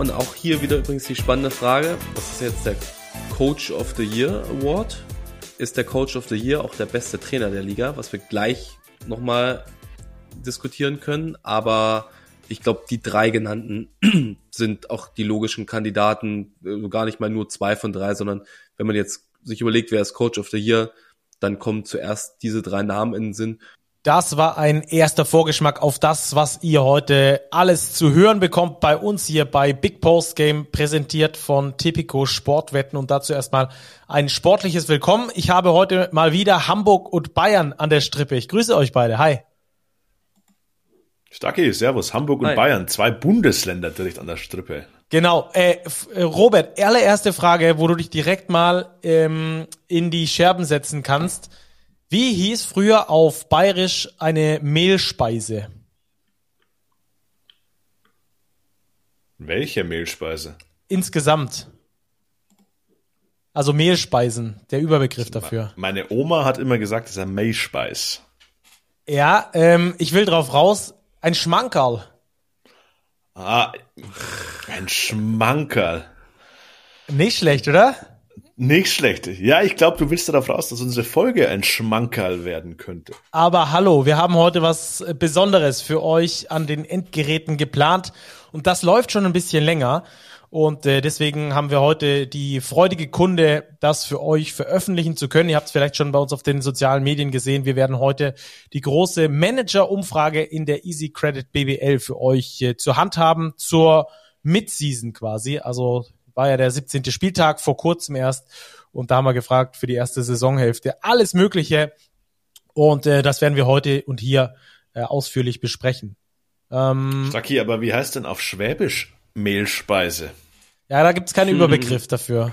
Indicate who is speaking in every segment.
Speaker 1: Und auch hier wieder übrigens die spannende Frage, was ist jetzt der Coach of the Year Award? Ist der Coach of the Year auch der beste Trainer der Liga, was wir gleich nochmal diskutieren können, aber ich glaube, die drei genannten sind auch die logischen Kandidaten, also gar nicht mal nur zwei von drei, sondern wenn man jetzt sich überlegt, wer ist Coach of the Year, dann kommen zuerst diese drei Namen in den Sinn.
Speaker 2: Das war ein erster Vorgeschmack auf das, was ihr heute alles zu hören bekommt bei uns hier bei Big Post Game, präsentiert von Tipico Sportwetten und dazu erstmal ein sportliches Willkommen. Ich habe heute mal wieder Hamburg und Bayern an der Strippe. Ich grüße euch beide. Hi.
Speaker 3: Stacki, Servus, Hamburg und Hi. Bayern, zwei Bundesländer direkt an der Strippe.
Speaker 2: Genau, äh, äh, Robert, allererste Frage, wo du dich direkt mal ähm, in die Scherben setzen kannst. Wie hieß früher auf Bayerisch eine Mehlspeise?
Speaker 3: Welche Mehlspeise?
Speaker 2: Insgesamt. Also Mehlspeisen, der Überbegriff dafür.
Speaker 3: Meine Oma hat immer gesagt, es ist ein Mehlspeis.
Speaker 2: Ja, ähm, ich will drauf raus, ein Schmankerl.
Speaker 3: Ah, ein Schmankerl.
Speaker 2: Nicht schlecht, oder?
Speaker 3: Nicht schlecht. Ja, ich glaube, du willst darauf raus, dass unsere Folge ein Schmankerl werden könnte.
Speaker 2: Aber hallo, wir haben heute was Besonderes für euch an den Endgeräten geplant und das läuft schon ein bisschen länger. Und äh, deswegen haben wir heute die freudige Kunde, das für euch veröffentlichen zu können. Ihr habt es vielleicht schon bei uns auf den sozialen Medien gesehen. Wir werden heute die große Manager-Umfrage in der Easy Credit BBL für euch äh, zur Hand haben, zur Midseason quasi. Also war ja der 17. Spieltag vor kurzem erst. Und da haben wir gefragt für die erste Saisonhälfte alles Mögliche. Und äh, das werden wir heute und hier äh, ausführlich besprechen.
Speaker 3: Ähm, Stacki, aber wie heißt denn auf Schwäbisch Mehlspeise.
Speaker 2: Ja, da gibt's keinen Überbegriff dafür.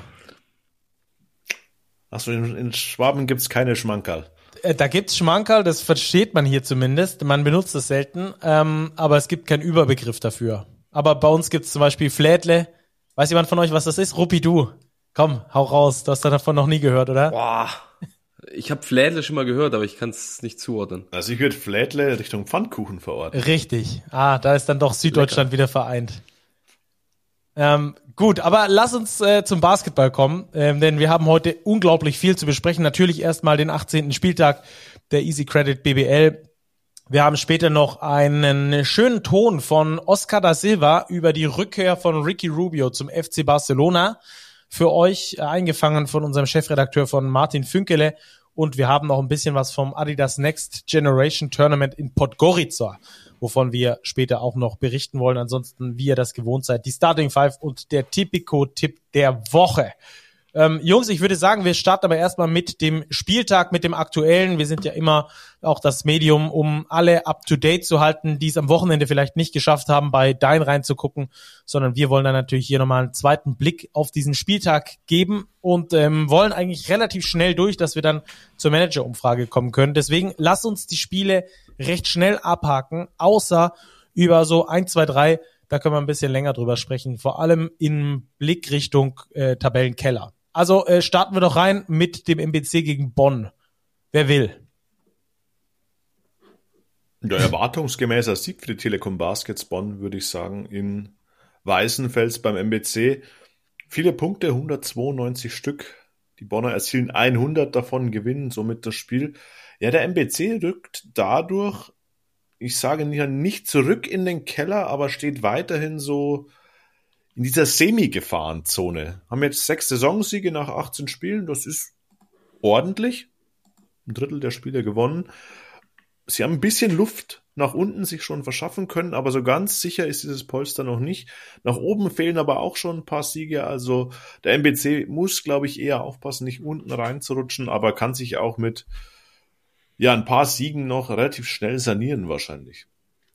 Speaker 3: Achso, in, in Schwaben gibt's keine Schmankerl.
Speaker 2: Äh, da gibt's Schmankerl, das versteht man hier zumindest. Man benutzt es selten, ähm, aber es gibt keinen Überbegriff dafür. Aber bei uns gibt's zum Beispiel Flädle. Weiß jemand von euch, was das ist? Ruppidu. Komm, hau raus. Du hast davon noch nie gehört, oder?
Speaker 1: Boah. Ich habe Flädle schon mal gehört, aber ich kann es nicht zuordnen.
Speaker 3: Also ich würde Flädle Richtung Pfannkuchen verorten.
Speaker 2: Richtig. Ah, da ist dann doch Süddeutschland Lecker. wieder vereint. Ähm, gut, aber lass uns äh, zum Basketball kommen, ähm, denn wir haben heute unglaublich viel zu besprechen. Natürlich erstmal den 18. Spieltag der Easy Credit BBL. Wir haben später noch einen schönen Ton von Oscar da Silva über die Rückkehr von Ricky Rubio zum FC Barcelona für euch äh, eingefangen von unserem Chefredakteur von Martin Fünkele. Und wir haben noch ein bisschen was vom Adidas Next Generation Tournament in Podgorica wovon wir später auch noch berichten wollen. Ansonsten, wie ihr das gewohnt seid, die Starting Five und der Tipico-Tipp der Woche. Ähm, Jungs, ich würde sagen, wir starten aber erstmal mit dem Spieltag, mit dem aktuellen. Wir sind ja immer auch das Medium, um alle up to date zu halten, die es am Wochenende vielleicht nicht geschafft haben, bei Dein reinzugucken, sondern wir wollen dann natürlich hier nochmal einen zweiten Blick auf diesen Spieltag geben und ähm, wollen eigentlich relativ schnell durch, dass wir dann zur Manager-Umfrage kommen können. Deswegen lass uns die Spiele recht schnell abhaken, außer über so ein, zwei, drei, da können wir ein bisschen länger drüber sprechen, vor allem in Blickrichtung äh, Tabellenkeller. Also äh, starten wir doch rein mit dem MBC gegen Bonn. Wer will?
Speaker 3: Ja, erwartungsgemäßer Sieg für die Telekom Baskets Bonn, würde ich sagen, in Weißenfels beim MBC. Viele Punkte, 192 Stück. Die Bonner erzielen 100 davon, gewinnen somit das Spiel. Ja, der MBC rückt dadurch, ich sage nicht zurück in den Keller, aber steht weiterhin so in dieser Semi-Gefahrenzone. Haben jetzt sechs Saisonsiege nach 18 Spielen, das ist ordentlich. Ein Drittel der Spiele gewonnen. Sie haben ein bisschen Luft nach unten sich schon verschaffen können, aber so ganz sicher ist dieses Polster noch nicht. Nach oben fehlen aber auch schon ein paar Siege. Also der MBC muss, glaube ich, eher aufpassen, nicht unten reinzurutschen, aber kann sich auch mit ja, ein paar Siegen noch relativ schnell sanieren wahrscheinlich.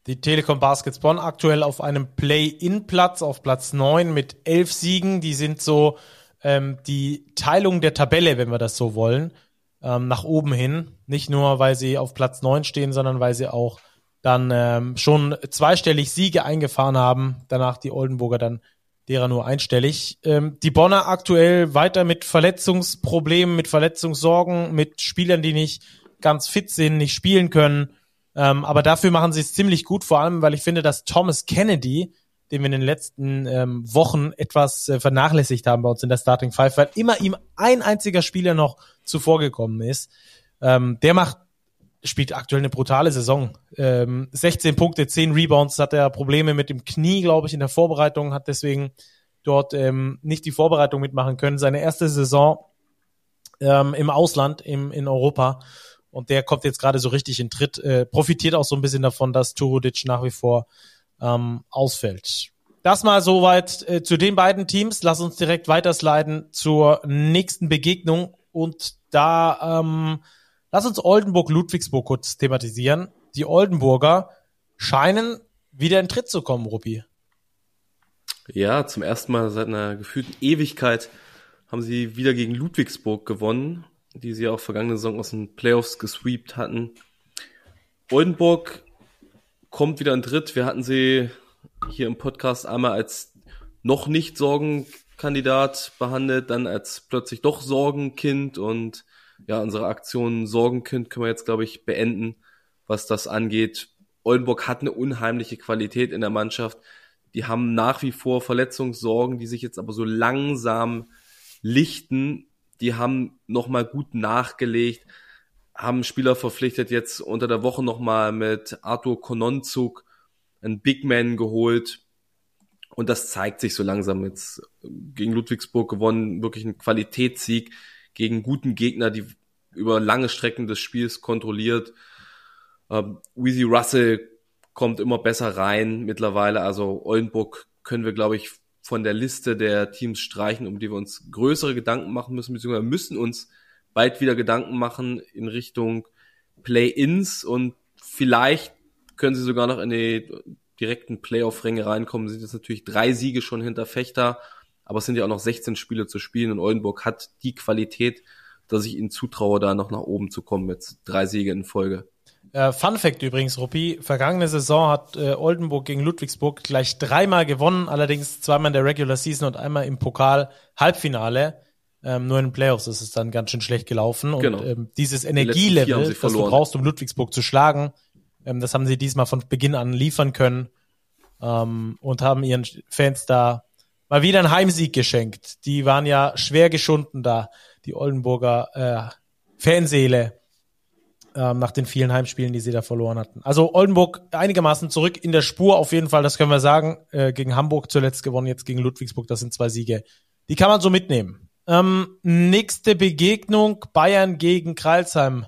Speaker 2: Die Telekom Baskets Bonn aktuell auf einem Play-In-Platz, auf Platz 9 mit elf Siegen. Die sind so ähm, die Teilung der Tabelle, wenn wir das so wollen, ähm, nach oben hin. Nicht nur, weil sie auf Platz 9 stehen, sondern weil sie auch dann ähm, schon zweistellig Siege eingefahren haben. Danach die Oldenburger dann derer nur einstellig. Ähm, die Bonner aktuell weiter mit Verletzungsproblemen, mit Verletzungssorgen, mit Spielern, die nicht ganz fit sind, nicht spielen können. Ähm, aber dafür machen sie es ziemlich gut, vor allem, weil ich finde, dass Thomas Kennedy, den wir in den letzten ähm, Wochen etwas äh, vernachlässigt haben bei uns in der Starting Five, weil immer ihm ein einziger Spieler noch zuvor gekommen ist. Ähm, der macht spielt aktuell eine brutale Saison. Ähm, 16 Punkte, 10 Rebounds, hat er Probleme mit dem Knie, glaube ich, in der Vorbereitung, hat deswegen dort ähm, nicht die Vorbereitung mitmachen können. Seine erste Saison ähm, im Ausland, im, in Europa. Und der kommt jetzt gerade so richtig in Tritt, äh, profitiert auch so ein bisschen davon, dass Turudic nach wie vor ähm, ausfällt. Das mal soweit äh, zu den beiden Teams. Lass uns direkt weitersliden zur nächsten Begegnung. Und da ähm, lass uns Oldenburg-Ludwigsburg kurz thematisieren. Die Oldenburger scheinen wieder in Tritt zu kommen, Ruppi.
Speaker 1: Ja, zum ersten Mal seit einer gefühlten Ewigkeit haben sie wieder gegen Ludwigsburg gewonnen, die sie auch vergangene Saison aus den Playoffs gesweept hatten. Oldenburg kommt wieder in Dritt. Wir hatten sie hier im Podcast einmal als noch nicht Sorgenkandidat behandelt, dann als plötzlich doch Sorgenkind und ja, unsere Aktion Sorgenkind können wir jetzt, glaube ich, beenden, was das angeht. Oldenburg hat eine unheimliche Qualität in der Mannschaft. Die haben nach wie vor Verletzungssorgen, die sich jetzt aber so langsam lichten. Die haben nochmal gut nachgelegt, haben Spieler verpflichtet, jetzt unter der Woche nochmal mit Arthur Kononzuk einen Big Man geholt. Und das zeigt sich so langsam jetzt gegen Ludwigsburg gewonnen, wirklich ein Qualitätssieg gegen guten Gegner, die über lange Strecken des Spiels kontrolliert. Ähm, Weezy Russell kommt immer besser rein mittlerweile. Also Oldenburg können wir, glaube ich, von der Liste der Teams streichen, um die wir uns größere Gedanken machen müssen, beziehungsweise müssen uns bald wieder Gedanken machen in Richtung Play-ins und vielleicht können sie sogar noch in die direkten Playoff-Ränge reinkommen. Sind jetzt natürlich drei Siege schon hinter Fechter, aber es sind ja auch noch 16 Spiele zu spielen und Oldenburg hat die Qualität, dass ich ihnen zutraue, da noch nach oben zu kommen mit drei Siege in Folge.
Speaker 2: Äh, Fun Fact übrigens, Ruppi. Vergangene Saison hat äh, Oldenburg gegen Ludwigsburg gleich dreimal gewonnen, allerdings zweimal in der Regular Season und einmal im Pokal Halbfinale. Ähm, nur in den Playoffs ist es dann ganz schön schlecht gelaufen. Und genau. ähm, dieses Energielevel, das du brauchst, um Ludwigsburg zu schlagen, ähm, das haben sie diesmal von Beginn an liefern können ähm, und haben ihren Fans da mal wieder einen Heimsieg geschenkt. Die waren ja schwer geschunden da, die Oldenburger äh, Fanseele ähm, nach den vielen Heimspielen, die sie da verloren hatten. Also Oldenburg einigermaßen zurück in der Spur, auf jeden Fall, das können wir sagen. Äh, gegen Hamburg zuletzt gewonnen, jetzt gegen Ludwigsburg, das sind zwei Siege. Die kann man so mitnehmen. Ähm, nächste Begegnung, Bayern gegen Kreilsheim.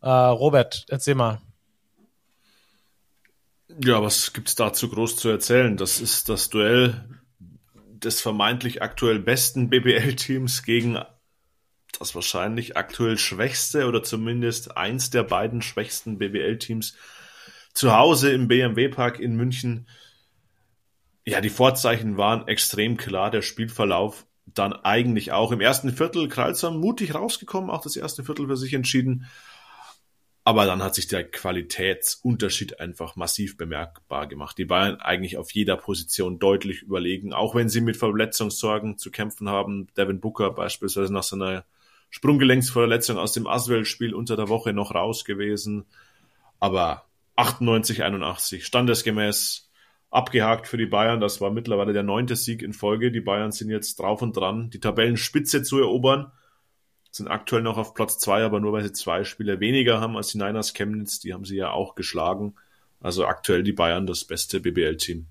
Speaker 2: Äh, Robert, erzähl mal.
Speaker 3: Ja, was gibt's dazu groß zu erzählen? Das ist das Duell des vermeintlich aktuell besten BBL-Teams gegen das wahrscheinlich aktuell schwächste oder zumindest eins der beiden schwächsten BBL-Teams zu Hause im BMW Park in München. Ja, die Vorzeichen waren extrem klar, der Spielverlauf dann eigentlich auch. Im ersten Viertel Kreilsheim mutig rausgekommen, auch das erste Viertel für sich entschieden. Aber dann hat sich der Qualitätsunterschied einfach massiv bemerkbar gemacht. Die Bayern eigentlich auf jeder Position deutlich überlegen, auch wenn sie mit Verletzungssorgen zu kämpfen haben. Devin Booker beispielsweise nach seiner Sprunggelenksverletzung aus dem Aswell-Spiel unter der Woche noch raus gewesen. Aber 98, 81, standesgemäß abgehakt für die Bayern. Das war mittlerweile der neunte Sieg in Folge. Die Bayern sind jetzt drauf und dran, die Tabellenspitze zu erobern. Sind aktuell noch auf Platz zwei, aber nur weil sie zwei Spiele weniger haben als die Niners Chemnitz. Die haben sie ja auch geschlagen. Also aktuell die Bayern das beste BBL-Team.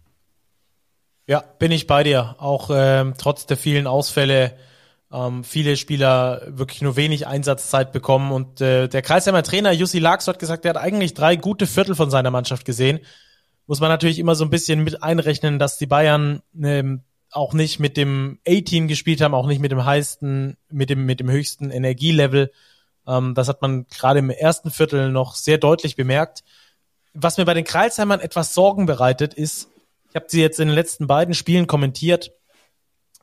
Speaker 2: Ja, bin ich bei dir. Auch ähm, trotz der vielen Ausfälle ähm, viele Spieler wirklich nur wenig Einsatzzeit bekommen. Und äh, der Kreisheimer Trainer Jussi Lachs hat gesagt, er hat eigentlich drei gute Viertel von seiner Mannschaft gesehen. Muss man natürlich immer so ein bisschen mit einrechnen, dass die Bayern ähm, auch nicht mit dem A-Team gespielt haben, auch nicht mit dem heißten, mit dem, mit dem höchsten Energielevel. Ähm, das hat man gerade im ersten Viertel noch sehr deutlich bemerkt. Was mir bei den Kreisheimern etwas Sorgen bereitet, ist, ich habe sie jetzt in den letzten beiden Spielen kommentiert,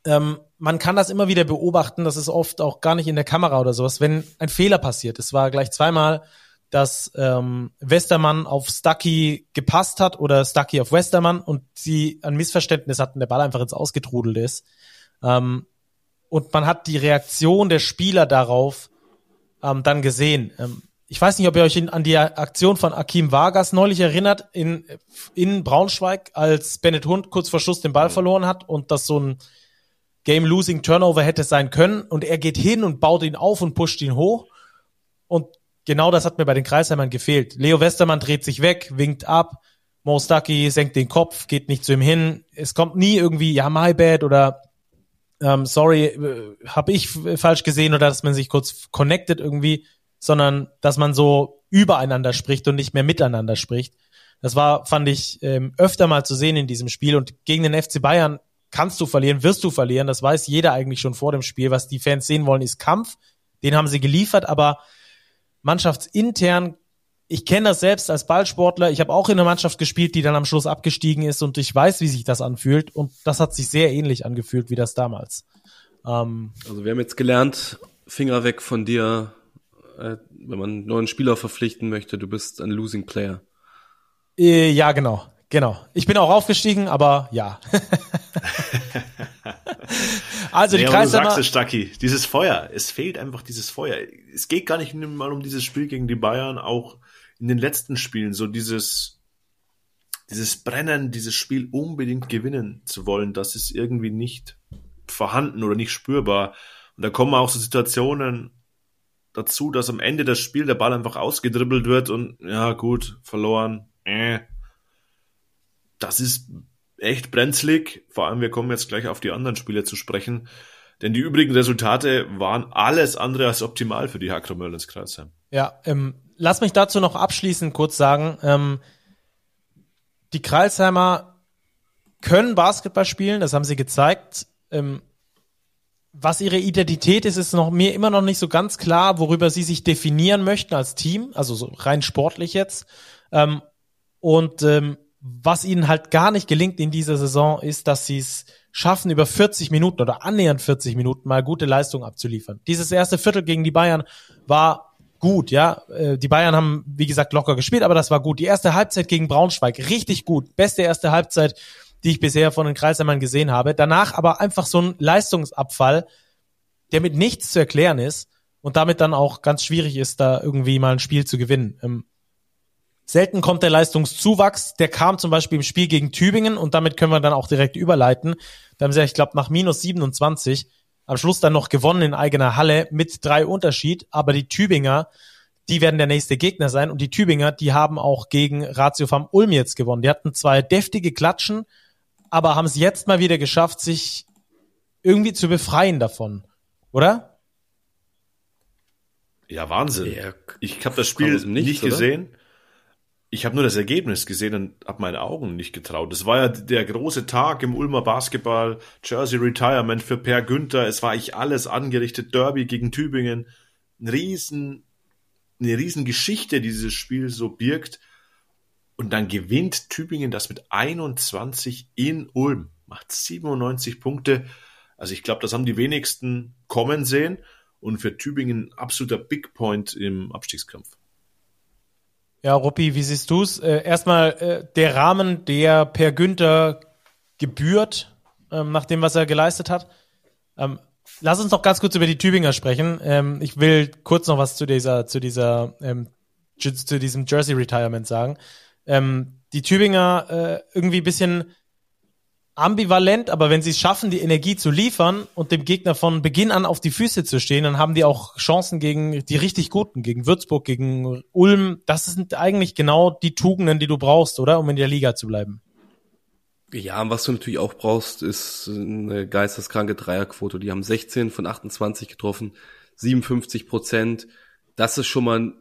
Speaker 2: ähm, man kann das immer wieder beobachten, das ist oft auch gar nicht in der Kamera oder sowas, wenn ein Fehler passiert. Es war gleich zweimal, dass ähm, Westermann auf Stucky gepasst hat oder Stucky auf Westermann und sie ein Missverständnis hatten, der Ball einfach ins Ausgetrudelt ist. Ähm, und man hat die Reaktion der Spieler darauf ähm, dann gesehen. Ähm, ich weiß nicht, ob ihr euch an die Aktion von Akim Vargas neulich erinnert, in, in Braunschweig, als Bennett Hund kurz vor Schluss den Ball verloren hat und das so ein Game-Losing Turnover hätte sein können und er geht hin und baut ihn auf und pusht ihn hoch und genau das hat mir bei den Kreisheimern gefehlt. Leo Westermann dreht sich weg, winkt ab, Mo Stucky senkt den Kopf, geht nicht zu ihm hin. Es kommt nie irgendwie, ja, my bad oder ähm, sorry, äh, habe ich falsch gesehen oder dass man sich kurz connected irgendwie sondern dass man so übereinander spricht und nicht mehr miteinander spricht. Das war, fand ich, ähm, öfter mal zu sehen in diesem Spiel. Und gegen den FC Bayern kannst du verlieren, wirst du verlieren. Das weiß jeder eigentlich schon vor dem Spiel. Was die Fans sehen wollen, ist Kampf. Den haben sie geliefert, aber mannschaftsintern, ich kenne das selbst als Ballsportler. Ich habe auch in einer Mannschaft gespielt, die dann am Schluss abgestiegen ist und ich weiß, wie sich das anfühlt. Und das hat sich sehr ähnlich angefühlt wie das damals.
Speaker 1: Ähm, also wir haben jetzt gelernt, Finger weg von dir, äh, wenn man einen neuen Spieler verpflichten möchte, du bist ein Losing Player.
Speaker 2: Äh, ja, genau. Genau. Ich bin auch aufgestiegen, aber ja.
Speaker 3: also die ja, Kreis. Du sagst es, Stacki, dieses Feuer. Es fehlt einfach dieses Feuer. Es geht gar nicht mal um dieses Spiel gegen die Bayern, auch in den letzten Spielen, so dieses, dieses Brennen, dieses Spiel unbedingt gewinnen zu wollen, das ist irgendwie nicht vorhanden oder nicht spürbar. Und da kommen auch so Situationen, dazu, dass am Ende des Spiels der Ball einfach ausgedribbelt wird und ja gut, verloren. Äh. Das ist echt brenzlig. Vor allem, wir kommen jetzt gleich auf die anderen Spiele zu sprechen. Denn die übrigen Resultate waren alles andere als optimal für die Hakro Merlins Kreisheim.
Speaker 2: Ja, ähm, lass mich dazu noch abschließend kurz sagen. Ähm, die Kreisheimer können Basketball spielen, das haben sie gezeigt. Ähm, was ihre Identität ist, ist noch mir immer noch nicht so ganz klar, worüber sie sich definieren möchten als Team, also so rein sportlich jetzt. Ähm, und ähm, was ihnen halt gar nicht gelingt in dieser Saison, ist, dass sie es schaffen, über 40 Minuten oder annähernd 40 Minuten mal gute Leistung abzuliefern. Dieses erste Viertel gegen die Bayern war gut, ja. Äh, die Bayern haben, wie gesagt, locker gespielt, aber das war gut. Die erste Halbzeit gegen Braunschweig, richtig gut. Beste erste Halbzeit die ich bisher von den Kreisheimern gesehen habe. Danach aber einfach so ein Leistungsabfall, der mit nichts zu erklären ist und damit dann auch ganz schwierig ist, da irgendwie mal ein Spiel zu gewinnen. Selten kommt der Leistungszuwachs. Der kam zum Beispiel im Spiel gegen Tübingen und damit können wir dann auch direkt überleiten. Da haben sie, ich glaube, nach minus 27 am Schluss dann noch gewonnen in eigener Halle mit drei Unterschied. Aber die Tübinger, die werden der nächste Gegner sein. Und die Tübinger, die haben auch gegen Ratio vom Ulm jetzt gewonnen. Die hatten zwei deftige Klatschen aber haben es jetzt mal wieder geschafft, sich irgendwie zu befreien davon, oder?
Speaker 3: Ja, Wahnsinn. Ja, ich habe das Spiel nicht, nicht gesehen. Ich habe nur das Ergebnis gesehen und habe meine Augen nicht getraut. Es war ja der große Tag im Ulmer Basketball, Jersey Retirement für Per Günther. Es war eigentlich alles angerichtet. Derby gegen Tübingen. Ein riesen, eine riesen Geschichte, die dieses Spiel so birgt. Und dann gewinnt Tübingen das mit 21 in Ulm, macht 97 Punkte. Also ich glaube, das haben die wenigsten kommen sehen und für Tübingen ein absoluter Big Point im Abstiegskampf.
Speaker 2: Ja, Ruppi, wie siehst du's? Äh, erstmal äh, der Rahmen, der per Günther gebührt, ähm, nach dem, was er geleistet hat. Ähm, lass uns noch ganz kurz über die Tübinger sprechen. Ähm, ich will kurz noch was zu dieser, zu dieser, ähm, zu diesem Jersey Retirement sagen ähm, die Tübinger äh, irgendwie bisschen ambivalent, aber wenn sie es schaffen, die Energie zu liefern und dem Gegner von Beginn an auf die Füße zu stehen, dann haben die auch Chancen gegen die richtig guten, gegen Würzburg, gegen Ulm. Das sind eigentlich genau die Tugenden, die du brauchst, oder? Um in der Liga zu bleiben.
Speaker 1: Ja, und was du natürlich auch brauchst, ist eine geisteskranke Dreierquote. Die haben 16 von 28 getroffen, 57 Prozent. Das ist schon mal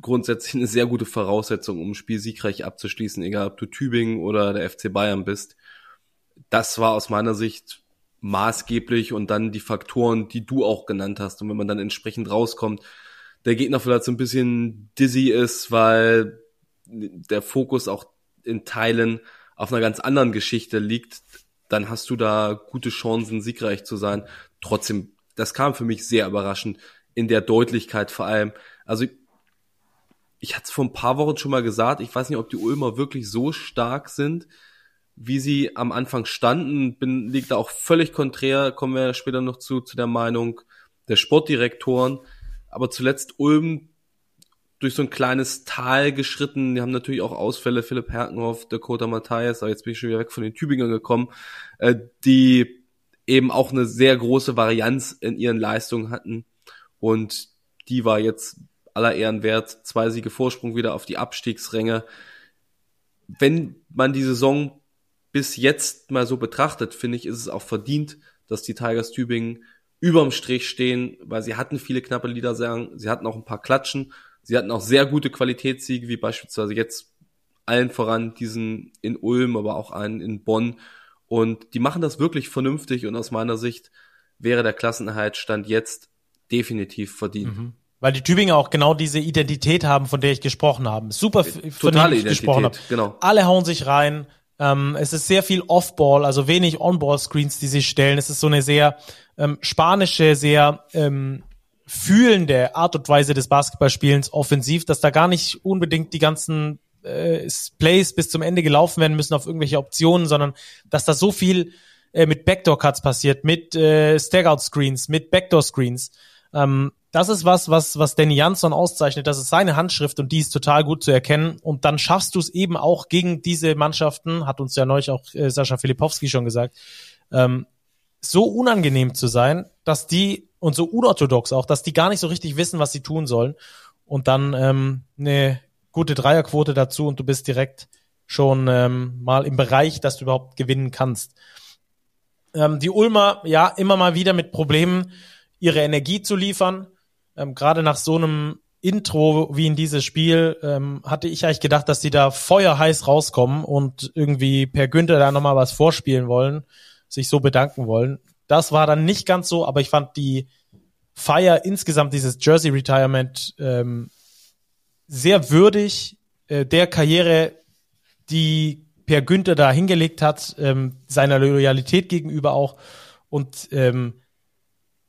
Speaker 1: grundsätzlich eine sehr gute Voraussetzung, um ein Spiel siegreich abzuschließen, egal ob du Tübingen oder der FC Bayern bist. Das war aus meiner Sicht maßgeblich und dann die Faktoren, die du auch genannt hast. Und wenn man dann entsprechend rauskommt, der Gegner vielleicht so ein bisschen dizzy ist, weil der Fokus auch in Teilen auf einer ganz anderen Geschichte liegt, dann hast du da gute Chancen, siegreich zu sein. Trotzdem, das kam für mich sehr überraschend in der Deutlichkeit vor allem. Also ich hatte es vor ein paar Wochen schon mal gesagt, ich weiß nicht, ob die Ulmer wirklich so stark sind, wie sie am Anfang standen. Bin, liegt da auch völlig konträr, kommen wir später noch zu, zu der Meinung der Sportdirektoren. Aber zuletzt Ulm durch so ein kleines Tal geschritten. Die haben natürlich auch Ausfälle, Philipp Herkenhoff, Dakota Matthias, aber jetzt bin ich schon wieder weg von den Tübingern gekommen, äh, die eben auch eine sehr große Varianz in ihren Leistungen hatten. Und die war jetzt aller Ehren wert. Zwei Siege Vorsprung wieder auf die Abstiegsränge. Wenn man die Saison bis jetzt mal so betrachtet, finde ich, ist es auch verdient, dass die Tigers Tübingen überm Strich stehen, weil sie hatten viele knappe Liedersagen, sie hatten auch ein paar Klatschen, sie hatten auch sehr gute Qualitätssiege, wie beispielsweise jetzt allen voran diesen in Ulm, aber auch einen in Bonn. Und die machen das wirklich vernünftig und aus meiner Sicht wäre der Klassenerhalt Stand jetzt definitiv verdient. Mhm.
Speaker 2: Weil die Tübinger auch genau diese Identität haben, von der ich gesprochen habe. Super,
Speaker 1: von der ich gesprochen habe.
Speaker 2: Genau. Alle hauen sich rein. Ähm, es ist sehr viel Off-Ball, also wenig On-Ball-Screens, die sie stellen. Es ist so eine sehr ähm, spanische, sehr ähm, fühlende Art und Weise des Basketballspielens offensiv, dass da gar nicht unbedingt die ganzen äh, Plays bis zum Ende gelaufen werden müssen auf irgendwelche Optionen, sondern dass da so viel äh, mit Backdoor-Cuts passiert, mit äh, Staggout-Screens, mit Backdoor-Screens. Ähm, das ist was, was, was Danny Jansson auszeichnet. Das ist seine Handschrift und die ist total gut zu erkennen. Und dann schaffst du es eben auch gegen diese Mannschaften, hat uns ja neulich auch äh, Sascha Filipowski schon gesagt, ähm, so unangenehm zu sein, dass die und so unorthodox auch, dass die gar nicht so richtig wissen, was sie tun sollen. Und dann ähm, eine gute Dreierquote dazu und du bist direkt schon ähm, mal im Bereich, dass du überhaupt gewinnen kannst. Ähm, die Ulmer, ja, immer mal wieder mit Problemen, ihre Energie zu liefern. Ähm, Gerade nach so einem Intro wie in dieses Spiel ähm, hatte ich eigentlich gedacht, dass die da feuerheiß rauskommen und irgendwie per Günther da nochmal was vorspielen wollen sich so bedanken wollen. Das war dann nicht ganz so, aber ich fand die Feier insgesamt, dieses Jersey Retirement, ähm, sehr würdig äh, der Karriere, die Per Günther da hingelegt hat, ähm, seiner Loyalität gegenüber auch. Und ähm,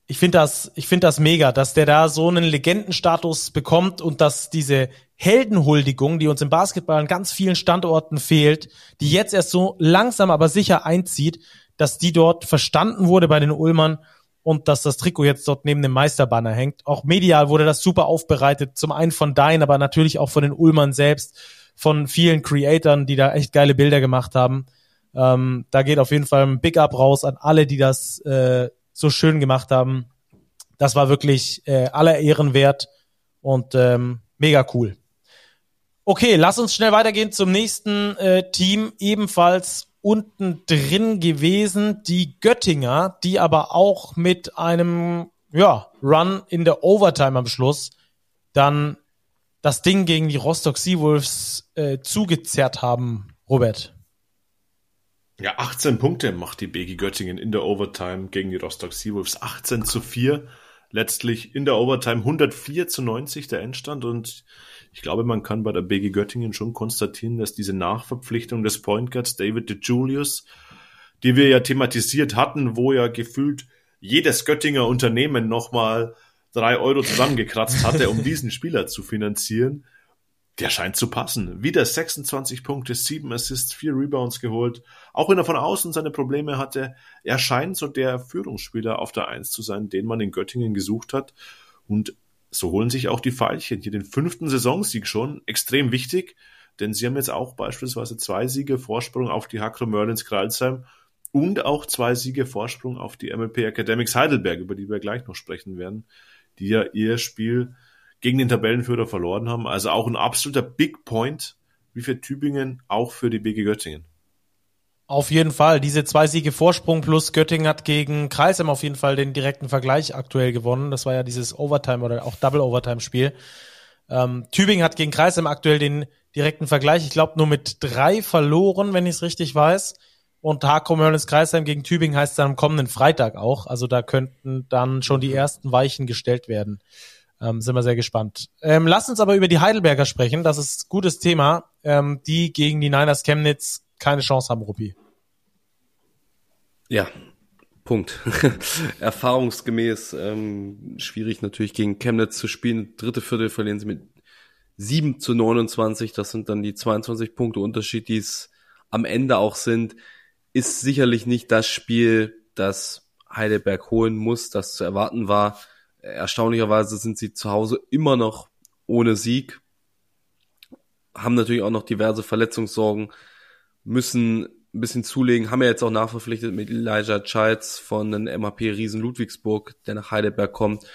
Speaker 2: ich finde das, ich finde das mega, dass der da so einen Legendenstatus bekommt und dass diese Heldenhuldigung, die uns im Basketball an ganz vielen Standorten fehlt, die jetzt erst so langsam aber sicher einzieht, dass die dort verstanden wurde bei den Ulmern und dass das Trikot jetzt dort neben dem Meisterbanner hängt. Auch medial wurde das super aufbereitet, zum einen von Dein, aber natürlich auch von den Ulmern selbst, von vielen Creatoren, die da echt geile Bilder gemacht haben. Ähm, da geht auf jeden Fall ein Big Up raus an alle, die das äh, so schön gemacht haben. Das war wirklich äh, aller Ehren wert und ähm, mega cool. Okay, lass uns schnell weitergehen zum nächsten äh, Team, ebenfalls unten drin gewesen, die Göttinger, die aber auch mit einem ja, Run in der Overtime am Schluss dann das Ding gegen die Rostock Seawolves äh, zugezerrt haben, Robert.
Speaker 3: Ja, 18 Punkte macht die BG Göttingen in der Overtime gegen die Rostock Seawolves. 18 zu 4. Letztlich in der Overtime 104 zu 90 der Endstand und ich glaube, man kann bei der BG Göttingen schon konstatieren, dass diese Nachverpflichtung des Point Guards David de Julius, die wir ja thematisiert hatten, wo ja gefühlt jedes Göttinger Unternehmen nochmal drei Euro zusammengekratzt hatte, um diesen Spieler zu finanzieren, der scheint zu passen. Wieder 26 Punkte, 7 Assists, 4 Rebounds geholt. Auch wenn er von außen seine Probleme hatte, er scheint so der Führungsspieler auf der Eins zu sein, den man in Göttingen gesucht hat. Und so holen sich auch die Veilchen hier den fünften Saisonsieg schon. Extrem wichtig, denn sie haben jetzt auch beispielsweise zwei Siege Vorsprung auf die Hakro Merlins Kreilsheim und auch zwei Siege Vorsprung auf die MLP Academics Heidelberg, über die wir gleich noch sprechen werden, die ja ihr Spiel gegen den Tabellenführer verloren haben. Also auch ein absoluter Big Point, wie für Tübingen, auch für die BG Göttingen.
Speaker 2: Auf jeden Fall. Diese zwei Siege Vorsprung plus Göttingen hat gegen Kreisheim auf jeden Fall den direkten Vergleich aktuell gewonnen. Das war ja dieses Overtime oder auch Double Overtime Spiel. Ähm, Tübingen hat gegen Kreisheim aktuell den direkten Vergleich. Ich glaube nur mit drei verloren, wenn ich es richtig weiß. Und Hakro Merlins Kreisheim gegen Tübingen heißt dann am kommenden Freitag auch. Also da könnten dann schon die ersten Weichen gestellt werden. Ähm, sind wir sehr gespannt. Ähm, lass uns aber über die Heidelberger sprechen. Das ist ein gutes Thema. Ähm, die gegen die Niners Chemnitz keine Chance haben, Ruppi.
Speaker 1: Ja, Punkt. Erfahrungsgemäß ähm, schwierig natürlich gegen Chemnitz zu spielen. Dritte Viertel verlieren sie mit 7 zu 29. Das sind dann die 22 Punkte Unterschied, die es am Ende auch sind. Ist sicherlich nicht das Spiel, das Heidelberg holen muss, das zu erwarten war. Erstaunlicherweise sind sie zu Hause immer noch ohne Sieg. haben natürlich auch noch diverse Verletzungssorgen, müssen ein bisschen zulegen, haben ja jetzt auch nachverpflichtet mit Elijah Childs von den MHP Riesen Ludwigsburg, der nach Heidelberg kommt.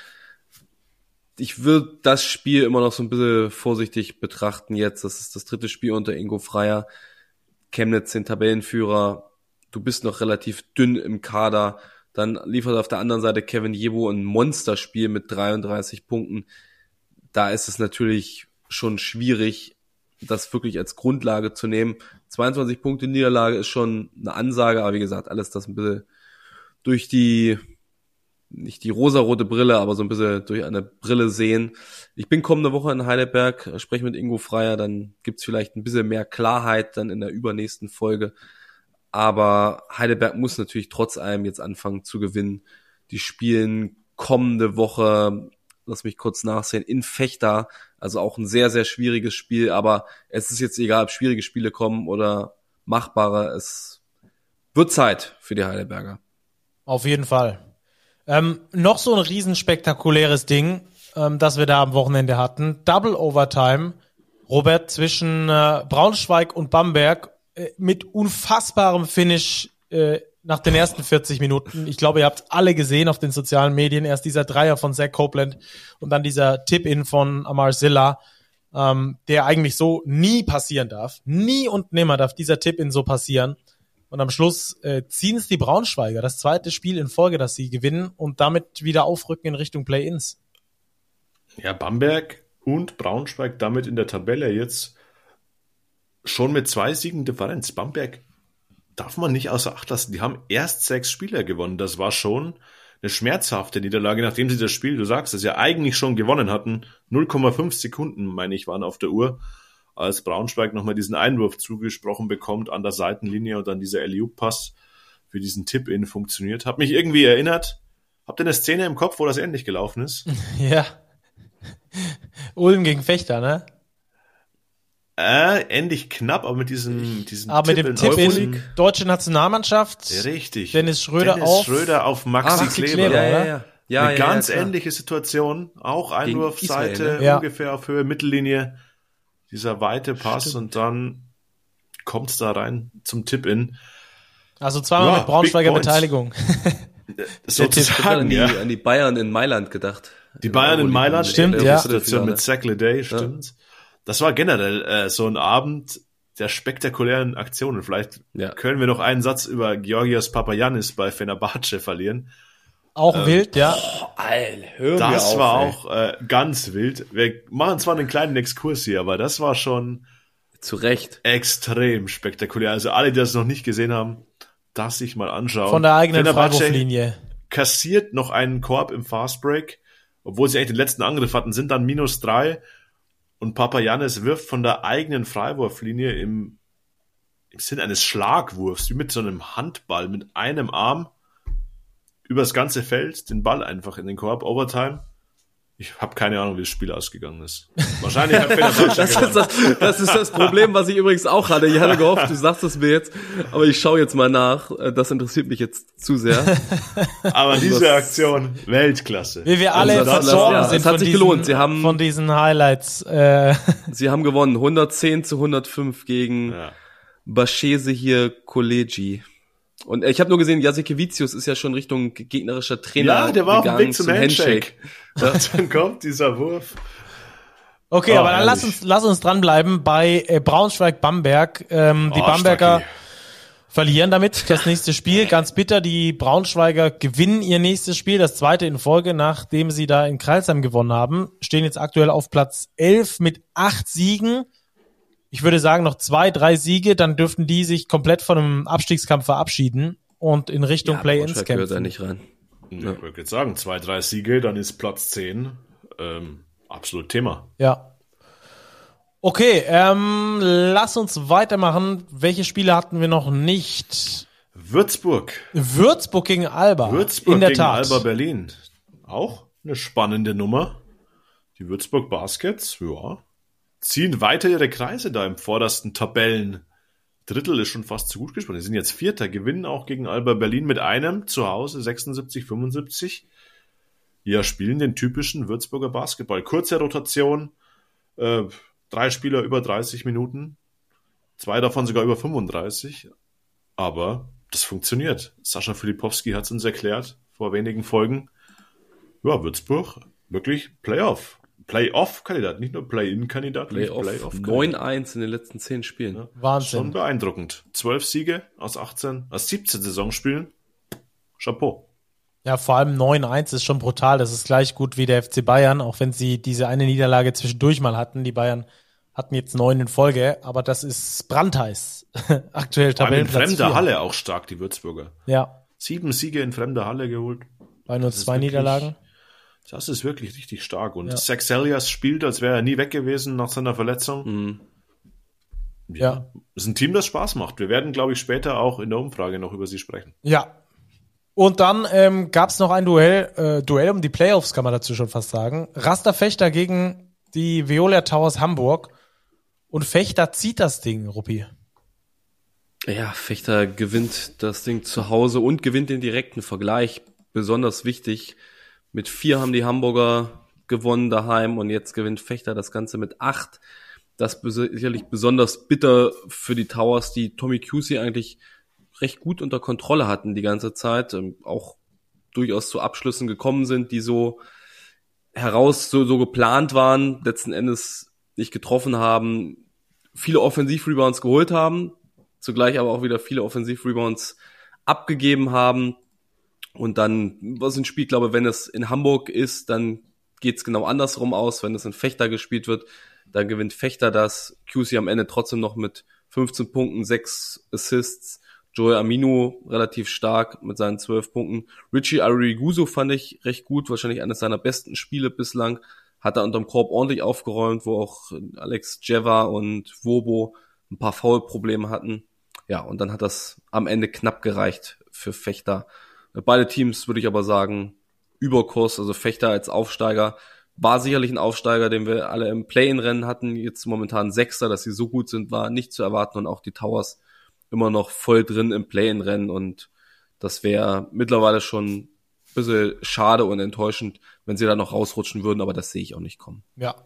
Speaker 1: Ich würde das Spiel immer noch so ein bisschen vorsichtig betrachten jetzt. Das ist das dritte Spiel unter Ingo Freier. Chemnitz den Tabellenführer. Du bist noch relativ dünn im Kader. Dann liefert auf der anderen Seite Kevin Jebo ein Monsterspiel mit 33 Punkten. Da ist es natürlich schon schwierig, das wirklich als Grundlage zu nehmen. 22 Punkte Niederlage ist schon eine Ansage, aber wie gesagt, alles das ein bisschen durch die, nicht die rosarote Brille, aber so ein bisschen durch eine Brille sehen. Ich bin kommende Woche in Heidelberg, spreche mit Ingo Freier, dann gibt's vielleicht ein bisschen mehr Klarheit dann in der übernächsten Folge. Aber Heidelberg muss natürlich trotz allem jetzt anfangen zu gewinnen. Die spielen kommende Woche lass mich kurz nachsehen, in Fechter. Also auch ein sehr, sehr schwieriges Spiel, aber es ist jetzt egal, ob schwierige Spiele kommen oder machbare. Es wird Zeit für die Heidelberger.
Speaker 2: Auf jeden Fall. Ähm, noch so ein riesenspektakuläres Ding, ähm, das wir da am Wochenende hatten. Double Overtime. Robert zwischen äh, Braunschweig und Bamberg mit unfassbarem Finish äh, nach den ersten 40 Minuten. Ich glaube, ihr habt alle gesehen auf den sozialen Medien. Erst dieser Dreier von Zach Copeland und dann dieser Tip-In von Amar Silla, ähm, der eigentlich so nie passieren darf. Nie und nimmer darf dieser Tip-In so passieren. Und am Schluss äh, ziehen es die Braunschweiger, das zweite Spiel in Folge, dass sie gewinnen und damit wieder aufrücken in Richtung Play-Ins.
Speaker 3: Ja, Bamberg und Braunschweig damit in der Tabelle jetzt schon mit zwei Siegen Differenz. Bamberg darf man nicht außer Acht lassen. Die haben erst sechs Spieler gewonnen. Das war schon eine schmerzhafte Niederlage, nachdem sie das Spiel, du sagst es ja, eigentlich schon gewonnen hatten. 0,5 Sekunden, meine ich, waren auf der Uhr, als Braunschweig nochmal diesen Einwurf zugesprochen bekommt an der Seitenlinie und dann dieser Eliup-Pass für diesen Tipp-In funktioniert. Hat mich irgendwie erinnert. Habt ihr eine Szene im Kopf, wo das ähnlich gelaufen ist?
Speaker 2: Ja. Ulm gegen Fechter, ne?
Speaker 3: Äh, ähnlich knapp, aber mit diesem, diesem
Speaker 2: aber mit dem Tipp in deutsche Nationalmannschaft.
Speaker 3: Richtig.
Speaker 2: Dennis Schröder
Speaker 3: Dennis
Speaker 2: auf.
Speaker 3: Schröder auf Maxi, ah, Maxi Kleber. Kleber.
Speaker 1: Ja, ja, ja.
Speaker 3: ja Eine ja, ganz ähnliche Situation. Auch Einwurfseite, ne? ungefähr auf Höhe Mittellinie. Dieser weite Pass Stimmt. und dann kommt's da rein zum Tipp-In.
Speaker 2: Also zweimal mit Braunschweiger Beteiligung.
Speaker 1: Sozusagen, an die, an die Bayern in Mailand gedacht.
Speaker 3: Die Bayern in Mailand,
Speaker 2: stimmt, ja.
Speaker 3: Situation mit Zach Day, stimmt das war generell äh, so ein Abend der spektakulären Aktionen. Vielleicht ja. können wir noch einen Satz über Georgios Papayanis bei Fenerbahce verlieren.
Speaker 2: Auch ähm, wild, ja.
Speaker 1: Oh, Alter, hör
Speaker 3: das
Speaker 1: auf,
Speaker 3: war
Speaker 1: ey.
Speaker 3: auch äh, ganz wild. Wir machen zwar einen kleinen Exkurs hier, aber das war schon
Speaker 1: zu Recht
Speaker 3: extrem spektakulär. Also alle, die das noch nicht gesehen haben, das sich mal anschauen.
Speaker 2: Von der eigenen Freiwurflinie.
Speaker 3: Kassiert noch einen Korb im Fastbreak, obwohl sie eigentlich den letzten Angriff hatten, sind dann minus drei und Papa Janis wirft von der eigenen Freiwurflinie im, im Sinn eines Schlagwurfs, wie mit so einem Handball, mit einem Arm übers ganze Feld den Ball einfach in den Korb, Overtime. Ich habe keine Ahnung, wie das Spiel ausgegangen ist. Wahrscheinlich hat Fenerbahce
Speaker 1: das, ist das, das ist das Problem, was ich übrigens auch hatte. Ich hatte gehofft, du sagst es mir jetzt, aber ich schaue jetzt mal nach. Das interessiert mich jetzt zu sehr.
Speaker 3: aber diese Aktion, Weltklasse.
Speaker 2: Wie wir alle
Speaker 1: also
Speaker 2: versorgen
Speaker 1: ja,
Speaker 2: sind
Speaker 1: es hat sich
Speaker 2: diesen,
Speaker 1: gelohnt. Sie haben,
Speaker 2: von diesen Highlights. Äh.
Speaker 1: Sie haben gewonnen. 110 zu 105 gegen
Speaker 3: Ja.
Speaker 1: Bashese hier Kolegi. Und äh, ich habe nur gesehen, Jasikevicius ist ja schon Richtung gegnerischer Trainer
Speaker 3: Ja, der war auf dem
Speaker 1: gegangen
Speaker 3: Weg zum Handshake. Und dann kommt dieser Wurf.
Speaker 2: Okay,
Speaker 3: Oh,
Speaker 2: aber dann lass uns, lass uns dranbleiben bei äh, Braunschweig-Bamberg. Ähm, die
Speaker 3: Oh,
Speaker 2: Bamberger
Speaker 3: Stacki.
Speaker 2: verlieren damit das nächste Spiel. Ganz bitter, die Braunschweiger gewinnen ihr nächstes Spiel, das zweite in Folge, nachdem sie da in Kreilsheim gewonnen haben. Stehen jetzt aktuell auf Platz 11 mit acht Siegen. Ich würde sagen, noch zwei, drei Siege, dann dürften die sich komplett von einem Abstiegskampf verabschieden und in Richtung
Speaker 1: Ja,
Speaker 2: Play-Ins
Speaker 1: Braunschweig gehört da
Speaker 2: kämpfen.
Speaker 1: nicht rein.
Speaker 3: Ja. Ich würde jetzt sagen, zwei, drei Siege, dann ist Platz 10 ähm, absolut Thema.
Speaker 2: Ja. Okay, ähm, lass uns weitermachen. Welche Spiele hatten wir noch nicht?
Speaker 3: Würzburg.
Speaker 2: Würzburg gegen Alba.
Speaker 3: Würzburg
Speaker 2: in der
Speaker 3: gegen
Speaker 2: Tat.
Speaker 3: Alba Berlin. Auch eine spannende Nummer. Die Würzburg Baskets, ja, ziehen weiter ihre Kreise da im vordersten Tabellen. Drittel ist schon fast zu gut gesprochen. Die sind jetzt Vierter, gewinnen auch gegen Alba Berlin mit einem zu Hause 76, 75. Ja, spielen den typischen Würzburger Basketball. Kurze Rotation, äh, drei Spieler über 30 Minuten, zwei davon sogar über 35, aber das funktioniert. Sascha Filipowski hat es uns erklärt vor wenigen Folgen. Ja, Würzburg, wirklich Playoff. Playoff-Kandidat, nicht nur Play-In-Kandidat,
Speaker 1: Playoff. Playoff 9-1 in den letzten zehn Spielen. Ja,
Speaker 2: Wahnsinn.
Speaker 3: Schon beeindruckend. Zwölf Siege aus 18, aus 17 Saisonspielen. Chapeau.
Speaker 2: Ja, vor allem 9-1 ist schon brutal. Das ist gleich gut wie der FC Bayern, auch wenn sie diese eine Niederlage zwischendurch mal hatten. Die Bayern hatten jetzt neun in Folge, aber das ist brandheiß. Aktuell Tabellenplatz.
Speaker 3: In fremder 4. Halle auch stark, die Würzburger.
Speaker 2: Ja.
Speaker 3: Sieben Siege in fremder Halle geholt.
Speaker 2: Bei nur zwei wirklich, Niederlagen.
Speaker 3: Das ist wirklich richtig stark. Und ja. Zach Elias spielt, als wäre er nie weg gewesen nach seiner Verletzung.
Speaker 1: Mhm.
Speaker 3: Ja. ja. Ist ein Team, das Spaß macht. Wir werden, glaube ich, später auch in der Umfrage noch über sie sprechen.
Speaker 2: Ja. Und dann ähm, gab es noch ein Duell, äh, Duell um die Playoffs, kann man dazu schon fast sagen. Raster Fechter gegen die Viola Towers Hamburg. Und Fechter zieht das Ding, Ruppi.
Speaker 1: Ja, Fechter gewinnt das Ding zu Hause und gewinnt den direkten Vergleich. Besonders wichtig. Mit vier haben die Hamburger gewonnen daheim und jetzt gewinnt Fechter das Ganze mit acht. Das ist sicherlich besonders bitter für die Towers, die Tommy Cusey eigentlich recht gut unter Kontrolle hatten die ganze Zeit, ähm, auch durchaus zu Abschlüssen gekommen sind, die so heraus so, so geplant waren, letzten Endes nicht getroffen haben, viele Offensiv-Rebounds geholt haben, zugleich aber auch wieder viele Offensiv-Rebounds abgegeben haben. Und dann, was ein Spiel, glaube, wenn es in Hamburg ist, dann geht's genau andersrum aus. Wenn es in Fechter gespielt wird, dann gewinnt Fechter das. QC am Ende trotzdem noch mit 15 Punkten, 6 Assists. Joel Amino relativ stark mit seinen 12 Punkten. Richie Ariguzo fand ich recht gut, wahrscheinlich eines seiner besten Spiele bislang hat er unterm Korb ordentlich aufgeräumt, wo auch Alex Jeva und Wobo ein paar Foul-Probleme hatten. Ja, und dann hat das am Ende knapp gereicht für Fechter. Beide Teams würde ich aber sagen, Überkurs, also Fechter als Aufsteiger, war sicherlich ein Aufsteiger, den wir alle im Play-in-Rennen hatten. Jetzt momentan Sechster, dass sie so gut sind, war nicht zu erwarten und auch die Towers immer noch voll drin im Play-in-Rennen und das wäre mittlerweile schon bisschen schade und enttäuschend, wenn sie da noch rausrutschen würden, aber das sehe ich auch nicht kommen.
Speaker 2: Ja.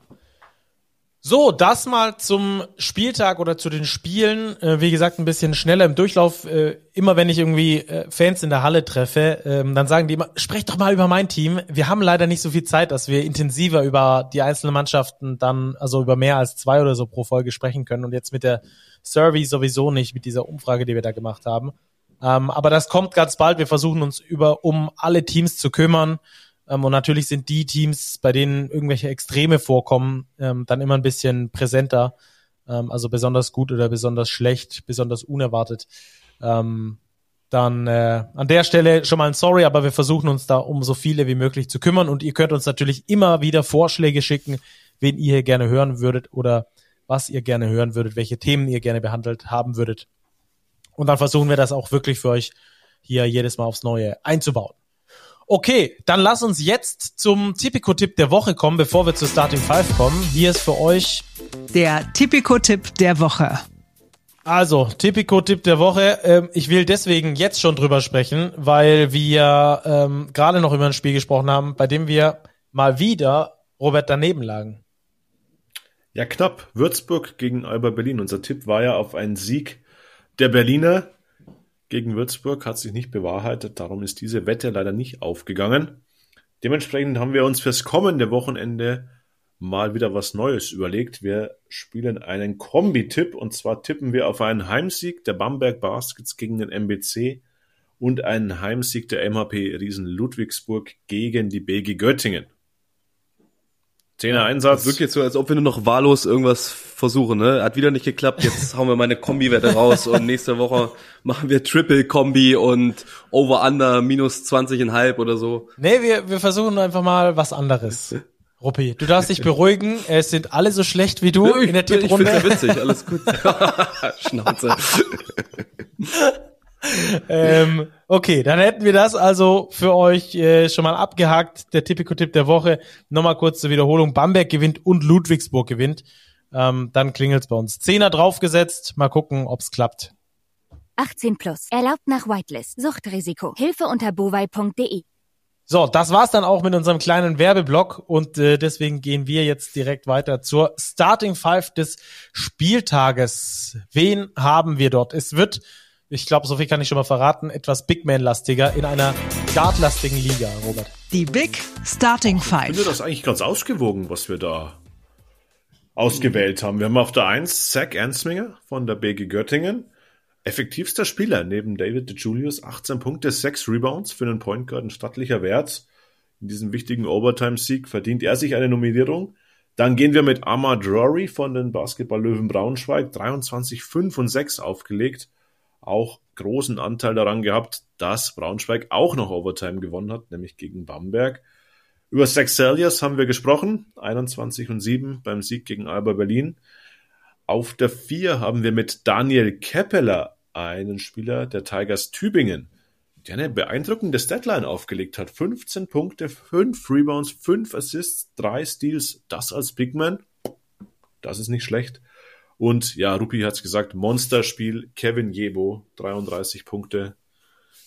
Speaker 2: So, das mal zum Spieltag oder zu den Spielen. Äh, wie gesagt, ein bisschen schneller im Durchlauf. Äh, immer wenn ich irgendwie äh, Fans in der Halle treffe, ähm, dann sagen die immer, sprecht doch mal über mein Team. Wir haben leider nicht so viel Zeit, dass wir intensiver über die einzelnen Mannschaften dann, also über mehr als zwei oder so pro Folge sprechen können. Und jetzt mit der Survey sowieso nicht, mit dieser Umfrage, die wir da gemacht haben. Ähm, aber das kommt ganz bald. Wir versuchen uns über um alle Teams zu kümmern. Ähm, und natürlich sind die Teams, bei denen irgendwelche Extreme vorkommen, ähm, dann immer ein bisschen präsenter. Ähm, also besonders gut oder besonders schlecht, besonders unerwartet. Dann äh, an der Stelle schon mal ein Sorry, aber wir versuchen uns da um so viele wie möglich zu kümmern. Und ihr könnt uns natürlich immer wieder Vorschläge schicken, wen ihr hier gerne hören würdet oder was ihr gerne hören würdet, welche Themen ihr gerne behandelt haben würdet. Und dann versuchen wir das auch wirklich für euch hier jedes Mal aufs Neue einzubauen. Okay, dann lass uns jetzt zum Tipico-Tipp der Woche kommen, bevor wir zur Starting Five kommen. Hier ist für euch
Speaker 4: der Tipico-Tipp der Woche.
Speaker 2: Also, Tipico-Tipp der Woche. Ähm, ich will deswegen jetzt schon drüber sprechen, weil wir ähm, gerade noch über ein Spiel gesprochen haben, bei dem wir mal wieder Robert daneben lagen.
Speaker 3: Ja, knapp. Würzburg gegen Alba Berlin. Unser Tipp war ja auf einen Sieg der Berliner gegen Würzburg hat sich nicht bewahrheitet, darum ist diese Wette leider nicht aufgegangen. Dementsprechend haben wir uns fürs kommende Wochenende mal wieder was Neues überlegt. Wir spielen einen Kombi-Tipp und zwar tippen wir auf einen Heimsieg der Bamberg Baskets gegen den MBC und einen Heimsieg der MHP Riesen Ludwigsburg gegen die BG Göttingen. Zehner Einsatz.
Speaker 1: Das wirkt jetzt so, als ob wir nur noch wahllos irgendwas versuchen, ne? Hat wieder nicht geklappt, jetzt hauen wir meine Kombi-Wette raus und nächste Woche machen wir Triple-Kombi und Over-Under minus 20,5 oder so.
Speaker 2: Nee, wir, wir versuchen einfach mal was anderes. Ruppi, du darfst dich beruhigen, es sind alle so schlecht wie du
Speaker 1: ich, in der Tipprunde. Ich find's ja witzig, alles gut. Schnauze.
Speaker 2: ähm, okay, dann hätten wir das also für euch äh, schon mal abgehakt. Der Tipico-Tipp der Woche. Nochmal kurz zur Wiederholung. Bamberg gewinnt und Ludwigsburg gewinnt. Ähm, dann klingelt's bei uns. Zehner draufgesetzt. Mal gucken, ob's klappt.
Speaker 5: 18 plus. Erlaubt nach Whitelist. Suchtrisiko. Hilfe unter bovai.de.
Speaker 2: So, das war's dann auch mit unserem kleinen Werbeblock und äh, deswegen gehen wir jetzt direkt weiter zur Starting Five des Spieltages. Wen haben wir dort? Es wird, ich glaube, so viel kann ich schon mal verraten, etwas Big Man-lastiger in einer Guard-lastigen Liga, Robert.
Speaker 4: Die Big Starting
Speaker 3: Ich finde
Speaker 4: Five.
Speaker 3: das eigentlich ganz ausgewogen, was wir da ausgewählt haben. Wir haben auf der 1 Zach Ensminger von der BG Göttingen. Effektivster Spieler neben David de Julius, 18 Punkte, 6 Rebounds für einen Point Guard, ein stattlicher Wert. In diesem wichtigen Overtime-Sieg verdient er sich eine Nominierung. Dann gehen wir mit Ahmad Rory von den Basketball-Löwen Braunschweig, 23, 5 und 6 aufgelegt. Auch großen Anteil daran gehabt, dass Braunschweig auch noch Overtime gewonnen hat, nämlich gegen Bamberg. Über Selliers haben wir gesprochen, 21 und 7 beim Sieg gegen Alba Berlin. Auf der 4 haben wir mit Daniel Keppeler einen Spieler der Tigers Tübingen, der eine beeindruckende Deadline aufgelegt hat. 15 Punkte, 5 Rebounds, 5 Assists, 3 Steals, das als Big Man. Das ist nicht schlecht. Und ja, Rupi hat's gesagt, Monsterspiel, Kevin Jebo, 33 Punkte,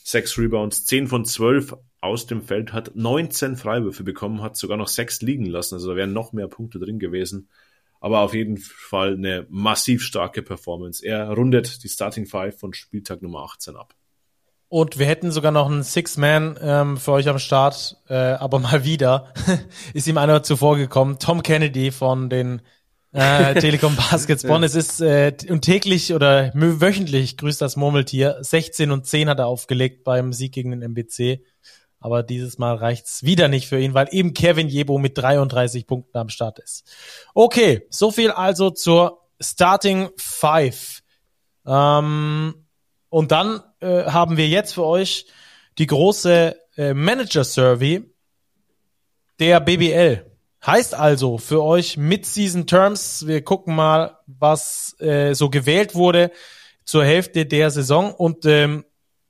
Speaker 3: 6 Rebounds, 10 von 12 aus dem Feld, hat 19 Freiwürfe bekommen, hat sogar noch 6 liegen lassen, also da wären noch mehr Punkte drin gewesen. Aber auf jeden Fall eine massiv starke Performance. Er rundet die Starting Five von Spieltag Nummer 18 ab.
Speaker 2: Und wir hätten sogar noch einen Six-Man ähm, für euch am Start, äh, aber mal wieder ist ihm einer zuvor gekommen. Tom Kennedy von den äh, Telekom Baskets Bonn. Es ist äh, und täglich oder wöchentlich grüßt das Murmeltier. 16 und 10 hat er aufgelegt beim Sieg gegen den MBC. Aber dieses Mal reicht's wieder nicht für ihn, weil eben Kevin Jebo mit 33 Punkten am Start ist. Okay, so viel also zur Starting Five. Ähm, und dann äh, haben wir jetzt für euch die große äh, Manager Survey der BBL. Heißt also für euch Mid-Season Terms, wir gucken mal, was äh, so gewählt wurde zur Hälfte der Saison. Und ähm,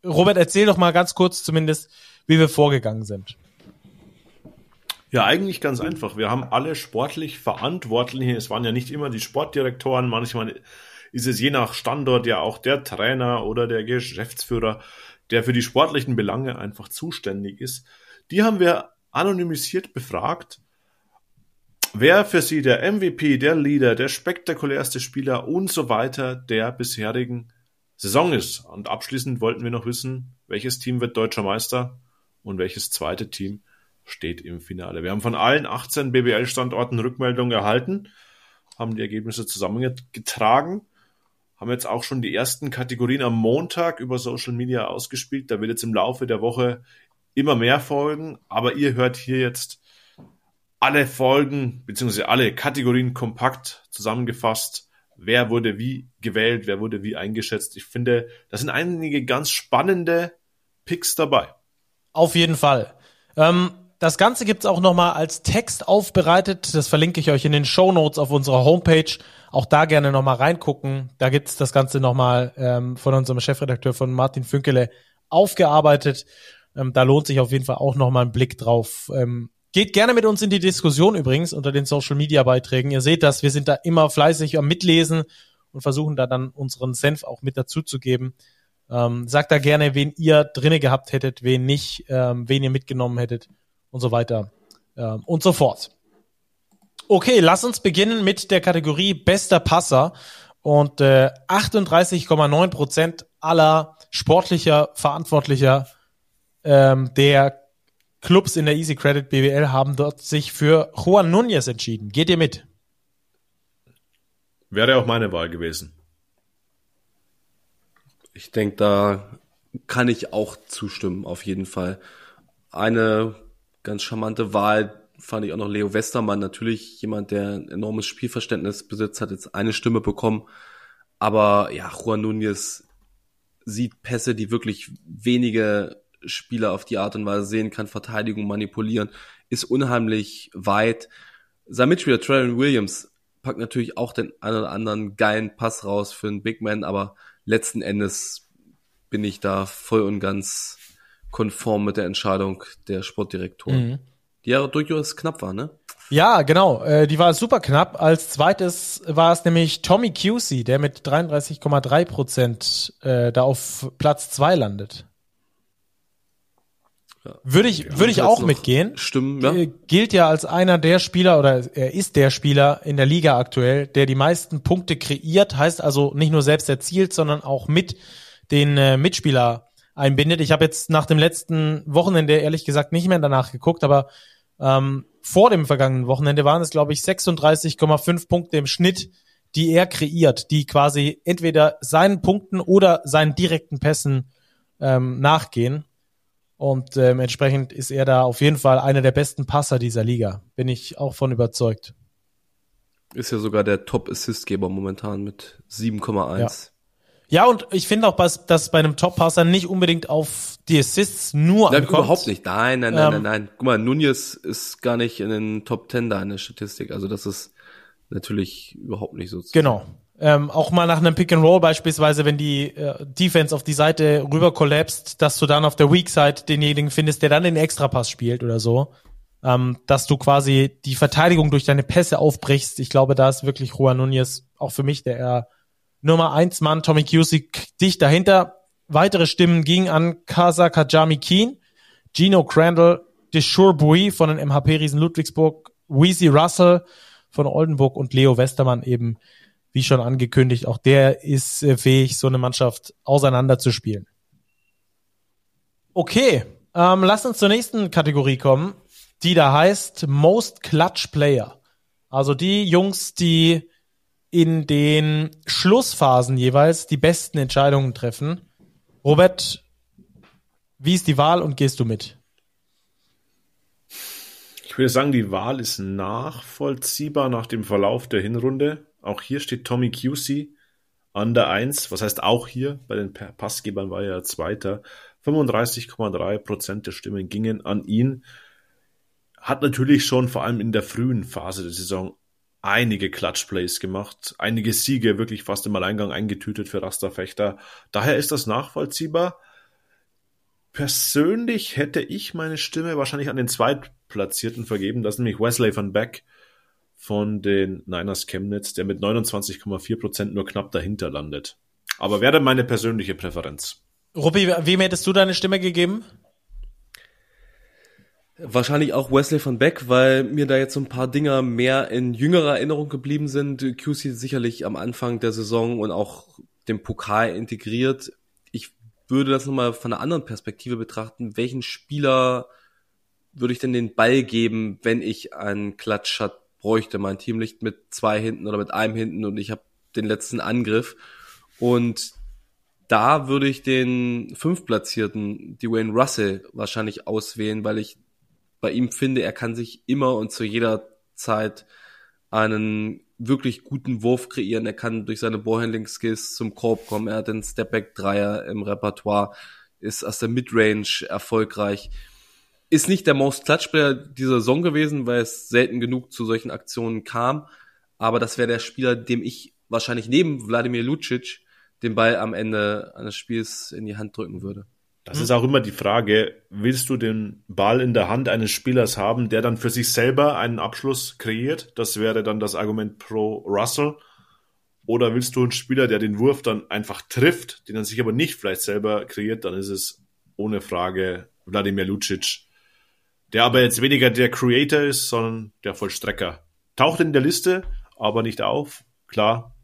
Speaker 2: Robert, erzähl doch mal ganz kurz zumindest, wie wir vorgegangen sind.
Speaker 3: Ja, eigentlich ganz einfach. Wir haben alle sportlich Verantwortliche. Es waren ja nicht immer die Sportdirektoren. Manchmal ist es je nach Standort ja auch der Trainer oder der Geschäftsführer, der für die sportlichen Belange einfach zuständig ist. Die haben wir anonymisiert befragt, wer für sie der MVP, der Leader, der spektakulärste Spieler und so weiter der bisherigen Saison ist. Und abschließend wollten wir noch wissen, welches Team wird deutscher Meister und welches zweite Team steht im Finale. Wir haben von allen 18 BBL-Standorten Rückmeldungen erhalten, haben die Ergebnisse zusammengetragen, haben jetzt auch schon die ersten Kategorien am Montag über Social Media ausgespielt. Da wird jetzt im Laufe der Woche immer mehr folgen, aber ihr hört hier jetzt alle Folgen beziehungsweise alle Kategorien kompakt zusammengefasst. Wer wurde wie gewählt, wer wurde wie eingeschätzt. Ich finde, da sind einige ganz spannende Picks dabei.
Speaker 2: Auf jeden Fall. Ähm, das Ganze gibt's auch nochmal als Text aufbereitet. Das verlinke ich euch in den Show Notes auf unserer Homepage. Auch da gerne nochmal reingucken. Da gibt's das Ganze nochmal ähm, von unserem Chefredakteur von Martin Fünkele aufgearbeitet. Ähm, da lohnt sich auf jeden Fall auch nochmal ein Blick drauf. Ähm, geht gerne mit uns in die Diskussion übrigens unter den Social Media Beiträgen. Ihr seht das, wir sind da immer fleißig am Mitlesen und versuchen da dann unseren Senf auch mit dazu zu geben. Ähm, sagt da gerne, wen ihr drinne gehabt hättet, wen nicht, ähm, wen ihr mitgenommen hättet und so weiter ähm, und so fort. Okay, lass uns beginnen mit der Kategorie bester Passer und äh, 38,9 Prozent aller sportlicher Verantwortlicher ähm, der Clubs in der Easy Credit BWL haben dort sich für Juan Núñez entschieden. Geht ihr mit?
Speaker 3: Wäre auch meine Wahl gewesen.
Speaker 1: Ich denke, da kann ich auch zustimmen, auf jeden Fall. Eine ganz charmante Wahl fand ich auch noch Leo Westermann. Natürlich jemand, der ein enormes Spielverständnis besitzt, hat jetzt eine Stimme bekommen. Aber ja, Juan Núñez sieht Pässe, die wirklich wenige Spieler auf die Art und Weise sehen kann, Verteidigung manipulieren, ist unheimlich weit. Sein Mitspieler Trevor Williams packt natürlich auch den einen oder anderen geilen Pass raus für einen Big Man, aber letzten Endes bin ich da voll und ganz konform mit der Entscheidung der Sportdirektoren,
Speaker 2: Mhm.
Speaker 1: die ja durchaus knapp war, ne?
Speaker 2: Ja, genau. Äh, die war super knapp. Als zweites war es nämlich Tommy Cusey, der mit 33,3 Prozent äh, da auf Platz zwei landet. Ja. Würde ich, würde ich auch mitgehen.
Speaker 1: Stimmen, ja.
Speaker 2: Äh, gilt ja als einer der Spieler oder er ist der Spieler in der Liga aktuell, der die meisten Punkte kreiert, heißt also nicht nur selbst erzielt, sondern auch mit den äh, Mitspieler einbindet. Ich habe jetzt nach dem letzten Wochenende ehrlich gesagt nicht mehr danach geguckt, aber ähm, vor dem vergangenen Wochenende waren es, glaube ich, 36,5 Punkte im Schnitt, die er kreiert, die quasi entweder seinen Punkten oder seinen direkten Pässen ähm, nachgehen. Und ähm, entsprechend ist er da auf jeden Fall einer der besten Passer dieser Liga. Bin ich auch von überzeugt.
Speaker 1: Ist ja sogar der Top-Assistgeber momentan mit 7,1.
Speaker 2: Ja. ja. und ich finde auch, dass, bei einem Top-Passer nicht unbedingt auf die Assists nur
Speaker 1: nein, ankommt. Überhaupt nicht. Nein, nein, nein, ähm, nein, nein. Guck mal, Nunez ist gar nicht in den Top 10 da in der Statistik. Also das ist natürlich überhaupt nicht so.
Speaker 2: Genau. Ähm, auch mal nach einem Pick and Roll beispielsweise, wenn die äh, Defense auf die Seite rüber kollapst, dass du dann auf der Weak Side denjenigen findest, der dann den Extrapass spielt oder so. Ähm, dass du quasi die Verteidigung durch deine Pässe aufbrichst. Ich glaube, da ist wirklich Juan Nunez auch für mich der Nummer eins Mann, Tommy Cusick dicht dahinter. Weitere Stimmen gingen an Kasa Kajami Keen, Gino Crandall, Deshur Bui von den MHP-Riesen Ludwigsburg, Weezy Russell von Oldenburg und Leo Westermann eben wie schon angekündigt, auch der ist äh, fähig, so eine Mannschaft auseinanderzuspielen. Okay, ähm, lass uns zur nächsten Kategorie kommen, die da heißt Most Clutch Player. Also die Jungs, die in den Schlussphasen jeweils die besten Entscheidungen treffen. Robert, wie ist die Wahl und gehst du mit?
Speaker 3: Ich würde sagen, die Wahl ist nachvollziehbar nach dem Verlauf der Hinrunde. Auch hier steht Tommy Cusey an der 1. Was heißt auch hier? Bei den Passgebern war er Zweiter. 35,3 Prozent der Stimmen gingen an ihn. Hat natürlich schon vor allem in der frühen Phase der Saison einige Clutch-Plays gemacht, einige Siege wirklich fast im Alleingang eingetütet für Rasterfechter. Daher ist das nachvollziehbar. Persönlich hätte ich meine Stimme wahrscheinlich an den Zweitplatzierten vergeben, das ist nämlich Wesley van Beck von den Niners Chemnitz, der mit 29,4 Prozent nur knapp dahinter landet. Aber wäre meine persönliche Präferenz.
Speaker 2: Ruppi, wem hättest du deine Stimme gegeben?
Speaker 1: Wahrscheinlich auch Wesley von Beck, weil mir da jetzt so ein paar Dinger mehr in jüngerer Erinnerung geblieben sind. QC sicherlich am Anfang der Saison und auch dem Pokal integriert. Ich würde das nochmal von einer anderen Perspektive betrachten. Welchen Spieler würde ich denn den Ball geben, wenn ich einen Klatsch hat bräuchte. Mein Team liegt mit zwei hinten oder mit einem hinten und ich habe den letzten Angriff. Und da würde ich den fünftplatzierten Dwayne Russell wahrscheinlich auswählen, weil ich bei ihm finde, er kann sich immer und zu jeder Zeit einen wirklich guten Wurf kreieren. Er kann durch seine Ballhandling-Skills zum Korb kommen. Er hat den Stepback-Dreier im Repertoire, ist aus der Midrange erfolgreich ist nicht der Most Clutch Player dieser Saison gewesen, weil es selten genug zu solchen Aktionen kam. Aber das wäre der Spieler, dem ich wahrscheinlich neben Wladimir Lucic den Ball am Ende eines Spiels in die Hand drücken würde.
Speaker 3: Das ist auch immer die Frage, willst du den Ball in der Hand eines Spielers haben, der dann für sich selber einen Abschluss kreiert? Das wäre dann das Argument pro Russell. Oder willst du einen Spieler, der den Wurf dann einfach trifft, den er sich aber nicht vielleicht selber kreiert, dann ist es ohne Frage Wladimir Lucic der aber jetzt weniger der Creator ist, sondern der Vollstrecker. Taucht in der Liste, aber nicht auf. Klar,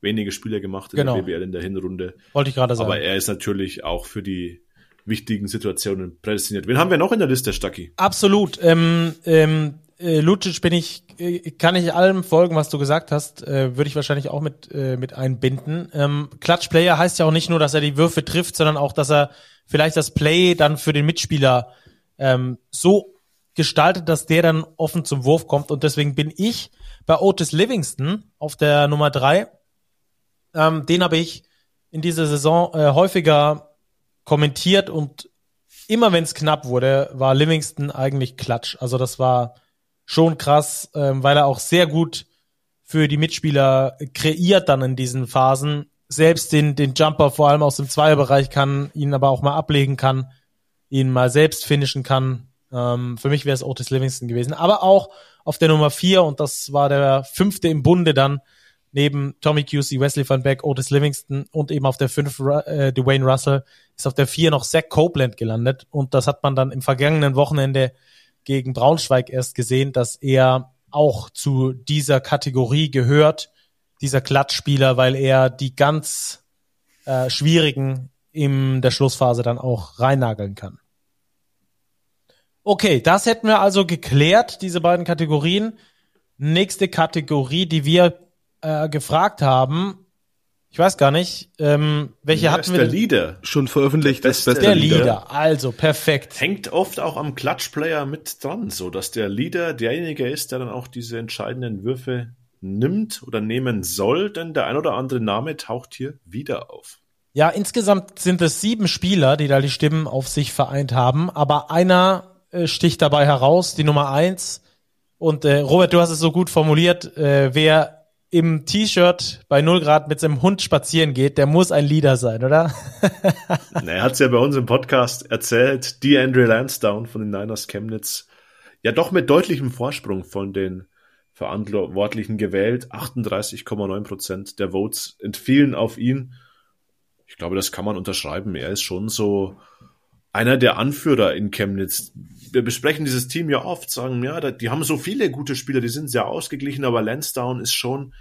Speaker 3: wenige Spieler gemacht in genau. der BBL in der Hinrunde.
Speaker 2: Wollte ich gerade sagen.
Speaker 3: Aber er ist natürlich auch für die wichtigen Situationen prädestiniert. Wen haben wir noch in der Liste, Stacki?
Speaker 2: Absolut. Ähm, ähm, äh, Lucic bin ich, äh, kann ich allem folgen, was du gesagt hast, äh, würde ich wahrscheinlich auch mit, äh, mit einbinden. Ähm, Clutch-Player heißt ja auch nicht nur, dass er die Würfe trifft, sondern auch, dass er vielleicht das Play dann für den Mitspieler ähm, so gestaltet, dass der dann offen zum Wurf kommt. Und deswegen bin ich bei Otis Livingston auf der Nummer drei. Ähm, den habe ich in dieser Saison äh, häufiger kommentiert und immer wenn es knapp wurde, war Livingston eigentlich klatsch. Also das war schon krass, ähm, weil er auch sehr gut für die Mitspieler kreiert dann in diesen Phasen. Selbst den, den Jumper vor allem aus dem Zweierbereich kann, ihn aber auch mal ablegen kann ihn mal selbst finishen kann. Ähm, für mich wäre es Otis Livingston gewesen. Aber auch auf der Nummer vier, und das war der fünfte im Bunde dann, neben Tommy QC, Wesley Van Beck, Otis Livingston und eben auf der 5 äh, Dwayne Russell ist auf der 4 noch Zach Copeland gelandet und das hat man dann im vergangenen Wochenende gegen Braunschweig erst gesehen, dass er auch zu dieser Kategorie gehört, dieser Klatschspieler, weil er die ganz äh, schwierigen in der Schlussphase dann auch reinnageln kann. Okay, das hätten wir also geklärt, diese beiden Kategorien. Nächste Kategorie, die wir äh, gefragt haben, ich weiß gar nicht, ähm, welche hatten
Speaker 3: ist
Speaker 2: wir?
Speaker 3: der? Leader.
Speaker 1: Schon veröffentlicht,
Speaker 3: Der
Speaker 1: das
Speaker 3: beste
Speaker 1: beste
Speaker 2: Der
Speaker 3: Leader.
Speaker 2: Leader, also perfekt.
Speaker 3: Hängt oft auch am Klatschplayer mit dran, so dass der Leader derjenige ist, der dann auch diese entscheidenden Würfe nimmt oder nehmen soll, denn der ein oder andere Name taucht hier wieder auf.
Speaker 2: Ja, insgesamt sind es sieben Spieler, die da die Stimmen auf sich vereint haben, aber einer äh, sticht dabei heraus, die Nummer eins. Und äh, Robert, du hast es so gut formuliert, äh, wer im T-Shirt bei 0 Grad mit seinem Hund spazieren geht, der muss ein Leader sein, oder?
Speaker 3: Na, Er hat es ja bei uns im Podcast erzählt, DeAndre Lansdowne von den Niners Chemnitz, ja doch mit deutlichem Vorsprung von den Verantwortlichen gewählt. 38,9 Prozent der Votes entfielen auf ihn. Ich glaube, das kann man unterschreiben. Er ist schon so einer der Anführer in Chemnitz. Wir besprechen dieses Team ja oft, sagen, ja, die haben so viele gute Spieler, die sind sehr ausgeglichen, aber Lansdowne ist schon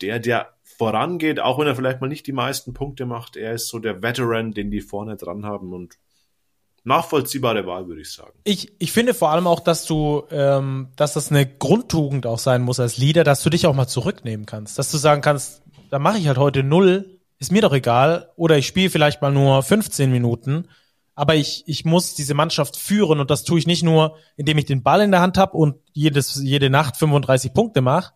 Speaker 3: der, der vorangeht, auch wenn er vielleicht mal nicht die meisten Punkte macht. Er ist so der Veteran, den die vorne dran haben und nachvollziehbare Wahl, würde ich sagen.
Speaker 2: Ich, ich finde vor allem auch, dass du, ähm, dass das eine Grundtugend auch sein muss als Leader, dass du dich auch mal zurücknehmen kannst. Dass du sagen kannst, da mache ich halt heute null, ist mir doch egal. Oder ich spiele vielleicht mal nur 15 Minuten. Aber ich, ich muss diese Mannschaft führen und das tue ich nicht nur, indem ich den Ball in der Hand habe und jedes, jede Nacht 35 Punkte mache,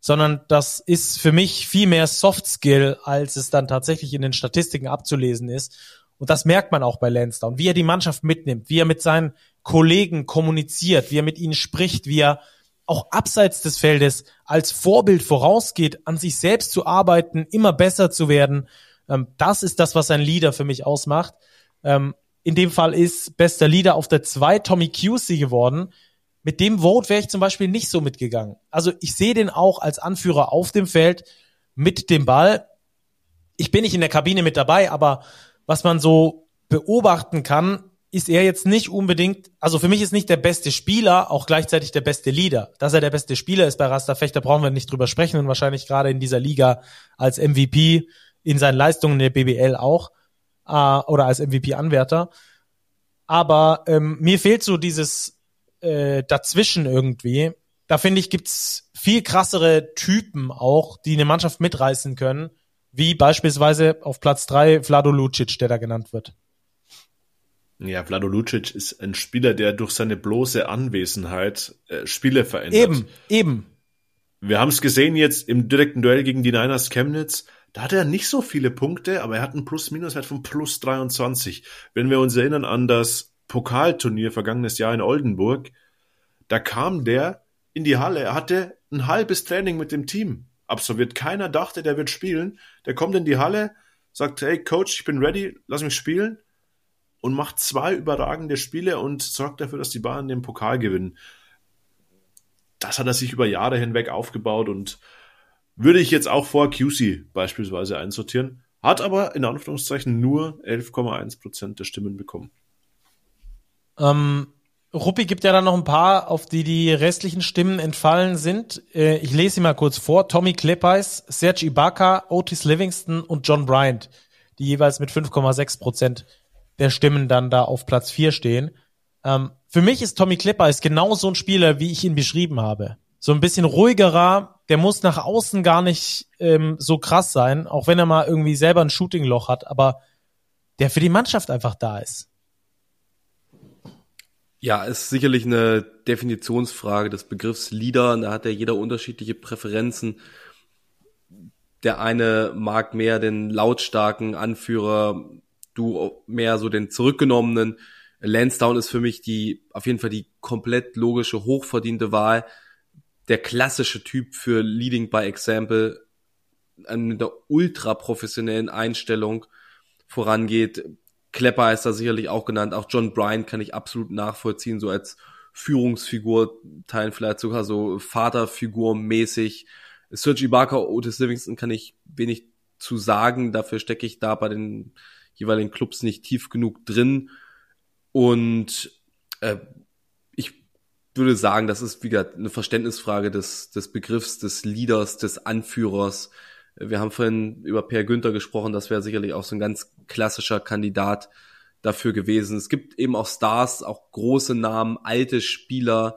Speaker 2: sondern das ist für mich viel mehr Soft Skill, als es dann tatsächlich in den Statistiken abzulesen ist. Und das merkt man auch bei Lansdowne, wie er die Mannschaft mitnimmt, wie er mit seinen Kollegen kommuniziert, wie er mit ihnen spricht, wie er auch abseits des Feldes als Vorbild vorausgeht, an sich selbst zu arbeiten, immer besser zu werden. Ähm, das ist das, was ein Leader für mich ausmacht. Ähm, in dem Fall ist bester Leader auf der 2 Tommy Cusey geworden. Mit dem Vote wäre ich zum Beispiel nicht so mitgegangen. Also ich sehe den auch als Anführer auf dem Feld mit dem Ball. Ich bin nicht in der Kabine mit dabei, aber was man so beobachten kann, ist er jetzt nicht unbedingt, also für mich ist nicht der beste Spieler, auch gleichzeitig der beste Leader. Dass er der beste Spieler ist bei Rasta Fechter, brauchen wir nicht drüber sprechen und wahrscheinlich gerade in dieser Liga als MVP in seinen Leistungen in der BBL auch äh, oder als MVP-Anwärter. Aber ähm, mir fehlt so dieses äh, dazwischen irgendwie. Da finde ich, gibt's viel krassere Typen auch, die eine Mannschaft mitreißen können, wie beispielsweise auf Platz drei Vlado Lucic, der da genannt wird.
Speaker 3: Ja, Vlado Lucic ist ein Spieler, der durch seine bloße Anwesenheit äh, Spiele verändert.
Speaker 2: Eben, eben.
Speaker 3: Wir haben es gesehen jetzt im direkten Duell gegen die Niners Chemnitz. Da hat er nicht so viele Punkte, aber er hat einen Plus-Minus-Wert von plus 23. Wenn wir uns erinnern an das Pokalturnier vergangenes Jahr in Oldenburg, da kam der in die Halle. Er hatte ein halbes Training mit dem Team absolviert. Keiner dachte, der wird spielen. Der kommt in die Halle, sagt, hey Coach, ich bin ready, lass mich spielen und macht zwei überragende Spiele und sorgt dafür, dass die Bayern den Pokal gewinnen das hat er sich über Jahre hinweg aufgebaut und würde ich jetzt auch vor QC beispielsweise einsortieren. Hat aber in Anführungszeichen nur 11,1 Prozent der Stimmen bekommen.
Speaker 2: Ähm, Ruppi gibt ja dann noch ein paar, auf die die restlichen Stimmen entfallen sind. Äh, ich lese sie mal kurz vor. Tommy Kleppeis, Serge Ibaka, Otis Livingston und John Bryant, die jeweils mit 5,6 Prozent der Stimmen dann da auf Platz 4 stehen. Ähm, für mich ist Tommy Kleppeis genau so ein Spieler, wie ich ihn beschrieben habe. So ein bisschen ruhigerer, der muss nach außen gar nicht ähm, so krass sein, auch wenn er mal irgendwie selber ein Shootingloch hat, aber der für die Mannschaft einfach da ist.
Speaker 1: Ja, ist sicherlich eine Definitionsfrage des Begriffs Leader. Da hat ja jeder unterschiedliche Präferenzen. Der eine mag mehr den lautstarken Anführer, du mehr so den zurückgenommenen. Lansdowne ist für mich die, auf jeden Fall die komplett logische, hochverdiente Wahl. Der klassische Typ für Leading by Example, mit der ultra professionellen Einstellung vorangeht. Klepper ist da sicherlich auch genannt. Auch John Bryan kann ich absolut nachvollziehen, so als Führungsfigur, teilen vielleicht sogar so Vaterfigur mäßig. Serge Ibaka, Otis Livingston kann ich wenig zu sagen. Dafür stecke ich da bei den jeweiligen Clubs nicht tief genug drin. Und äh, ich würde sagen, das ist wieder eine Verständnisfrage des, des Begriffs des Leaders, des Anführers. Wir haben vorhin über Per Günther gesprochen, das wäre sicherlich auch so ein ganz klassischer Kandidat dafür gewesen. Es gibt eben auch Stars, auch große Namen, alte Spieler,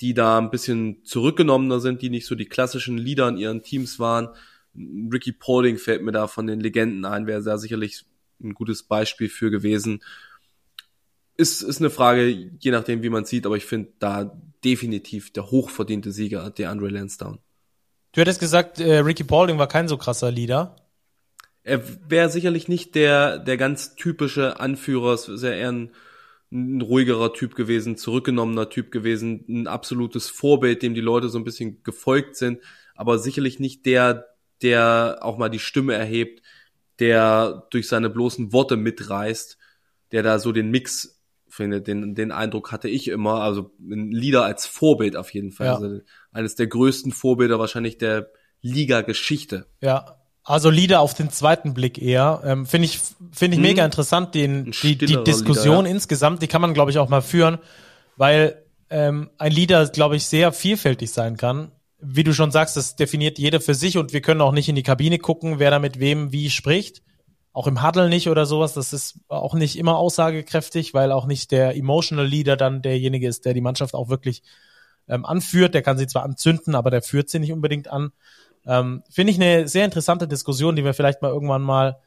Speaker 1: die da ein bisschen zurückgenommener sind, die nicht so die klassischen Leader in ihren Teams waren. Ricky Paulding fällt mir da von den Legenden ein, wäre da sicherlich ein gutes Beispiel für gewesen. Ist, ist eine Frage, je nachdem, wie man sieht, aber ich finde da definitiv der hochverdiente Sieger, der Andre Lansdowne.
Speaker 2: Du hättest gesagt, äh, Ricky Paulding war kein so krasser Leader.
Speaker 1: Er wäre sicherlich nicht der, der ganz typische Anführer, es ja eher ein, ein ruhigerer Typ gewesen, zurückgenommener Typ gewesen, ein absolutes Vorbild, dem die Leute so ein bisschen gefolgt sind, aber sicherlich nicht der, der auch mal die Stimme erhebt, der durch seine bloßen Worte mitreißt, der da so den Mix findet. Den, den Eindruck hatte ich immer. Also ein Leader als Vorbild auf jeden Fall. Ja. Also eines der größten Vorbilder wahrscheinlich der Liga-Geschichte.
Speaker 2: Ja, also Lieder auf den zweiten Blick eher. Ähm, finde ich, finde ich hm. mega interessant, den, die, die Diskussion Lieder, ja. insgesamt, die kann man, glaube ich, auch mal führen, weil ähm, ein Lieder, glaube ich, sehr vielfältig sein kann wie du schon sagst, das definiert jeder für sich und wir können auch nicht in die Kabine gucken, wer da mit wem wie spricht. Auch im Huddle nicht oder sowas. Das ist auch nicht immer aussagekräftig, weil auch nicht der Emotional Leader dann derjenige ist, der die Mannschaft auch wirklich ähm, anführt. Der kann sie zwar anzünden, aber der führt sie nicht unbedingt an. Ähm, Finde ich eine sehr interessante Diskussion, die wir vielleicht mal irgendwann mal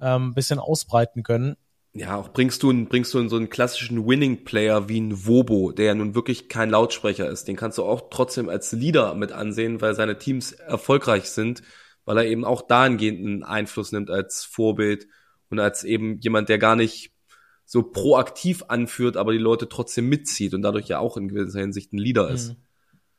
Speaker 2: ähm, bisschen ausbreiten können
Speaker 1: ja, auch bringst du, bringst du in so einen klassischen Winning-Player wie ein Wobo, der ja nun wirklich kein Lautsprecher ist. Den kannst du auch trotzdem als Leader mit ansehen, weil seine Teams erfolgreich sind, weil er eben auch dahingehend einen Einfluss nimmt als Vorbild und als eben jemand, der gar nicht so proaktiv anführt, aber die Leute trotzdem mitzieht und dadurch ja auch in gewisser Hinsicht ein Leader ist. Mhm.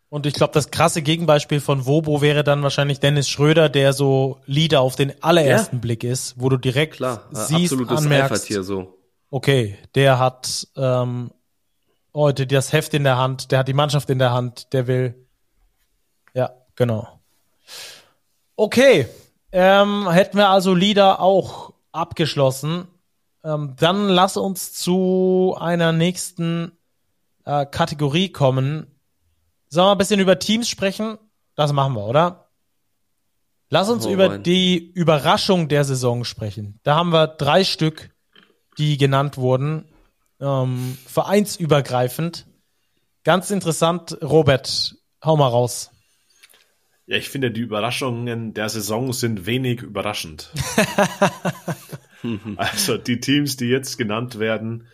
Speaker 2: Und ich glaube, das krasse Gegenbeispiel von Wobo wäre dann wahrscheinlich Dennis Schröder, der so Leader auf den allerersten ja. Blick ist, wo du direkt Klar, siehst, absolutes anmerkst,
Speaker 1: hier so.
Speaker 2: okay, der hat ähm, heute das Heft in der Hand, der hat die Mannschaft in der Hand, der will, ja, genau. Okay, ähm, hätten wir also Leader auch abgeschlossen. Ähm, dann lass uns zu einer nächsten äh, Kategorie kommen Sollen wir ein bisschen über Teams sprechen? Das machen wir, oder? Lass uns oh, über mein. die Überraschung der Saison sprechen. Da haben wir drei Stück, die genannt wurden, ähm, vereinsübergreifend. Ganz interessant, Robert, hau mal raus.
Speaker 3: Ja, ich finde, die Überraschungen der Saison sind wenig überraschend. also die Teams, die jetzt genannt werden,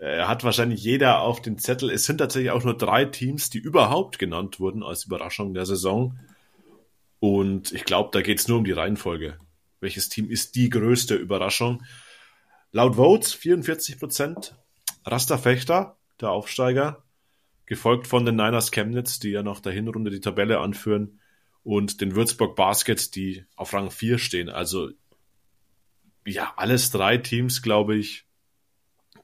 Speaker 3: äh, hat wahrscheinlich jeder auf den Zettel. Es sind tatsächlich auch nur drei Teams, die überhaupt genannt wurden als Überraschung der Saison. Und ich glaube, da geht es nur um die Reihenfolge. Welches Team ist die größte Überraschung? Laut Votes 44 Prozent. Rasta Fechter, der Aufsteiger, gefolgt von den Niners Chemnitz, die ja nach der Hinrunde die Tabelle anführen, und den Würzburg Baskets, die auf Rang 4 stehen. Also ja, alles drei Teams, glaube ich,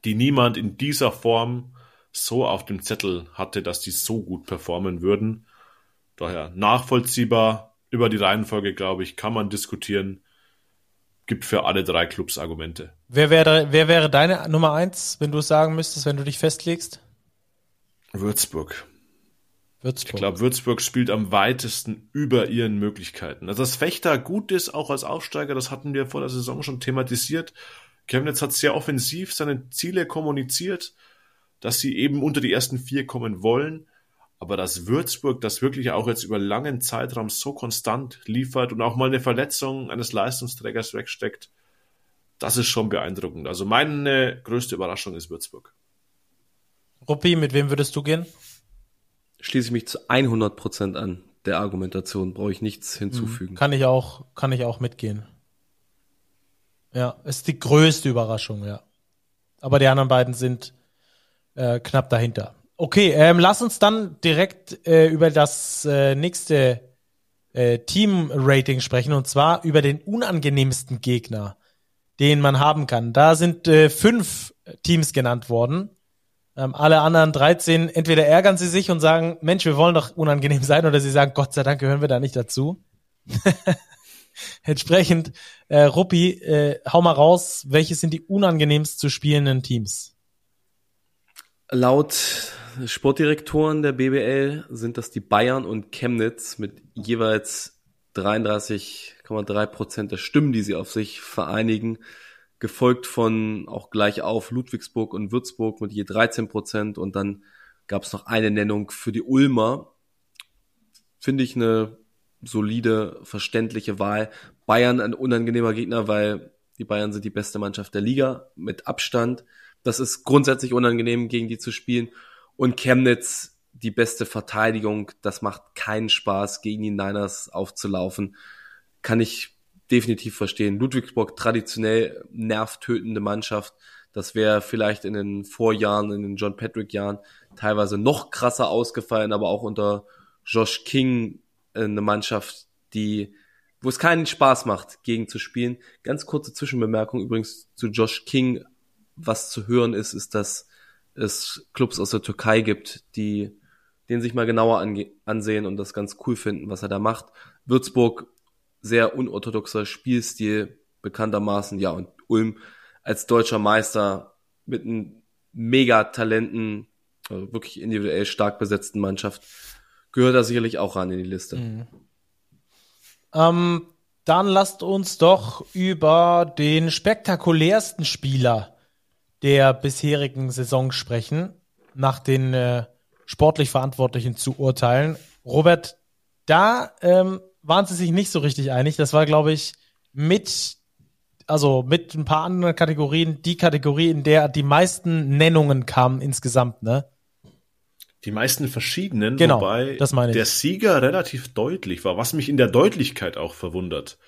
Speaker 3: die niemand in dieser Form so auf dem Zettel hatte, dass die so gut performen würden. Daher nachvollziehbar. Über die Reihenfolge, glaube ich, kann man diskutieren. Gibt für alle drei Clubs Argumente.
Speaker 2: Wer wäre, wer wäre deine Nummer eins, wenn du es sagen müsstest, wenn du dich festlegst?
Speaker 3: Würzburg. Würzburg. Ich glaube, Würzburg spielt am weitesten über ihren Möglichkeiten. Also, dass Fechter gut ist, auch als Aufsteiger, das hatten wir vor der Saison schon thematisiert. Chemnitz hat sehr offensiv seine Ziele kommuniziert, dass sie eben unter die ersten vier kommen wollen. Aber dass Würzburg das wirklich auch jetzt über langen Zeitraum so konstant liefert und auch mal eine Verletzung eines Leistungsträgers wegsteckt, das ist schon beeindruckend. Also meine größte Überraschung ist Würzburg.
Speaker 2: Ruppi, mit wem würdest du gehen?
Speaker 1: Schließe ich mich zu 100 Prozent an. Der Argumentation brauche ich nichts hinzufügen.
Speaker 2: Kann ich auch, kann ich auch mitgehen. Ja, ist die größte Überraschung, ja. Aber die anderen beiden sind äh, knapp dahinter. Okay, ähm, lass uns dann direkt äh, über das äh, nächste äh, Team-Rating sprechen und zwar über den unangenehmsten Gegner, den man haben kann. Da sind äh, fünf Teams genannt worden. Ähm, alle anderen 13, entweder ärgern sie sich und sagen, Mensch, wir wollen doch unangenehm sein, oder sie sagen, Gott sei Dank gehören wir da nicht dazu. Entsprechend, äh, Ruppi, äh, hau mal raus, welche sind die unangenehmst zu spielenden Teams?
Speaker 1: Laut Sportdirektoren der BBL sind das die Bayern und Chemnitz mit jeweils 33,3 Prozent der Stimmen, die sie auf sich vereinigen, gefolgt von auch gleich auf Ludwigsburg und Würzburg mit je 13 Prozent und dann gab es noch eine Nennung für die Ulmer. Finde ich eine solide, verständliche Wahl. Bayern ein unangenehmer Gegner, weil die Bayern sind die beste Mannschaft der Liga mit Abstand. Das ist grundsätzlich unangenehm, gegen die zu spielen. Und Chemnitz die beste Verteidigung. Das macht keinen Spaß, gegen die Niners aufzulaufen. Kann ich definitiv verstehen. Ludwigsburg traditionell nervtötende Mannschaft. Das wäre vielleicht in den Vorjahren, in den John Patrick Jahren teilweise noch krasser ausgefallen, aber auch unter Josh King eine Mannschaft, die, wo es keinen Spaß macht, gegen zu spielen. Ganz kurze Zwischenbemerkung übrigens zu Josh King. Was zu hören ist, ist, dass es Clubs aus der Türkei gibt, die den sich mal genauer ansehen und das ganz cool finden, was er da macht. Würzburg, sehr unorthodoxer Spielstil, bekanntermaßen, ja, und Ulm als deutscher Meister mit einem Mega-Talenten, also wirklich individuell stark besetzten Mannschaft, gehört da sicherlich auch ran in die Liste. Mhm.
Speaker 2: Ähm, dann lasst uns doch über den spektakulärsten Spieler der bisherigen Saison sprechen, nach den äh, sportlich Verantwortlichen zu urteilen. Robert, da ähm, waren sie sich nicht so richtig einig. Das war, glaube ich, mit, also mit ein paar anderen Kategorien, die Kategorie, in der die meisten Nennungen kamen insgesamt, ne?
Speaker 3: Die meisten verschiedenen,
Speaker 2: genau,
Speaker 3: wobei der Sieger relativ deutlich war, was mich in der Deutlichkeit auch verwundert.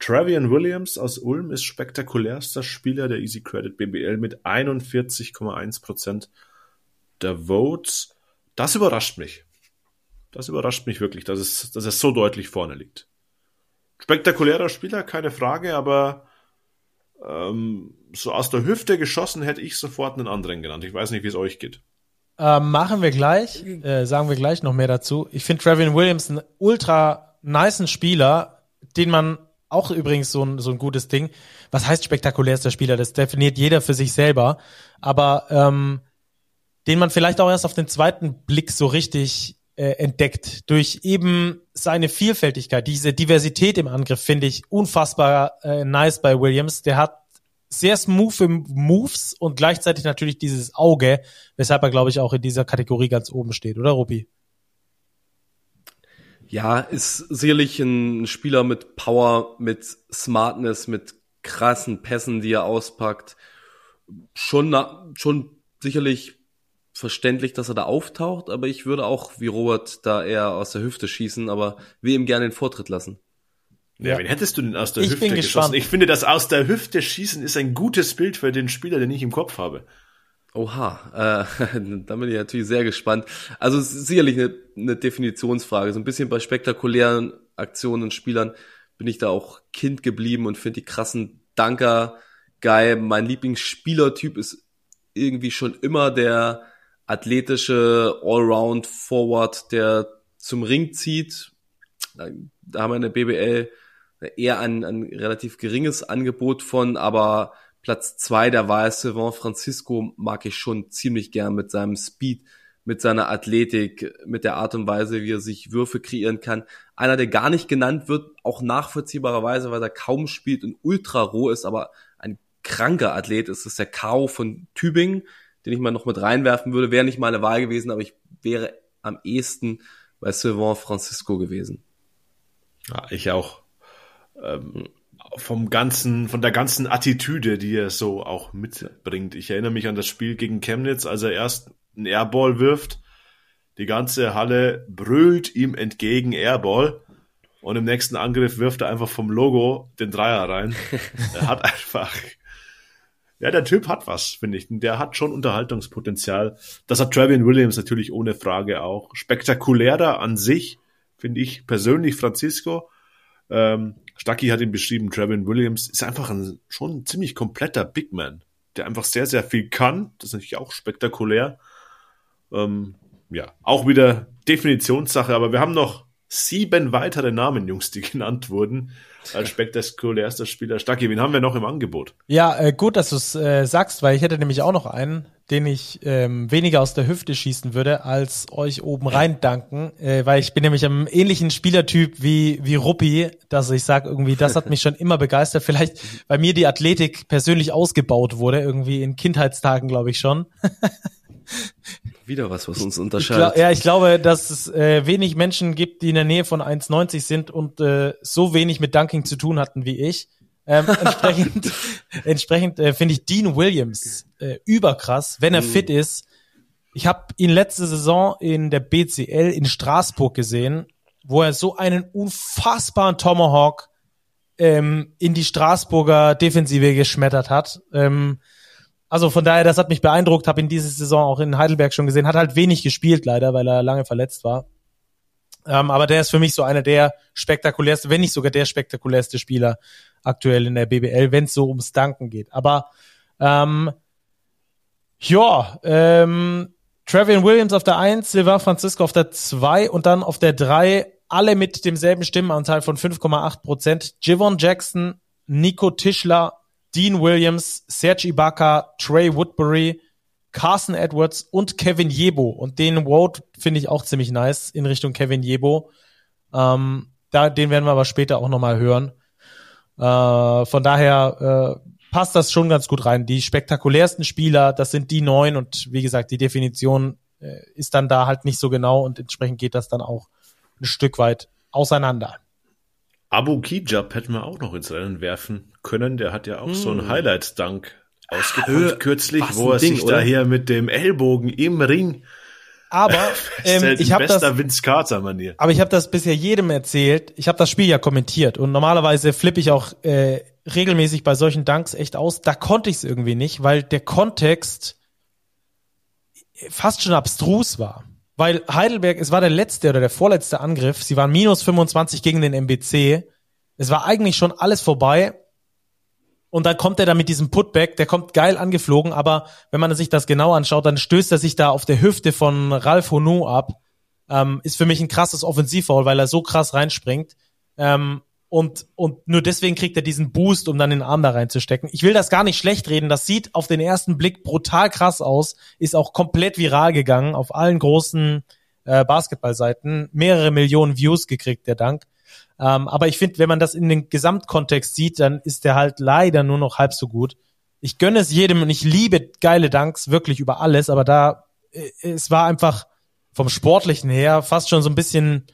Speaker 3: Travian Williams aus Ulm ist spektakulärster Spieler der Easy Credit BBL mit 41,1 Prozent der Votes. Das überrascht mich. Das überrascht mich wirklich, dass es, dass es so deutlich vorne liegt. Spektakulärer Spieler, keine Frage, aber ähm, so aus der Hüfte geschossen hätte ich sofort einen anderen genannt. Ich weiß nicht, wie es euch geht.
Speaker 2: Äh, machen wir gleich, äh, sagen wir gleich noch mehr dazu. Ich finde Travian Williams einen ultra niceen Spieler, den man auch übrigens so ein, so ein gutes Ding. Was heißt spektakulärster Spieler? Das definiert jeder für sich selber. Aber ähm, den man vielleicht auch erst auf den zweiten Blick so richtig äh, entdeckt. Durch eben seine Vielfältigkeit, diese Diversität im Angriff finde ich unfassbar äh, nice bei Williams. Der hat sehr smooth im Moves und gleichzeitig natürlich dieses Auge, weshalb er, glaube ich, auch in dieser Kategorie ganz oben steht, oder Rupi?
Speaker 1: Ja, ist sicherlich ein Spieler mit Power, mit Smartness, mit krassen Pässen, die er auspackt. Schon, schon sicherlich verständlich, dass er da auftaucht, aber ich würde auch wie Robert da eher aus der Hüfte schießen, aber wir ihm gerne den Vortritt lassen.
Speaker 3: Ja, ja, wen hättest du denn aus der
Speaker 2: ich
Speaker 3: Hüfte
Speaker 2: geschossen?
Speaker 3: Gespannt. Ich finde, das aus der Hüfte schießen ist ein gutes Bild für den Spieler, den ich im Kopf habe.
Speaker 1: Oha, äh, da bin ich natürlich sehr gespannt. Also es ist sicherlich eine, eine Definitionsfrage. So ein bisschen bei spektakulären Aktionen und Spielern bin ich da auch Kind geblieben und finde die krassen Danker geil. Mein Lieblingsspielertyp ist irgendwie schon immer der athletische Allround Forward, der zum Ring zieht. Da haben wir in der BBL eher ein, ein relativ geringes Angebot von, aber Platz zwei der Wahl Sylvain Francisco mag ich schon ziemlich gern mit seinem Speed, mit seiner Athletik, mit der Art und Weise, wie er sich Würfe kreieren kann. Einer, der gar nicht genannt wird, auch nachvollziehbarerweise, weil er kaum spielt und ultra roh ist, aber ein kranker Athlet ist, ist der Kao von Tübingen, den ich mal noch mit reinwerfen würde. Wäre nicht meine Wahl gewesen, aber ich wäre am ehesten bei Sylvain Francisco gewesen.
Speaker 3: Ja, ich auch. Ähm, vom ganzen, von der ganzen Attitüde, die er so auch mitbringt. Ich erinnere mich an das Spiel gegen Chemnitz, als er erst einen Airball wirft. Die ganze Halle brüllt ihm entgegen Airball. Und im nächsten Angriff wirft er einfach vom Logo den Dreier rein. er hat einfach, ja, der Typ hat was, finde ich. Der hat schon Unterhaltungspotenzial. Das hat Travian Williams natürlich ohne Frage auch. Spektakulärer an sich, finde ich persönlich Francisco. Ähm, Stucky hat ihn beschrieben, Trevin Williams ist einfach ein schon ein ziemlich kompletter Big Man. der einfach sehr, sehr viel kann. Das ist natürlich auch spektakulär. Ähm, ja, auch wieder Definitionssache, aber wir haben noch sieben weitere Namen, Jungs, die genannt wurden als spektakulärster Spieler. Stacki, wen haben wir noch im Angebot?
Speaker 2: Ja, äh, gut, dass du es äh, sagst, weil ich hätte nämlich auch noch einen, den ich ähm, weniger aus der Hüfte schießen würde, als euch oben rein danken, äh, weil ich bin nämlich am ähnlichen Spielertyp wie wie Ruppi, dass ich sage irgendwie, das hat mich schon immer begeistert. Vielleicht, weil mir die Athletik persönlich ausgebaut wurde, irgendwie in Kindheitstagen, glaube ich schon.
Speaker 1: Wieder was, was uns
Speaker 2: Ich
Speaker 1: unterscheidet.
Speaker 2: glaub, ja, ich glaube, dass es äh, wenig Menschen gibt, die in der Nähe von 1,90 sind und äh, so wenig mit Dunking zu tun hatten wie ich. Ähm, entsprechend entsprechend äh, finde ich Dean Williams äh, überkrass, wenn er fit ist. Ich habe ihn letzte Saison in der BCL in Straßburg gesehen, wo er so einen unfassbaren Tomahawk ähm, in die Straßburger Defensive geschmettert hat. Ähm, also von daher, das hat mich beeindruckt, habe ihn diese Saison auch in Heidelberg schon gesehen, hat halt wenig gespielt leider, weil er lange verletzt war. Ähm, aber der ist für mich so einer der spektakulärste, wenn nicht sogar der spektakulärste Spieler aktuell in der BBL, wenn es so ums Danken geht. Aber ähm, ja, ähm, Travian Williams auf der 1, Silva Francisco auf der 2 und dann auf der 3 alle mit demselben Stimmenanteil von 5,8 Prozent. Javon Jackson, Nico Tischler, Dean Williams, Serge Ibaka, Trey Woodbury, Carson Edwards und Kevin Jebo. Und den Vote finde ich auch ziemlich nice in Richtung Kevin Jebo. Ähm, da, den werden wir aber später auch nochmal hören. Äh, von daher äh, passt das schon ganz gut rein. Die spektakulärsten Spieler, das sind die neun und wie gesagt, die Definition äh, ist dann da halt nicht so genau und entsprechend geht das dann auch ein Stück weit auseinander.
Speaker 3: Abu Kijab hätten wir auch noch ins Rennen werfen können. Der hat ja auch so einen Highlight-Dunk ausgepackt kürzlich, wo er
Speaker 1: Ding,
Speaker 3: sich
Speaker 1: oder?
Speaker 3: da hier mit dem Ellbogen im Ring
Speaker 2: Aber ähm, ich habe das,
Speaker 3: Vince Carter Manier.
Speaker 2: aber ich habe das bisher jedem erzählt. Ich habe das Spiel ja kommentiert und normalerweise flippe ich auch äh, regelmäßig bei solchen Dunks echt aus. Da konnte ich es irgendwie nicht, weil der Kontext fast schon abstrus war. Weil Heidelberg, es war der letzte oder der vorletzte Angriff. Sie waren minus 25 gegen den MBC. Es war eigentlich schon alles vorbei. Und dann kommt er da mit diesem Putback, der kommt geil angeflogen, aber wenn man sich das genau anschaut, dann stößt er sich da auf der Hüfte von Ralf Honou ab. Ähm, ist für mich ein krasses Offensivfoul, weil er so krass reinspringt. Ähm, und, und nur deswegen kriegt er diesen Boost, um dann den Arm da reinzustecken. Ich will das gar nicht schlecht reden. Das sieht auf den ersten Blick brutal krass aus. Ist auch komplett viral gegangen auf allen großen äh, Basketballseiten. Mehrere Millionen Views gekriegt, der Dank. Ähm, aber ich finde, wenn man das in den Gesamtkontext sieht, dann ist der halt leider nur noch halb so gut. Ich gönne es jedem und ich liebe geile Danks wirklich über alles, aber da, äh, es war einfach vom Sportlichen her fast schon so ein bisschen,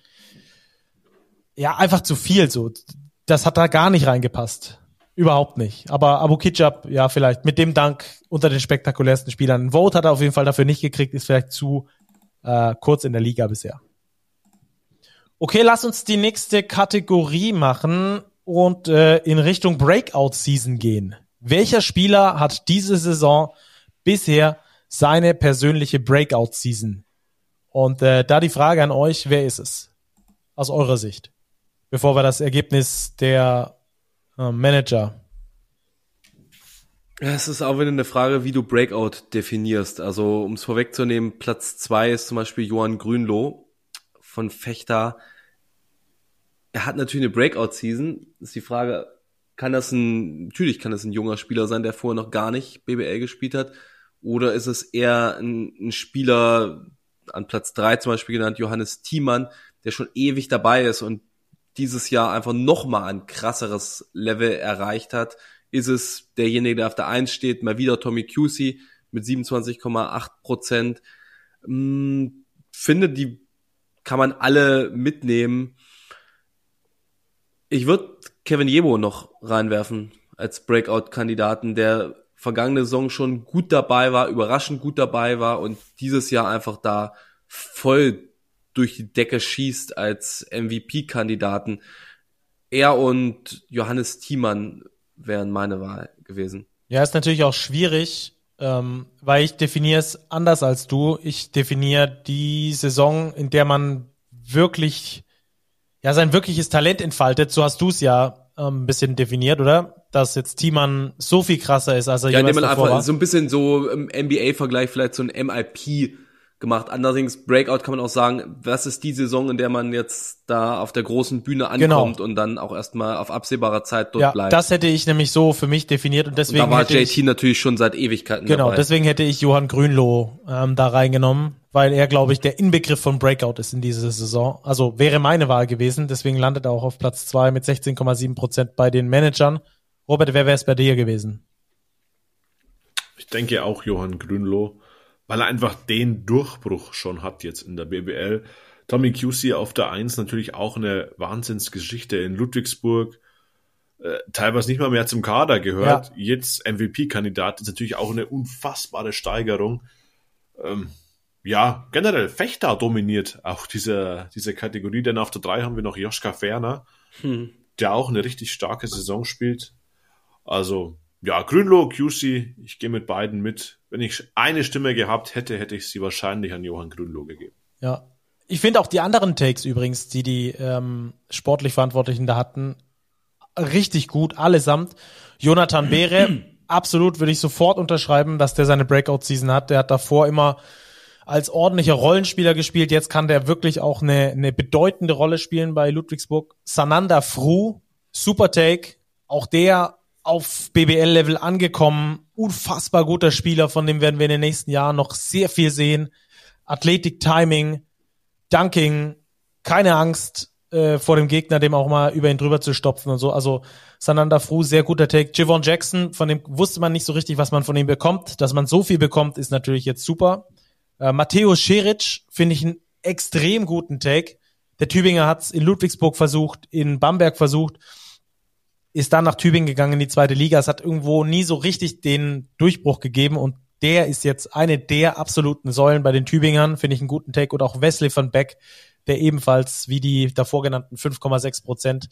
Speaker 2: ja, einfach zu viel so. Das hat da gar nicht reingepasst. Überhaupt nicht. Aber Abu Kijab, ja, vielleicht mit dem Dank unter den spektakulärsten Spielern. Ein Vote hat er auf jeden Fall dafür nicht gekriegt, ist vielleicht zu äh, kurz in der Liga bisher. Okay, lass uns die nächste Kategorie machen und äh, in Richtung Breakout-Season gehen. Welcher Spieler hat diese Saison bisher seine persönliche Breakout-Season? Und äh, da die Frage an euch, wer ist es? Aus eurer Sicht. Bevor wir das Ergebnis der äh, Manager.
Speaker 1: Es ist auch wieder eine Frage, wie du Breakout definierst. Also, um es vorwegzunehmen, Platz zwei ist zum Beispiel Johann Grünloh von Fechter. Er hat natürlich eine Breakout-Season. Ist die Frage, kann das ein, natürlich kann das ein junger Spieler sein, der vorher noch gar nicht BBL gespielt hat. Oder ist es eher ein, ein Spieler, an Platz drei zum Beispiel genannt, Johannes Thiemann, der schon ewig dabei ist und dieses Jahr einfach nochmal ein krasseres Level erreicht hat, ist es derjenige, der auf der Eins steht, mal wieder Tommy Cusey mit 27,8 Prozent. Hm, finde, die kann man alle mitnehmen. Ich würde Kevin Jebo noch reinwerfen als Breakout-Kandidaten, der vergangene Saison schon gut dabei war, überraschend gut dabei war und dieses Jahr einfach da voll durch die Decke schießt als MVP-Kandidaten. Er und Johannes Thiemann wären meine Wahl gewesen.
Speaker 2: Ja, ist natürlich auch schwierig, ähm, weil ich definiere es anders als du. Ich definiere die Saison, in der man wirklich, ja, sein wirkliches Talent entfaltet. So hast du es ja ähm, ein bisschen definiert, oder? dass jetzt Thiemann so viel krasser ist, als er
Speaker 1: Ja,
Speaker 2: jemals
Speaker 1: man
Speaker 2: davor
Speaker 1: einfach
Speaker 2: war.
Speaker 1: so ein bisschen so im NBA-Vergleich vielleicht so ein MIP gemacht. Allerdings Breakout kann man auch sagen, was ist die Saison, in der man jetzt da auf der großen Bühne ankommt und dann auch erstmal auf absehbarer Zeit dort
Speaker 2: Genau. ja,
Speaker 1: bleibt.
Speaker 2: das hätte ich nämlich so für mich definiert und
Speaker 1: und
Speaker 2: deswegen
Speaker 1: da war
Speaker 2: hätte
Speaker 1: JT
Speaker 2: ich,
Speaker 1: natürlich schon seit Ewigkeiten
Speaker 2: genau,
Speaker 1: dabei.
Speaker 2: deswegen hätte ich Johann Grünloh ähm, da reingenommen, weil er, glaube ich, der Inbegriff von Breakout ist in dieser Saison. Also wäre meine Wahl gewesen, deswegen landet er auch auf Platz zwei mit 16,7 Prozent bei den Managern. Robert, wer wäre es bei dir gewesen?
Speaker 3: Ich denke auch Johann Grünloh, weil er einfach den Durchbruch schon hat jetzt in der BBL. Tommy QC auf der Eins natürlich auch eine Wahnsinnsgeschichte in Ludwigsburg. Äh, teilweise nicht mal mehr zum Kader gehört.
Speaker 2: Ja.
Speaker 3: Jetzt MVP-Kandidat ist natürlich auch eine unfassbare Steigerung. Ähm, ja, generell Fechter dominiert auch diese, diese Kategorie, denn auf der drei haben wir noch Joschka Ferner,
Speaker 1: Hm.
Speaker 3: der auch eine richtig starke Saison spielt. Also, ja, Grünloh, QC, ich gehe mit beiden mit. Wenn ich eine Stimme gehabt hätte, hätte ich sie wahrscheinlich an Johann Grünloh gegeben.
Speaker 2: Ja. Ich finde auch die anderen Takes übrigens, die die ähm, sportlich Verantwortlichen da hatten, richtig gut, allesamt. Jonathan Beere, absolut würde ich sofort unterschreiben, dass der seine Breakout-Season hat. Der hat davor immer als ordentlicher Rollenspieler gespielt. Jetzt kann der wirklich auch eine, eine bedeutende Rolle spielen bei Ludwigsburg. Sananda Fru, super Take. Auch der auf BBL-Level angekommen. Unfassbar guter Spieler, von dem werden wir in den nächsten Jahren noch sehr viel sehen. Athletik, Timing, Dunking, keine Angst äh, vor dem Gegner, dem auch mal über ihn drüber zu stopfen und so. Also Sananda Fru, sehr guter Take. Javon Jackson, von dem wusste man nicht so richtig, was man von ihm bekommt. Dass man so viel bekommt, ist natürlich jetzt super. Äh, Matteo Scheric finde ich einen extrem guten Take. Der Tübinger hat es in Ludwigsburg versucht, in Bamberg versucht, ist dann nach Tübingen gegangen in die zweite Liga. Es hat irgendwo nie so richtig den Durchbruch gegeben und der ist jetzt eine der absoluten Säulen bei den Tübingern, finde ich einen guten Take. Und auch Wesley van Beck, der ebenfalls wie die davor genannten 5,6 Prozent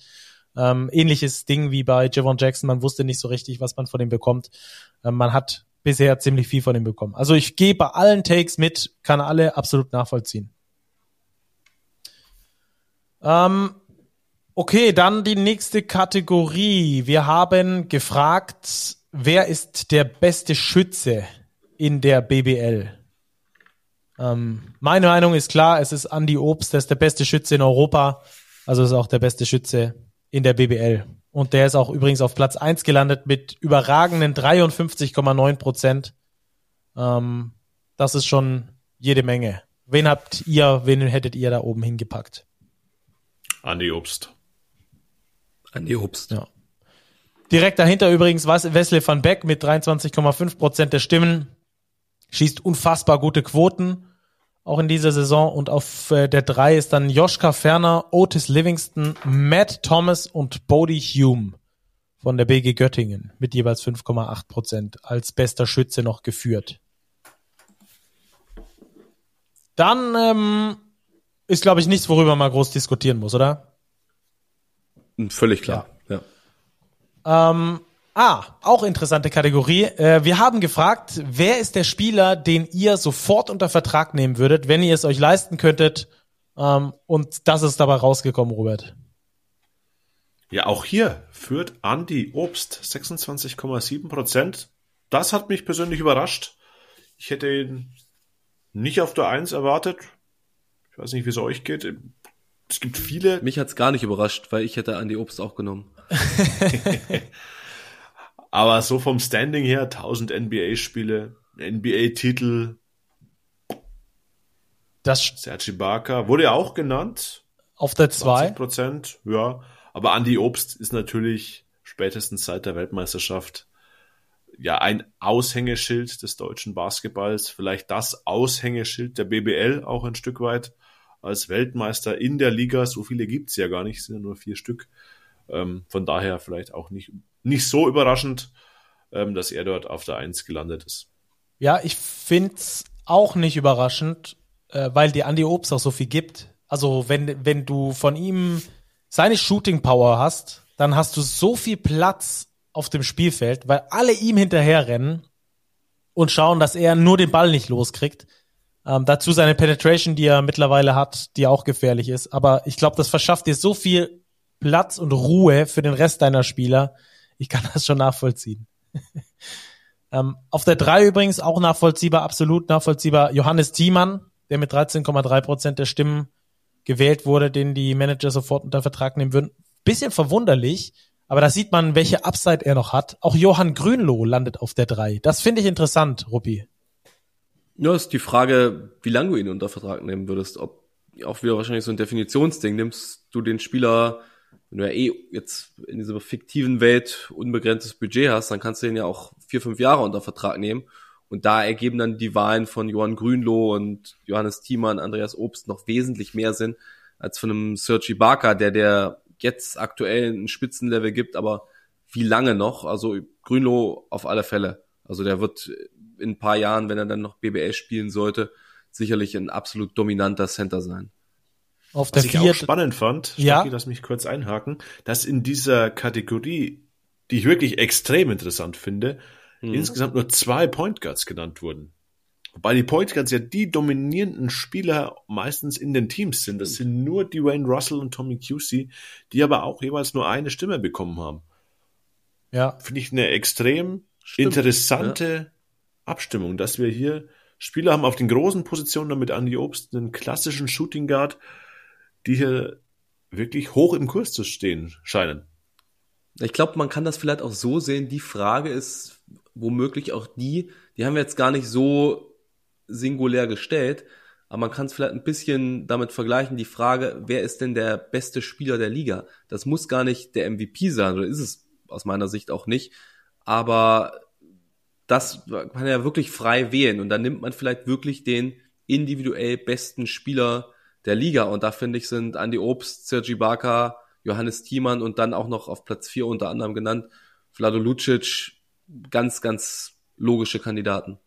Speaker 2: ähm, ähnliches Ding wie bei Javon Jackson. Man wusste nicht so richtig, was man von ihm bekommt. Ähm, man hat bisher ziemlich viel von ihm bekommen. Also ich gehe bei allen Takes mit, kann alle absolut nachvollziehen. Ähm, okay, dann die nächste Kategorie. Wir haben gefragt, wer ist der beste Schütze in der BBL? Ähm, meine Meinung ist klar, es ist Andy Obst, der ist der beste Schütze in Europa. Also ist auch der beste Schütze in der BBL. Und der ist auch übrigens auf Platz eins gelandet mit überragenden 53,9 Prozent. Ähm, das ist schon jede Menge. Wen habt ihr, wen hättet ihr da oben hingepackt?
Speaker 3: Andi Obst.
Speaker 1: Andi Obst.
Speaker 2: Ja. Direkt dahinter übrigens Wes- Wesley van Beck mit 23,5 Prozent der Stimmen. Schießt unfassbar gute Quoten, auch in dieser Saison. Und auf äh, der drei ist dann Joschka Ferner, Otis Livingston, Matt Thomas und Bodie Hume von der BG Göttingen mit jeweils 5,8 Prozent als bester Schütze noch geführt. Dann ähm, ist, glaube ich, nichts, worüber man groß diskutieren muss, oder?
Speaker 1: Völlig klar. Ja.
Speaker 2: Ähm, ah, auch interessante Kategorie. Äh, wir haben gefragt, wer ist der Spieler, den ihr sofort unter Vertrag nehmen würdet, wenn ihr es euch leisten könntet? Ähm, und das ist dabei rausgekommen, Robert.
Speaker 3: Ja, auch hier führt Andi Obst 26,7 Prozent. Das hat mich persönlich überrascht. Ich hätte ihn nicht auf der Eins erwartet. Ich weiß nicht, wie es euch geht. Es gibt viele
Speaker 1: Mich hat's gar nicht überrascht, weil ich hätte Andi Obst auch genommen.
Speaker 3: Aber so vom Standing her, 1000 NBA-Spiele, NBA-Titel,
Speaker 2: Das
Speaker 3: Sergi Barker, wurde ja auch genannt.
Speaker 2: auf der
Speaker 3: 20
Speaker 2: 2.
Speaker 3: Prozent, ja. Aber Andy Obst ist natürlich spätestens seit der Weltmeisterschaft ja ein Aushängeschild des deutschen Basketballs, vielleicht das Aushängeschild der BBL auch ein Stück weit als Weltmeister in der Liga. So viele gibt's ja gar nicht, es sind ja nur vier Stück. Ähm, von daher vielleicht auch nicht, nicht so überraschend, ähm, dass er dort auf der Eins gelandet ist.
Speaker 2: Ja, ich find's auch nicht überraschend, äh, weil dir Andy Obst auch so viel gibt. Also wenn, wenn du von ihm seine Shooting Power hast, dann hast du so viel Platz auf dem Spielfeld, weil alle ihm hinterherrennen und schauen, dass er nur den Ball nicht loskriegt. Ähm, dazu seine Penetration, die er mittlerweile hat, die auch gefährlich ist. Aber ich glaube, das verschafft dir so viel Platz und Ruhe für den Rest deiner Spieler Ich kann das schon nachvollziehen. ähm, auf der drei übrigens auch nachvollziehbar, absolut nachvollziehbar, Johannes Thiemann, der mit 13,3 Prozent der Stimmen gewählt wurde, den die Manager sofort unter Vertrag nehmen würden. Bisschen verwunderlich, aber da sieht man, welche Upside er noch hat. Auch Johann Grünloh landet auf der 3. Das finde ich interessant, Ruppi.
Speaker 1: Ja, ist die Frage, wie lange du ihn unter Vertrag nehmen würdest. Ob auch wieder wahrscheinlich so ein Definitionsding. Nimmst du den Spieler, wenn du ja eh jetzt in dieser fiktiven Welt unbegrenztes Budget hast, dann kannst du den ja auch vier, fünf Jahre unter Vertrag nehmen. Und da ergeben dann die Wahlen von Johann Grünloh und Johannes Thiemann, Andreas Obst noch wesentlich mehr Sinn als von einem Sergi Barker, der der jetzt aktuell ein Spitzenlevel gibt, aber wie lange noch? Also Grünloh auf alle Fälle. Also der wird in ein paar Jahren, wenn er dann noch BBL spielen sollte, sicherlich ein absolut dominanter Center sein.
Speaker 3: Auf der Was ich auch spannend fand, ja. lass mich kurz einhaken, dass in dieser Kategorie, die ich wirklich extrem interessant finde, hm. insgesamt nur zwei Point Guards genannt wurden. Wobei die Point Guards ja die dominierenden Spieler meistens in den Teams sind. Das sind nur Dwayne Russell und Tommy QC, die aber auch jeweils nur eine Stimme bekommen haben. Ja. Finde ich eine extrem Stimmt. interessante ja. Abstimmung, dass wir hier Spieler haben auf den großen Positionen, damit Andy Obst einen klassischen Shooting Guard, die hier wirklich hoch im Kurs zu stehen scheinen.
Speaker 1: Ich glaube, man kann das vielleicht auch so sehen. Die Frage ist womöglich auch die, die haben wir jetzt gar nicht so singulär gestellt, aber man kann es vielleicht ein bisschen damit vergleichen, die Frage, wer ist denn der beste Spieler der Liga? Das muss gar nicht der MVP sein, oder ist es aus meiner Sicht auch nicht, aber das kann ja wirklich frei wählen. Und dann nimmt man vielleicht wirklich den individuell besten Spieler der Liga. Und da finde ich sind Andy Obst, Sergi Barker, Johannes Thiemann und dann auch noch auf Platz vier unter anderem genannt Vlado Lucic ganz, ganz logische Kandidaten.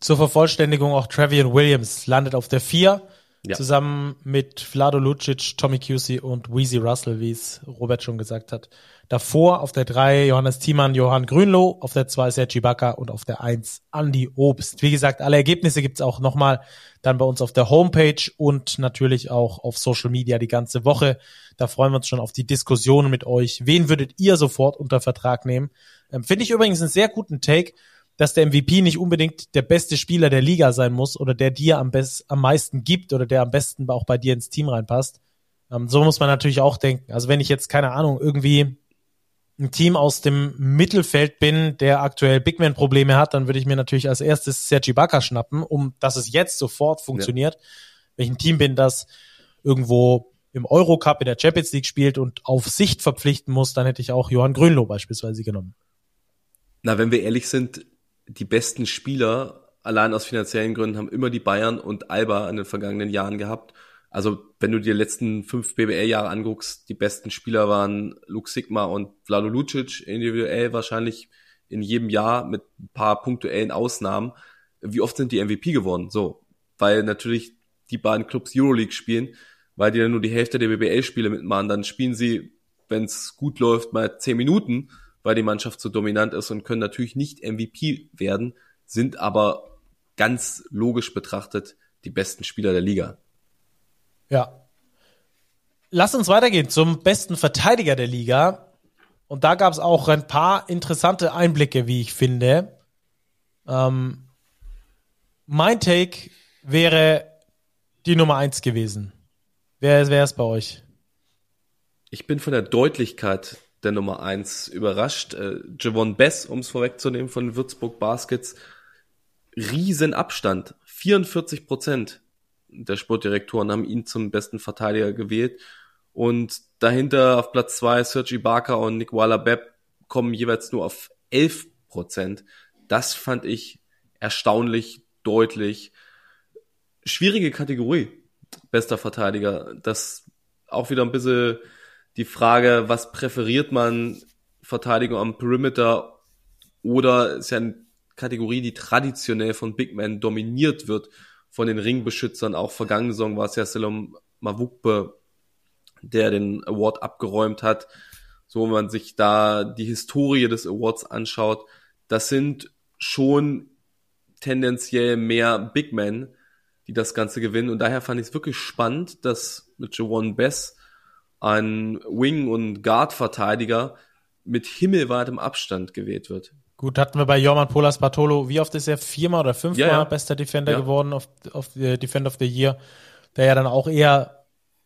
Speaker 2: Zur Vervollständigung auch Travian Williams landet auf der 4, ja. zusammen mit Vlado Lucic, Tommy Cusey und Weezy Russell, wie es Robert schon gesagt hat. Davor auf der 3 Johannes Thiemann, Johann Grünloh, auf der 2 Sergi Bakker und auf der 1 Andy Obst. Wie gesagt, alle Ergebnisse gibt's auch nochmal dann bei uns auf der Homepage und natürlich auch auf Social Media die ganze Woche. Da freuen wir uns schon auf die Diskussionen mit euch. Wen würdet ihr sofort unter Vertrag nehmen? Ähm, Finde ich übrigens einen sehr guten Take dass der MVP nicht unbedingt der beste Spieler der Liga sein muss oder der dir am, best, am meisten gibt oder der am besten auch bei dir ins Team reinpasst. Ähm, so muss man natürlich auch denken. Also wenn ich jetzt, keine Ahnung, irgendwie ein Team aus dem Mittelfeld bin, der aktuell Bigman-Probleme hat, dann würde ich mir natürlich als erstes Sergi Bakker schnappen, um dass es jetzt sofort funktioniert. Ja. Wenn ich ein Team bin, das irgendwo im Eurocup in der Champions League spielt und auf Sicht verpflichten muss, dann hätte ich auch Johann Grünloh beispielsweise genommen.
Speaker 1: Na, wenn wir ehrlich sind, die besten Spieler, allein aus finanziellen Gründen, haben immer die Bayern und Alba in den vergangenen Jahren gehabt. Also, wenn du dir die letzten fünf BBL-Jahre anguckst, die besten Spieler waren Luke Sigma und Vlado Lucic, individuell wahrscheinlich in jedem Jahr mit ein paar punktuellen Ausnahmen. Wie oft sind die MVP geworden? So, weil natürlich die beiden Clubs Euroleague spielen, weil die dann nur die Hälfte der BBL-Spiele mitmachen. Dann spielen sie, wenn es gut läuft, mal zehn Minuten weil die Mannschaft so dominant ist und können natürlich nicht MVP werden, sind aber ganz logisch betrachtet die besten Spieler der Liga.
Speaker 2: Ja. Lass uns weitergehen zum besten Verteidiger der Liga. Und da gab es auch ein paar interessante Einblicke, wie ich finde. Ähm, mein Take wäre die Nummer eins gewesen. Wer wäre es bei euch?
Speaker 1: Ich bin von der Deutlichkeit der Nummer eins überrascht. Äh, Javon Bess, um es vorwegzunehmen, von Würzburg Baskets. Riesen Abstand. 44 Prozent der Sportdirektoren haben ihn zum besten Verteidiger gewählt. Und dahinter auf Platz zwei Sergi Barker und Nick Waller-Bepp kommen jeweils nur auf 11 Prozent. Das fand ich erstaunlich deutlich. Schwierige Kategorie, bester Verteidiger. Das auch wieder ein bisschen die Frage, was präferiert man, Verteidigung am Perimeter oder ist ja eine Kategorie, die traditionell von Big Men dominiert wird, von den Ringbeschützern. Auch vergangene Saison war es ja Selom Mavukbe, der den Award abgeräumt hat. So, wenn man sich da die Historie des Awards anschaut, das sind schon tendenziell mehr Big Men, die das Ganze gewinnen. Und daher fand ich es wirklich spannend, dass mit Javon Bess ein Wing- und Guard-Verteidiger mit himmelweitem Abstand gewählt wird.
Speaker 2: Gut, hatten wir bei Jorman Polas Bartolo, wie oft ist er? Viermal oder fünfmal
Speaker 1: Ja, ja.
Speaker 2: bester Defender
Speaker 1: Ja.
Speaker 2: geworden auf, auf äh, Defender of the Year, der ja dann auch eher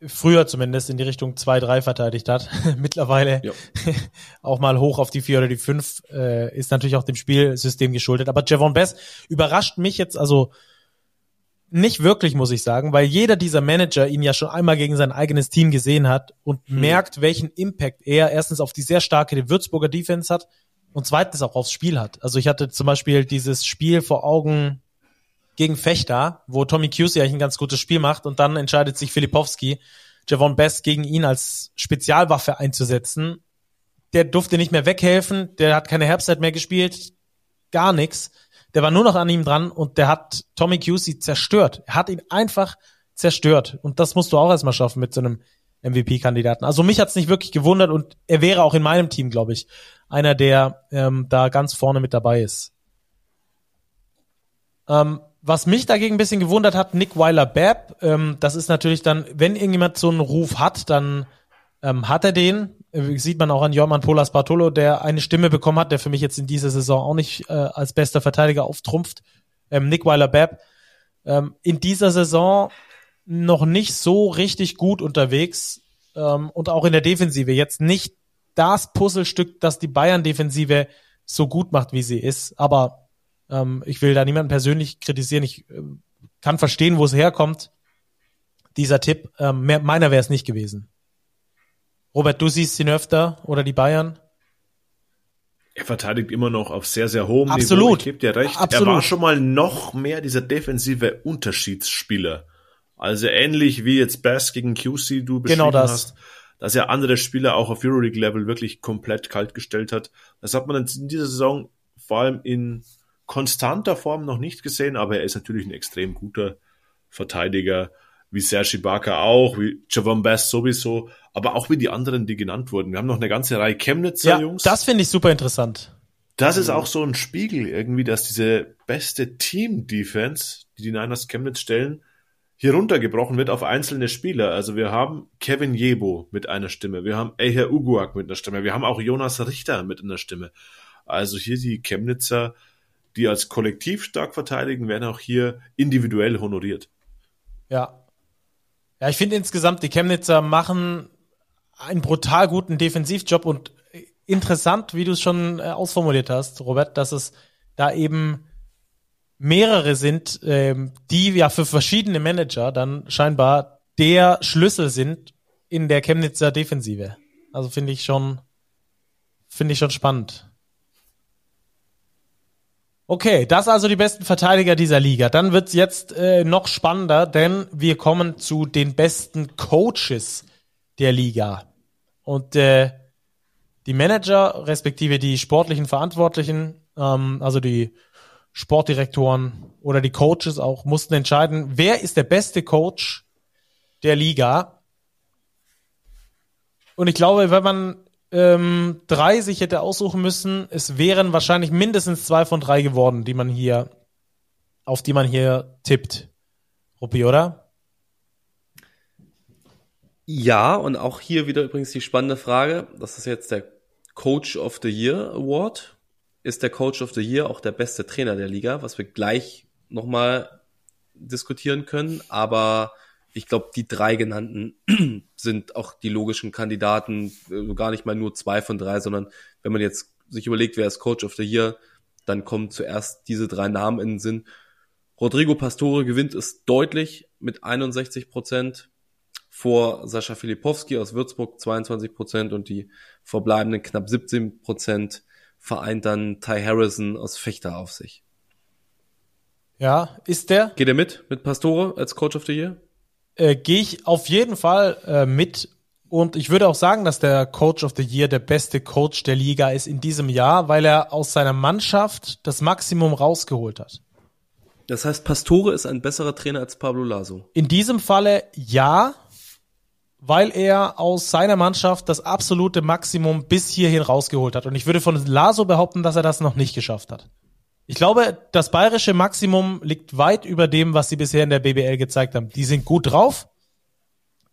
Speaker 2: früher zumindest in die Richtung 2-3 verteidigt hat. Mittlerweile
Speaker 1: Ja.
Speaker 2: auch mal hoch auf die 4 oder die 5 äh, ist natürlich auch dem Spielsystem geschuldet. Aber Javon Bess überrascht mich jetzt also nicht wirklich, muss ich sagen, weil jeder dieser Manager ihn ja schon einmal gegen sein eigenes Team gesehen hat und
Speaker 1: Hm.
Speaker 2: merkt, welchen Impact er erstens auf die sehr starke Würzburger Defense hat und zweitens auch aufs Spiel hat. Also ich hatte zum Beispiel dieses Spiel vor Augen gegen Fechter, wo Tommy Cusey eigentlich ein ganz gutes Spiel macht und dann entscheidet sich Filipowski, Javon Best gegen ihn als Spezialwaffe einzusetzen. Der durfte nicht mehr weghelfen, der hat keine Herbstzeit mehr gespielt, gar nichts. Der war nur noch an ihm dran und der hat Tommy Cusey zerstört. Er hat ihn einfach zerstört. Und das musst du auch erstmal schaffen mit so einem MVP-Kandidaten. Also mich hat's nicht wirklich gewundert und er wäre auch in meinem Team, glaube ich, einer, der ähm, da ganz vorne mit dabei ist. Ähm, was mich dagegen ein bisschen gewundert hat, Nick Weiler-Babb, ähm, das ist natürlich dann, wenn irgendjemand so einen Ruf hat, dann ähm, hat er den. Äh, sieht man auch an Jorman Polas Bartolo, der eine Stimme bekommen hat, der für mich jetzt in dieser Saison auch nicht äh, als bester Verteidiger auftrumpft. Ähm, Nick Weiler-Babb ähm, in dieser Saison noch nicht so richtig gut unterwegs ähm, und auch in der Defensive jetzt nicht das Puzzlestück, das die Bayern-Defensive so gut macht, wie sie ist. Aber ähm, ich will da niemanden persönlich kritisieren. Ich äh, kann verstehen, wo es herkommt. Dieser Tipp, ähm, mehr, meiner wäre es nicht gewesen. Robert, du siehst ihn öfter oder die Bayern?
Speaker 3: Er verteidigt immer noch auf sehr, sehr hohem
Speaker 2: Absolut.
Speaker 3: Niveau. Ich gebe dir recht.
Speaker 2: Absolut.
Speaker 3: Er war schon mal noch mehr dieser defensive Unterschiedsspieler. Also ähnlich wie jetzt Bass gegen QC du beschrieben
Speaker 2: Genau das.
Speaker 3: hast, dass er andere Spieler auch auf Euroleague-Level wirklich komplett kalt gestellt hat. Das hat man in dieser Saison vor allem in konstanter Form noch nicht gesehen, aber er ist natürlich ein extrem guter Verteidiger, wie Serge Ibaka auch, wie Javon Bass sowieso, aber auch wie die anderen, die genannt wurden. Wir haben noch eine ganze Reihe Chemnitzer
Speaker 2: Ja,
Speaker 3: Jungs.
Speaker 2: das finde ich super interessant.
Speaker 3: Das ist auch so ein Spiegel irgendwie, dass diese beste Team-Defense, die die Niners Chemnitz stellen, hier runtergebrochen wird auf einzelne Spieler. Also wir haben Kevin Jebo mit einer Stimme, wir haben Eher Uguak mit einer Stimme, wir haben auch Jonas Richter mit einer Stimme. Also hier die Chemnitzer, die als Kollektiv stark verteidigen, werden auch hier individuell honoriert.
Speaker 2: Ja. Ja, ich finde insgesamt, die Chemnitzer machen einen brutal guten Defensivjob und interessant, wie du es schon äh, ausformuliert hast, Robert, dass es da eben mehrere sind, ähm, die ja für verschiedene Manager dann scheinbar der Schlüssel sind in der Chemnitzer Defensive. Also finde ich schon, finde ich schon spannend. Okay, das also die besten Verteidiger dieser Liga. Dann wird's jetzt äh, noch spannender, denn wir kommen zu den besten Coaches der Liga. Und äh, die Manager, respektive die sportlichen Verantwortlichen, ähm, also die Sportdirektoren oder die Coaches auch, mussten entscheiden, wer ist der beste Coach der Liga. Und ich glaube, wenn man ähm, drei sich hätte aussuchen müssen, es wären wahrscheinlich mindestens zwei von drei geworden, die man hier, auf die man hier tippt. Ruppi, oder?
Speaker 1: Ja, und auch hier wieder übrigens die spannende Frage. Das ist jetzt der Coach of the Year Award. Ist der Coach of the Year auch der beste Trainer der Liga, was wir gleich nochmal diskutieren können. Aber ich glaube, die drei genannten sind auch die logischen Kandidaten, äh, gar nicht mal nur zwei von drei, sondern wenn man jetzt sich überlegt, wer ist Coach of the Year, dann kommen zuerst diese drei Namen in den Sinn. Rodrigo Pastore gewinnt es deutlich mit 61 Prozent vor Sascha Filipowski aus Würzburg 22 Prozent und die verbleibenden knapp 17 Prozent vereint dann Ty Harrison aus Fechter auf sich.
Speaker 2: Ja, ist der?
Speaker 1: Geht er mit, mit Pastore als Coach of the Year?
Speaker 2: Äh, Gehe ich auf jeden Fall äh, mit. Und ich würde auch sagen, dass der Coach of the Year der beste Coach der Liga ist in diesem Jahr, weil er aus seiner Mannschaft das Maximum rausgeholt hat.
Speaker 1: Das heißt, Pastore ist ein besserer Trainer als Pablo Laso.
Speaker 2: In diesem Falle ja, weil er aus seiner Mannschaft das absolute Maximum bis hierhin rausgeholt hat. Und ich würde von Laso behaupten, dass er das noch nicht geschafft hat. Ich glaube, das bayerische Maximum liegt weit über dem, was sie bisher in der BBL gezeigt haben. Die sind gut drauf,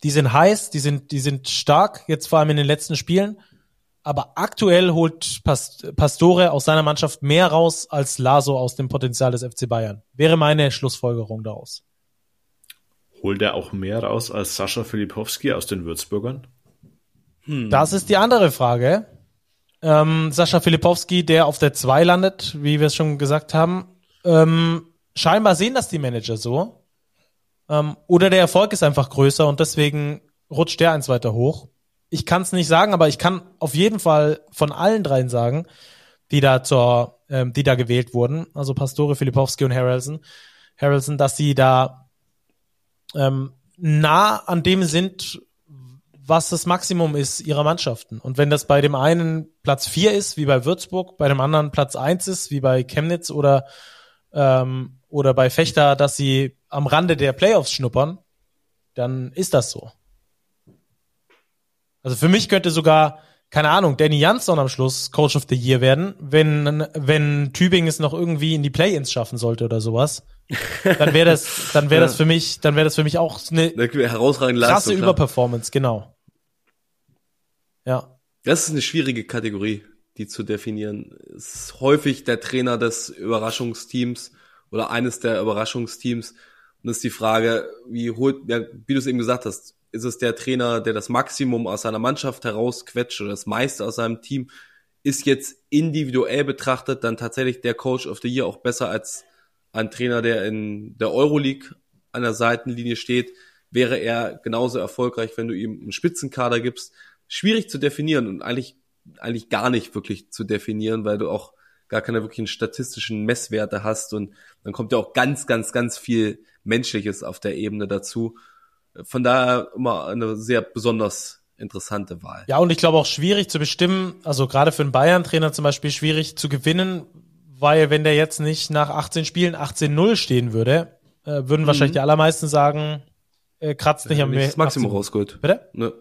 Speaker 2: die sind heiß, die sind, die sind stark, jetzt vor allem in den letzten Spielen. aber aktuell holt Past Pastore aus seiner Mannschaft mehr raus als Laso aus dem Potenzial des FC Bayern. Wäre meine Schlussfolgerung daraus.
Speaker 3: Holt er auch mehr raus als Sascha Filipowski aus den Würzburgern?
Speaker 2: Hm. Das ist die andere Frage. Ähm, Sascha Filipowski, der auf der 2 landet, wie wir es schon gesagt haben. Ähm, scheinbar sehen das die Manager so. Ähm, oder der Erfolg ist einfach größer und deswegen rutscht der eins weiter hoch. Ich kann es nicht sagen, aber ich kann auf jeden Fall von allen dreien sagen, die da zur, ähm, die da gewählt wurden, also Pastore, Filipowski und Harrelson, Harrelson, dass sie da ähm, nah an dem sind, was das Maximum ist ihrer Mannschaften. Und wenn das bei dem einen Platz vier ist, wie bei Würzburg, bei dem anderen Platz eins ist, wie bei Chemnitz oder, ähm, oder bei Fechter, dass sie am Rande der Playoffs schnuppern, dann ist das so. Also für mich könnte sogar, keine Ahnung, Danny Jansson am Schluss Coach of the Year werden, wenn, wenn Tübingen es noch irgendwie in die Play-ins schaffen sollte oder sowas. Dann wäre das, dann wäre das für mich, dann wäre das für mich auch eine
Speaker 1: herausragende
Speaker 2: krasse Leistung, Überperformance, genau. Ja.
Speaker 1: Das ist eine schwierige Kategorie, die zu definieren. Es ist häufig der Trainer des Überraschungsteams oder eines der Überraschungsteams. Und das ist die Frage, wie holt, ja, wie du es eben gesagt hast, ist es der Trainer, der das Maximum aus seiner Mannschaft herausquetscht oder das meiste aus seinem Team? Ist jetzt individuell betrachtet dann tatsächlich der Coach of the Year auch besser als ein Trainer, der in der Euroleague an der Seitenlinie steht? Wäre er genauso erfolgreich, wenn du ihm einen Spitzenkader gibst? Schwierig zu definieren und eigentlich, eigentlich gar nicht wirklich zu definieren, weil du auch gar keine wirklichen statistischen Messwerte hast und dann kommt ja auch ganz, ganz, ganz viel Menschliches auf der Ebene dazu. Von daher immer eine sehr besonders interessante Wahl.
Speaker 2: Ja, und ich glaube auch schwierig zu bestimmen, also gerade für einen Bayern-Trainer zum Beispiel schwierig zu gewinnen, weil wenn der jetzt nicht nach 18 Spielen 18-0 stehen würde, äh, würden mhm. wahrscheinlich die allermeisten sagen, äh, kratzt nicht am
Speaker 1: das Maximum rausgeholt. Bitte? Ne.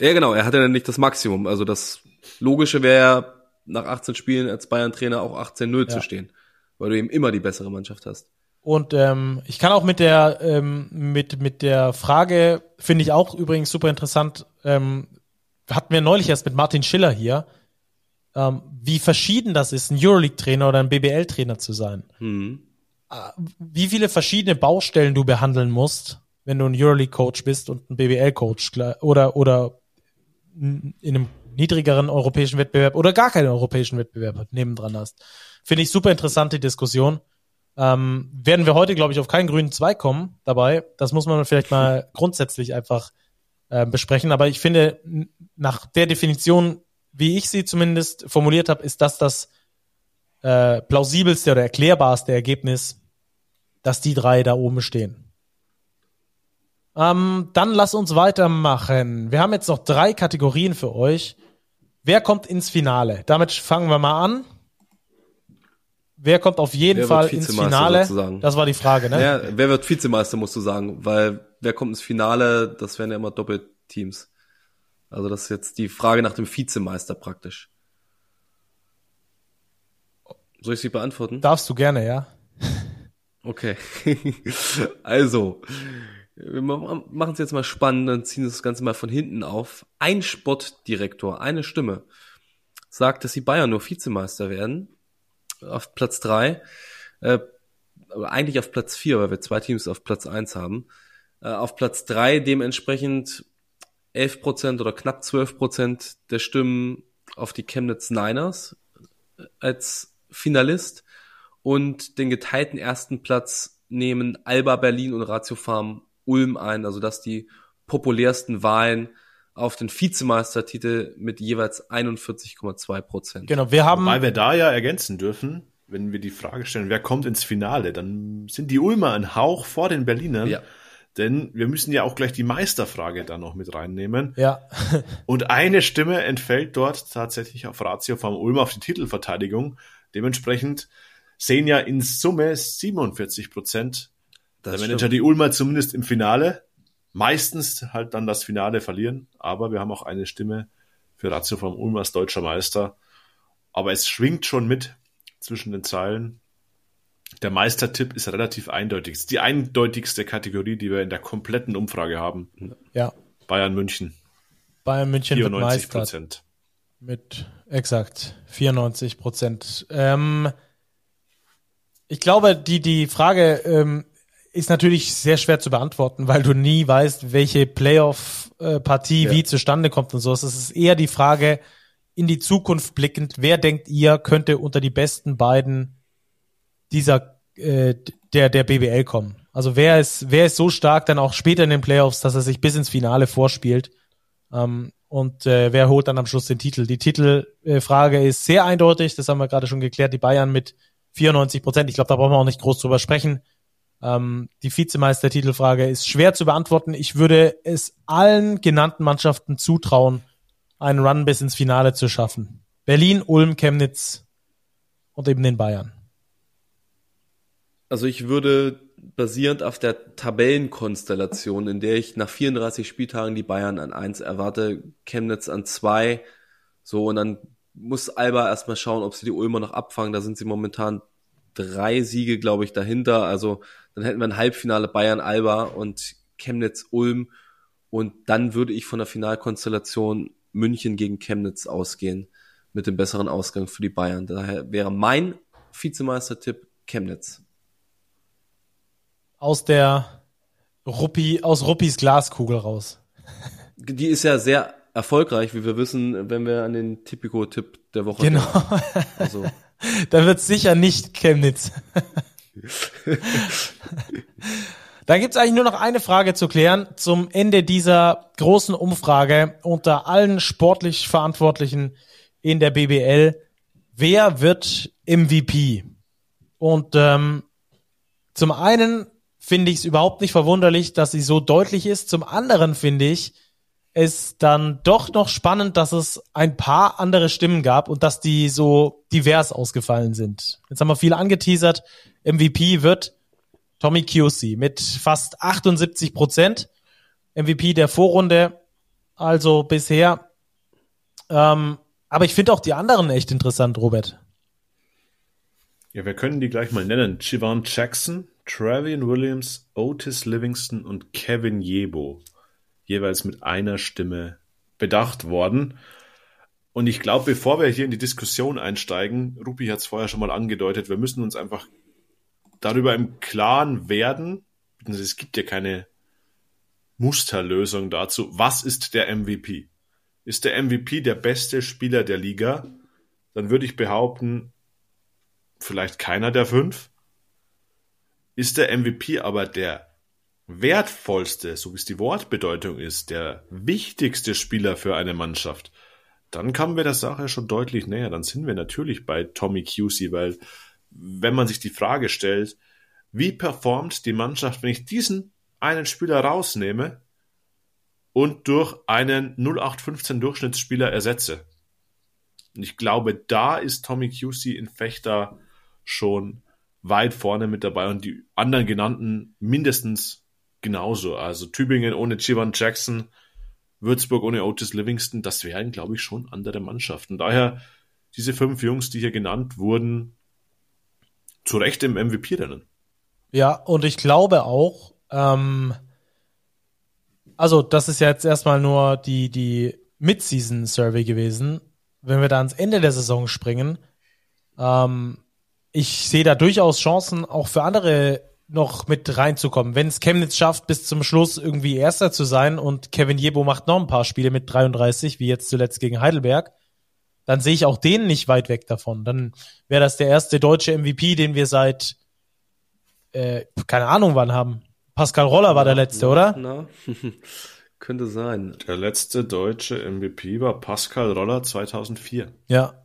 Speaker 1: Ja, genau, er hatte ja nicht das Maximum. Also das Logische wäre nach 18 Spielen als Bayern-Trainer auch 18-0 ja. zu stehen, weil du eben immer die bessere Mannschaft hast.
Speaker 2: Und ähm, ich kann auch mit der ähm, mit mit der Frage finde ich auch übrigens super interessant. Ähm, hatten wir neulich erst mit Martin Schiller hier, ähm, wie verschieden das ist, ein Euroleague-Trainer oder ein BBL-Trainer zu sein. Mhm. Wie viele verschiedene Baustellen du behandeln musst, wenn du ein Euroleague-Coach bist und ein BBL-Coach oder oder in einem niedrigeren europäischen Wettbewerb oder gar keinen europäischen Wettbewerb nebendran hast. Finde ich super interessante Diskussion. Ähm, werden wir heute, glaube ich, auf keinen grünen Zweig kommen dabei. Das muss man vielleicht mal grundsätzlich einfach äh, besprechen. Aber ich finde, nach der Definition, wie ich sie zumindest formuliert habe, ist das das äh, plausibelste oder erklärbarste Ergebnis, dass die drei da oben stehen. Ähm, dann lass uns weitermachen. Wir haben jetzt noch drei Kategorien für euch. Wer kommt ins Finale? Damit fangen wir mal an. Wer kommt auf jeden wer Fall ins Finale? Sozusagen. Das war die Frage, ne?
Speaker 1: Ja, wer wird Vizemeister, musst du sagen, weil wer kommt ins Finale, das wären ja immer Doppelteams. Also das ist jetzt die Frage nach dem Vizemeister praktisch. Soll ich sie beantworten?
Speaker 2: Darfst du gerne, ja.
Speaker 1: Okay. also, wir machen es jetzt mal spannend und ziehen das Ganze mal von hinten auf. Ein Sportdirektor, eine Stimme, sagt, dass die Bayern nur Vizemeister werden. Auf Platz drei, äh, eigentlich auf Platz vier, weil wir zwei Teams auf Platz eins haben. Äh, auf Platz drei dementsprechend 11 Prozent oder knapp 12 Prozent der Stimmen auf die Chemnitz Niners als Finalist und den geteilten ersten Platz nehmen Alba Berlin und Ratio Farm Ulm ein, also dass die populärsten Wahlen auf den Vizemeistertitel mit jeweils 41,2 Prozent.
Speaker 3: Genau, wir haben. Weil wir da ja ergänzen dürfen, wenn wir die Frage stellen, wer kommt ins Finale, dann sind die Ulmer ein Hauch vor den Berlinern. Ja. Denn wir müssen ja auch gleich die Meisterfrage da noch mit reinnehmen.
Speaker 2: Ja.
Speaker 3: Und eine Stimme entfällt dort tatsächlich auf Ratio vom Ulm auf die Titelverteidigung. Dementsprechend sehen ja in Summe 47 Prozent das der Manager die Ulmer zumindest im Finale, meistens halt dann das Finale verlieren, aber wir haben auch eine Stimme für Ratio vom Ulm als deutscher Meister. Aber es schwingt schon mit zwischen den Zeilen. Der Meistertipp ist relativ eindeutig. Es ist die eindeutigste Kategorie, die wir in der kompletten Umfrage haben.
Speaker 2: Ja.
Speaker 3: Bayern München.
Speaker 2: Bayern München
Speaker 3: 94 Prozent.
Speaker 2: Mit exakt 94 Prozent. Ähm, ich glaube, die, die Frage ähm, ist natürlich sehr schwer zu beantworten, weil du nie weißt, welche Playoff-Partie ja. wie zustande kommt und so. Es ist eher die Frage in die Zukunft blickend, wer denkt ihr, könnte unter die besten beiden dieser äh, der der BBL kommen? Also wer ist wer ist so stark dann auch später in den Playoffs, dass er sich bis ins Finale vorspielt? Ähm, und äh, wer holt dann am Schluss den Titel? Die Titelfrage äh, ist sehr eindeutig, das haben wir gerade schon geklärt, die Bayern mit 94 Prozent. Ich glaube, da brauchen wir auch nicht groß drüber sprechen. Ähm, die Vizemeister-Titelfrage ist schwer zu beantworten. Ich würde es allen genannten Mannschaften zutrauen, einen Run bis ins Finale zu schaffen. Berlin, Ulm, Chemnitz und eben den Bayern.
Speaker 1: Also ich würde basierend auf der Tabellenkonstellation, in der ich nach 34 Spieltagen die Bayern an eins erwarte, Chemnitz an zwei, so und dann muss Alba erstmal schauen, ob sie die Ulmer noch abfangen. Da sind sie momentan drei Siege, glaube ich, dahinter. Also dann hätten wir ein Halbfinale Bayern Alba und Chemnitz Ulm und dann würde ich von der Finalkonstellation München gegen Chemnitz ausgehen mit dem besseren Ausgang für die Bayern. Daher wäre mein Vizemeistertipp Chemnitz.
Speaker 2: Aus der Ruppi, aus Ruppis Glaskugel raus.
Speaker 1: Die ist ja sehr erfolgreich, wie wir wissen, wenn wir an den Tipico-Tipp der Woche
Speaker 2: Genau. Also. da wird sicher nicht Chemnitz. Dann gibt's eigentlich nur noch eine Frage zu klären zum Ende dieser großen Umfrage unter allen sportlich Verantwortlichen in der BBL. Wer wird MVP? Und ähm, zum einen finde ich es überhaupt nicht verwunderlich, dass sie so deutlich ist. Zum anderen finde ich es dann doch noch spannend, dass es ein paar andere Stimmen gab und dass die so divers ausgefallen sind. Jetzt haben wir viel angeteasert. MVP wird Tommy Cusey mit fast 78 Prozent. MVP der Vorrunde, also bisher. Ähm, aber ich finde auch die anderen echt interessant, Robert.
Speaker 3: Ja, wir können die gleich mal nennen. Chivan Jackson, Travian Williams, Otis Livingston und Kevin Yebo. Jeweils mit einer Stimme bedacht worden. Und ich glaube, bevor wir hier in die Diskussion einsteigen, Rupi hat es vorher schon mal angedeutet, wir müssen uns einfach darüber im Klaren werden, es gibt ja keine Musterlösung dazu, was ist der MVP? Ist der MVP der beste Spieler der Liga? Dann würde ich behaupten, vielleicht keiner der fünf. Ist der MVP aber der wertvollste, so wie es die Wortbedeutung ist, der wichtigste Spieler für eine Mannschaft, dann kommen wir der Sache schon deutlich näher. Dann sind wir natürlich bei Tommy Cusey, weil wenn man sich die Frage stellt, wie performt die Mannschaft, wenn ich diesen einen Spieler rausnehme und durch einen 0815 Durchschnittsspieler ersetze. Und ich glaube, da ist Tommy Cusey in Fechter schon weit vorne mit dabei und die anderen genannten mindestens genauso. Also Tübingen ohne Chivan Jackson, Würzburg ohne Otis Livingston, das wären, glaube ich, schon andere Mannschaften. Daher diese fünf Jungs, die hier genannt wurden, zu Recht im MVP-Rennen.
Speaker 2: Ja, und ich glaube auch, ähm, also das ist ja jetzt erstmal nur die, die Mid-Season-Survey gewesen. Wenn wir da ans Ende der Saison springen, ähm, ich sehe da durchaus Chancen, auch für andere noch mit reinzukommen. Wenn es Chemnitz schafft, bis zum Schluss irgendwie Erster zu sein und Kevin Jebo macht noch ein paar Spiele mit 33, wie jetzt zuletzt gegen Heidelberg, dann sehe ich auch den nicht weit weg davon. Dann wäre das der erste deutsche MVP, den wir seit äh, keine Ahnung wann haben. Pascal Roller war der letzte,
Speaker 1: na,
Speaker 2: oder?
Speaker 1: Na, könnte sein.
Speaker 3: Der letzte deutsche MVP war Pascal Roller 2004.
Speaker 2: Ja.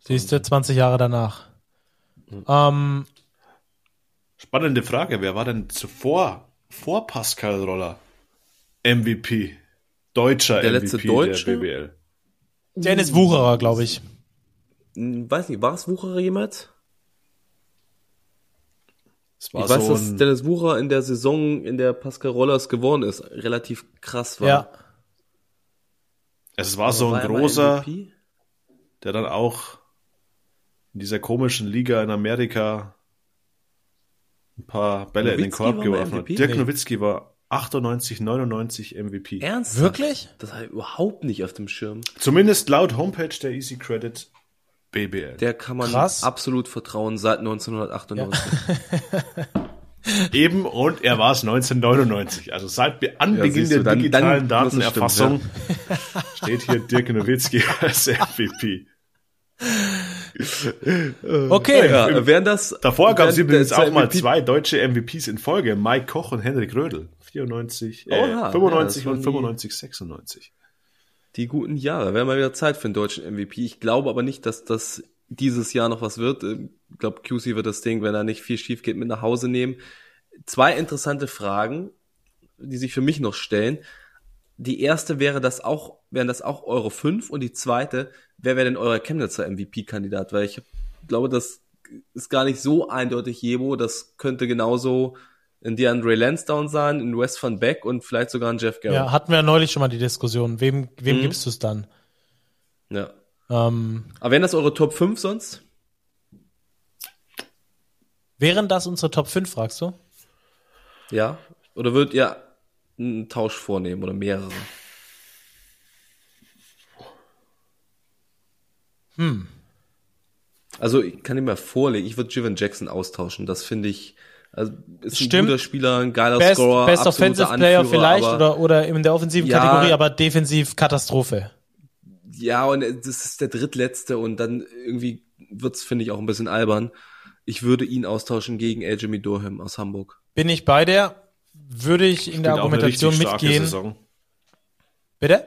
Speaker 2: Siehst du, 20 Jahre danach. Mhm. Ähm,
Speaker 3: Spannende Frage. Wer war denn zuvor, vor Pascal Roller MVP? Deutscher
Speaker 1: der
Speaker 3: MVP
Speaker 1: letzte Deutsche?
Speaker 3: der BBL.
Speaker 2: Dennis Wucherer, glaube ich.
Speaker 1: Hm, weiß nicht, war es Wucherer jemals?
Speaker 3: ich weiß,
Speaker 1: so dass Dennis Wucherer in der Saison, in der Pascal Rollers geworden ist, relativ krass war.
Speaker 2: Ja.
Speaker 3: Es war Aber so ein war großer, der dann auch in dieser komischen Liga in Amerika ein paar Bälle Nowitzki in den Korb geworfen hat. Dirk nee. Nowitzki war 98, 99 MVP.
Speaker 1: Ernsthaft?
Speaker 2: Wirklich?
Speaker 1: Das habe ich überhaupt nicht auf dem Schirm.
Speaker 3: Zumindest laut Homepage der Easy Credit BBL.
Speaker 1: Der kann man
Speaker 2: Krass.
Speaker 1: absolut vertrauen seit 1998.
Speaker 3: Eben, und er war es 1999. Also seit Be Anbeginn
Speaker 1: siehst
Speaker 3: der
Speaker 1: du, dann-
Speaker 3: digitalen
Speaker 1: dann muss es
Speaker 3: Datenerfassung steht hier Dirk Nowitzki als MVP.
Speaker 2: Okay.
Speaker 1: Ja, wären das
Speaker 3: Davor gab es übrigens auch mal
Speaker 1: MVP
Speaker 3: zwei deutsche MVPs in Folge. Mike Koch und Henrik Rödel. 94, äh,
Speaker 1: Oha,
Speaker 3: 95
Speaker 1: ja,
Speaker 3: und
Speaker 1: waren die-
Speaker 3: 95, 96.
Speaker 1: Die guten Jahre. Wäre mal wieder Zeit für einen deutschen MVP. Ich glaube aber nicht, dass das dieses Jahr noch was wird. Ich glaube, QC wird das Ding, wenn da nicht viel schief geht, mit nach Hause nehmen. Zwei interessante Fragen, die sich für mich noch stellen. Die erste wäre das auch, wären das auch eure fünf und die zweite, wer wäre denn euer Chemnitzer MVP-Kandidat? Weil ich glaube, das ist gar nicht so eindeutig Jebo. Das könnte genauso ein DeAndre Lansdowne sein, ein Wes van Beck und vielleicht sogar ein Jeff Garrett.
Speaker 2: Ja, hatten wir ja neulich schon mal die Diskussion. Wem, wem
Speaker 1: Mhm.
Speaker 2: gibst du es dann?
Speaker 1: ja.
Speaker 2: Ähm,
Speaker 1: Aber wären das eure Top 5 sonst?
Speaker 2: wären das unsere Top 5, fragst du?
Speaker 1: Ja. Oder würdet ihr einen Tausch vornehmen oder mehrere?
Speaker 2: Hm.
Speaker 1: Also ich kann ihn mal vorlegen. Ich würde Jivan Jackson austauschen. Das finde ich. Also ist ein
Speaker 2: Stimmt.
Speaker 1: guter Spieler, ein geiler
Speaker 2: Best,
Speaker 1: Scorer,
Speaker 2: Best Offensive Player
Speaker 1: Anführer,
Speaker 2: vielleicht
Speaker 1: aber,
Speaker 2: oder, oder in der offensiven
Speaker 1: Ja.
Speaker 2: Kategorie, aber defensiv Katastrophe.
Speaker 1: Ja, und das ist der drittletzte und dann irgendwie wird's finde ich auch ein bisschen albern. Ich würde ihn austauschen gegen Aljamain Durham aus Hamburg.
Speaker 2: Bin ich bei der? Würde ich in der
Speaker 3: Spielt auch eine
Speaker 2: Argumentation mitgehen?
Speaker 3: Saison.
Speaker 2: Bitte?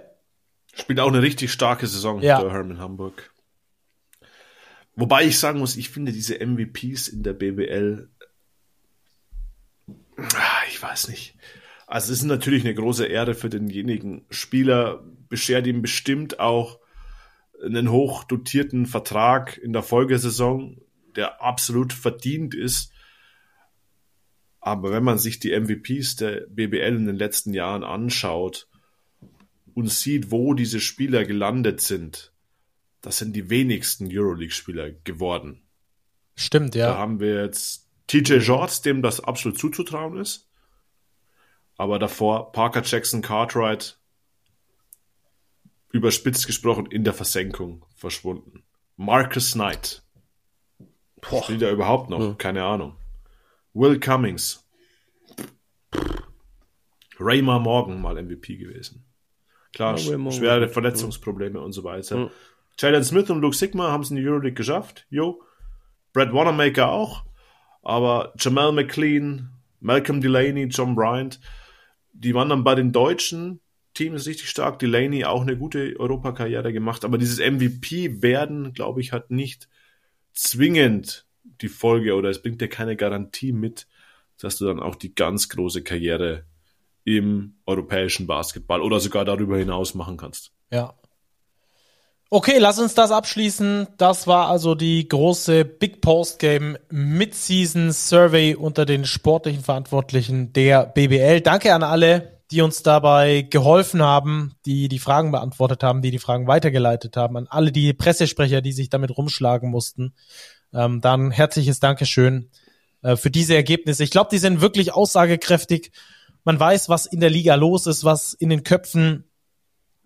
Speaker 3: Spielt auch eine richtig starke Saison,
Speaker 2: Ja.
Speaker 3: Durham in Hamburg. Wobei ich sagen muss, ich finde diese MVPs in der BBL, ich weiß nicht. Also es ist natürlich eine große Ehre für denjenigen Spieler, beschert ihm bestimmt auch einen hochdotierten Vertrag in der Folgesaison, der absolut verdient ist. Aber wenn man sich die MVPs der BBL in den letzten Jahren anschaut, und sieht, wo diese Spieler gelandet sind, das sind die wenigsten Euroleague-Spieler geworden.
Speaker 2: Stimmt,
Speaker 3: Da
Speaker 2: ja.
Speaker 3: haben wir jetzt TJ Shorts, dem das absolut zuzutrauen ist. Aber davor Parker Jackson Cartwright, überspitzt gesprochen, in der Versenkung verschwunden. Marcus Knight.
Speaker 1: Boah.
Speaker 3: Spielt er überhaupt noch?
Speaker 1: Ja.
Speaker 3: Keine Ahnung. Will Cummings. Raymar Morgan mal MVP gewesen. Klar,
Speaker 1: Ja,
Speaker 3: schwere Verletzungsprobleme und so weiter.
Speaker 1: Ja.
Speaker 3: Jalen Smith und Luke Sigma haben es in die Euroleague geschafft. Jo. Brad Wanamaker auch. Aber Jamal McLean, Malcolm Delaney, John Bryant, die waren dann bei den deutschen Teams richtig stark. Delaney auch eine gute Europakarriere gemacht. Aber dieses MVP werden, glaube ich, hat nicht zwingend die Folge oder es bringt dir keine Garantie mit, dass du dann auch die ganz große Karriere im europäischen Basketball oder sogar darüber hinaus machen kannst.
Speaker 2: Ja. Okay, lass uns das abschließen. Das war also die große Big Post Game Mid-Season Survey unter den sportlichen Verantwortlichen der BBL. Danke an alle, die uns dabei geholfen haben, die die Fragen beantwortet haben, die die Fragen weitergeleitet haben, an alle die Pressesprecher, die sich damit rumschlagen mussten. Ähm, dann herzliches Dankeschön äh, für diese Ergebnisse. Ich glaube, die sind wirklich aussagekräftig. Man weiß, was in der Liga los ist, was in den Köpfen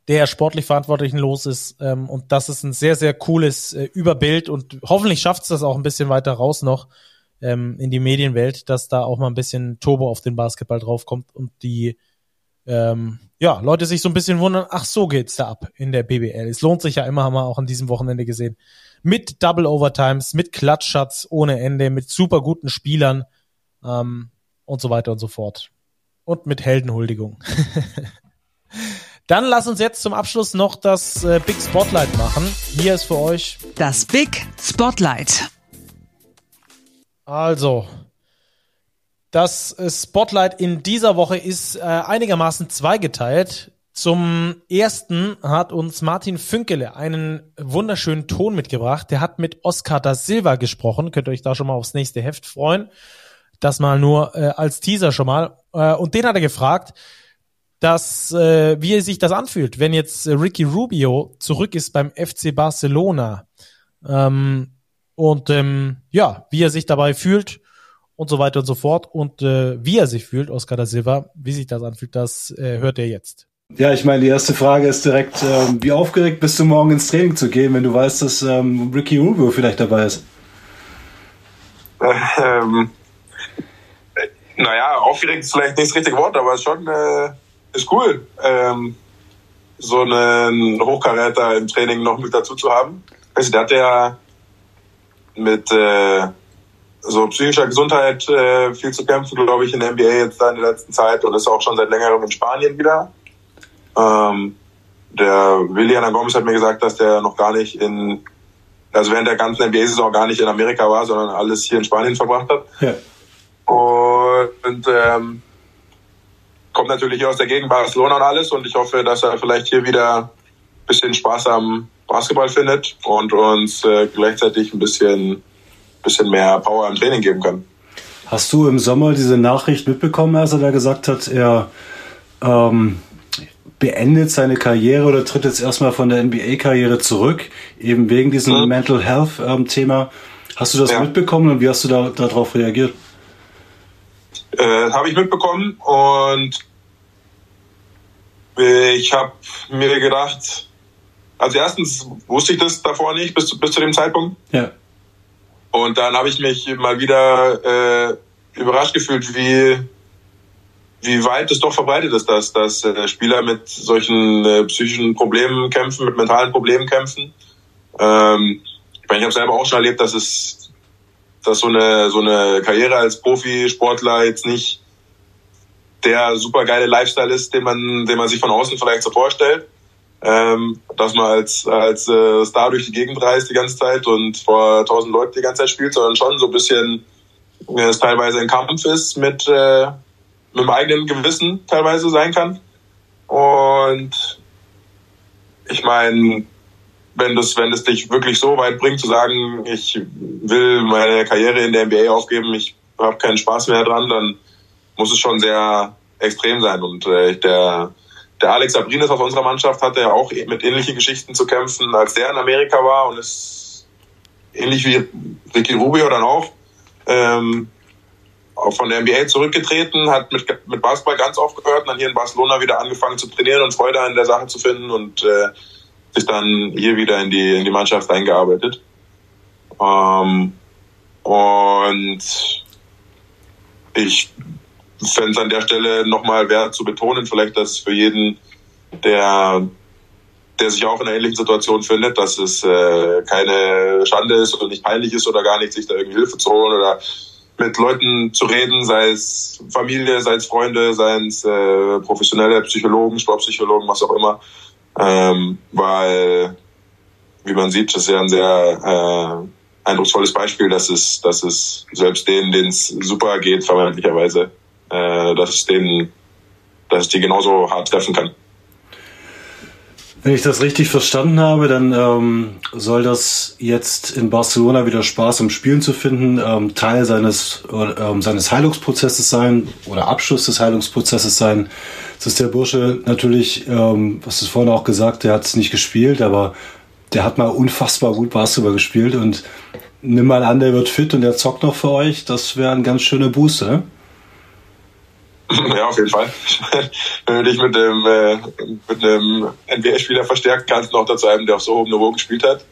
Speaker 2: der sportlich Verantwortlichen los ist. Ähm, und das ist ein sehr, sehr cooles äh, Überbild und hoffentlich schafft es das auch ein bisschen weiter raus noch ähm, in die Medienwelt, dass da auch mal ein bisschen Turbo auf den Basketball draufkommt und die ähm, ja, Leute sich so ein bisschen wundern, ach so geht's da ab in der BBL. Es lohnt sich ja immer, haben wir auch an diesem Wochenende gesehen. Mit Double Overtimes, mit Klatschshots ohne Ende, mit super guten Spielern ähm, und so weiter und so fort. Und mit Heldenhuldigung. Dann lass uns jetzt zum Abschluss noch das äh, Big Spotlight machen. Hier ist für euch
Speaker 4: Das Big Spotlight.
Speaker 2: also das äh, Spotlight in dieser Woche ist äh, einigermaßen zweigeteilt. Zum ersten hat uns Martin Fünkele einen wunderschönen Ton mitgebracht. Der hat mit Oscar da Silva gesprochen. Könnt ihr euch da schon mal aufs nächste Heft freuen. Das mal nur äh, als Teaser schon mal. Äh, und den hat er gefragt, dass äh, wie sich das anfühlt, wenn jetzt äh, Ricky Rubio zurück ist beim FC Barcelona. Ähm, und ähm, ja, wie er sich dabei fühlt. und so weiter und so fort. Und äh, wie er sich fühlt, Oscar da Silva, wie sich das anfühlt, das äh, hört er jetzt.
Speaker 5: Ja, ich meine, die erste Frage ist direkt, ähm, wie aufgeregt bist du morgen ins Training zu gehen, wenn du weißt, dass ähm, Ricky Rubio vielleicht dabei ist?
Speaker 6: Ähm, naja, aufgeregt ist vielleicht nicht das richtige Wort, aber schon äh, ist cool, ähm, so einen Hochkaräter im Training noch mit dazu zu haben. Also, der hat ja mit äh, so psychischer Gesundheit äh, viel zu kämpfen, glaube ich, in der NBA jetzt da in der letzten Zeit und ist auch schon seit längerem in Spanien wieder. Ähm, der Willian Gomez hat mir gesagt, dass der noch gar nicht in, also während der ganzen NBA-Saison gar nicht in Amerika war, sondern alles hier in Spanien verbracht hat. Ja. Und ähm, kommt natürlich hier aus der Gegend Barcelona und alles und ich hoffe, dass er vielleicht hier wieder ein bisschen Spaß am Basketball findet und uns äh, gleichzeitig ein bisschen, bisschen mehr Power im Training geben kann.
Speaker 5: Hast du im Sommer diese Nachricht mitbekommen, als er da gesagt hat, er ähm, beendet seine Karriere oder tritt jetzt erstmal von der NBA-Karriere zurück, eben wegen diesem mhm. Mental Health-Thema? Ähm, hast du das ja. mitbekommen und wie hast du da darauf reagiert?
Speaker 6: Äh, habe ich mitbekommen und ich habe mir gedacht, also erstens wusste ich das davor nicht bis, bis zu dem Zeitpunkt. Ja. Und dann habe ich mich mal wieder äh, überrascht gefühlt, wie, wie weit es doch verbreitet ist, dass, dass äh, Spieler mit solchen äh, psychischen Problemen kämpfen, mit mentalen Problemen kämpfen. Ähm, ich meine, ich habe selber auch schon erlebt, dass es dass so eine, so eine Karriere als Profisportler jetzt nicht der super geile Lifestyle ist, den man, den man sich von außen vielleicht so vorstellt. Ähm, dass man als, als äh, Star durch die Gegend reist die ganze Zeit und vor tausend Leuten die ganze Zeit spielt, sondern schon so ein bisschen äh, es teilweise ein Kampf ist mit, äh, mit dem eigenen Gewissen teilweise sein kann. Und ich meine, wenn das, wenn es dich wirklich so weit bringt, zu sagen, ich will meine Karriere in der NBA aufgeben, ich habe keinen Spaß mehr dran, dann muss es schon sehr extrem sein. Und äh, der, der Alex Abrines aus unserer Mannschaft hatte ja auch mit ähnlichen Geschichten zu kämpfen, als der in Amerika war und ist ähnlich wie Ricky Rubio dann auch, ähm, von der NBA zurückgetreten, hat mit, mit Basketball ganz aufgehört und dann hier in Barcelona wieder angefangen zu trainieren und Freude an der Sache zu finden und äh, sich dann hier wieder in die, in die Mannschaft eingearbeitet. Ähm, und ich fände es an der Stelle nochmal wert zu betonen, vielleicht, dass für jeden, der, der sich auch in einer ähnlichen Situation findet, dass es äh, keine Schande ist oder nicht peinlich ist oder gar nicht, sich da irgendwie Hilfe zu holen oder mit Leuten zu reden, sei es Familie, sei es Freunde, sei es äh, professionelle Psychologen, Sportpsychologen, was auch immer, ähm, weil, wie man sieht, das ist ja ein sehr äh, eindrucksvolles Beispiel, dass es, dass es selbst denen, denen es super geht, vermeintlicherweise, äh, dass es denen, dass es die genauso hart treffen kann.
Speaker 5: Wenn ich das richtig verstanden habe, dann ähm, soll das jetzt in Barcelona wieder Spaß am Spielen zu finden, ähm, Teil seines, äh, seines Heilungsprozesses sein oder Abschluss des Heilungsprozesses sein. Das ist der Bursche natürlich, ähm, was du vorhin auch gesagt, der hat es nicht gespielt, aber der hat mal unfassbar gut Basketball gespielt und nimm mal an, der wird fit und der zockt noch für euch. Das wäre ein ganz schöner Booster. Ne?
Speaker 6: Ja, auf jeden Fall. Wenn du dich mit dem, äh, mit einem NBA-Spieler verstärken kannst, noch dazu einem, der auf so hohem Niveau gespielt hat,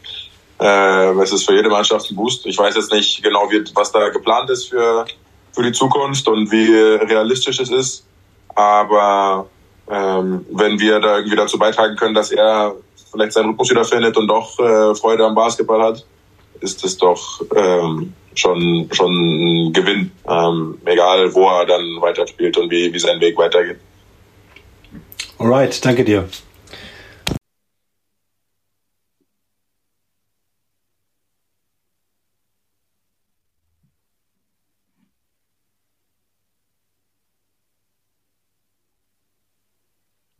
Speaker 6: äh, es ist für jede Mannschaft ein Boost. Ich weiß jetzt nicht genau, wie, was da geplant ist für, für die Zukunft und wie realistisch es ist. Aber ähm, wenn wir da irgendwie dazu beitragen können, dass er vielleicht seinen Rhythmus wieder findet und doch äh, Freude am Basketball hat, ist es doch ähm, schon, schon ein Gewinn, ähm, egal wo er dann weiterspielt und wie, wie sein Weg weitergeht.
Speaker 5: Alright, danke dir.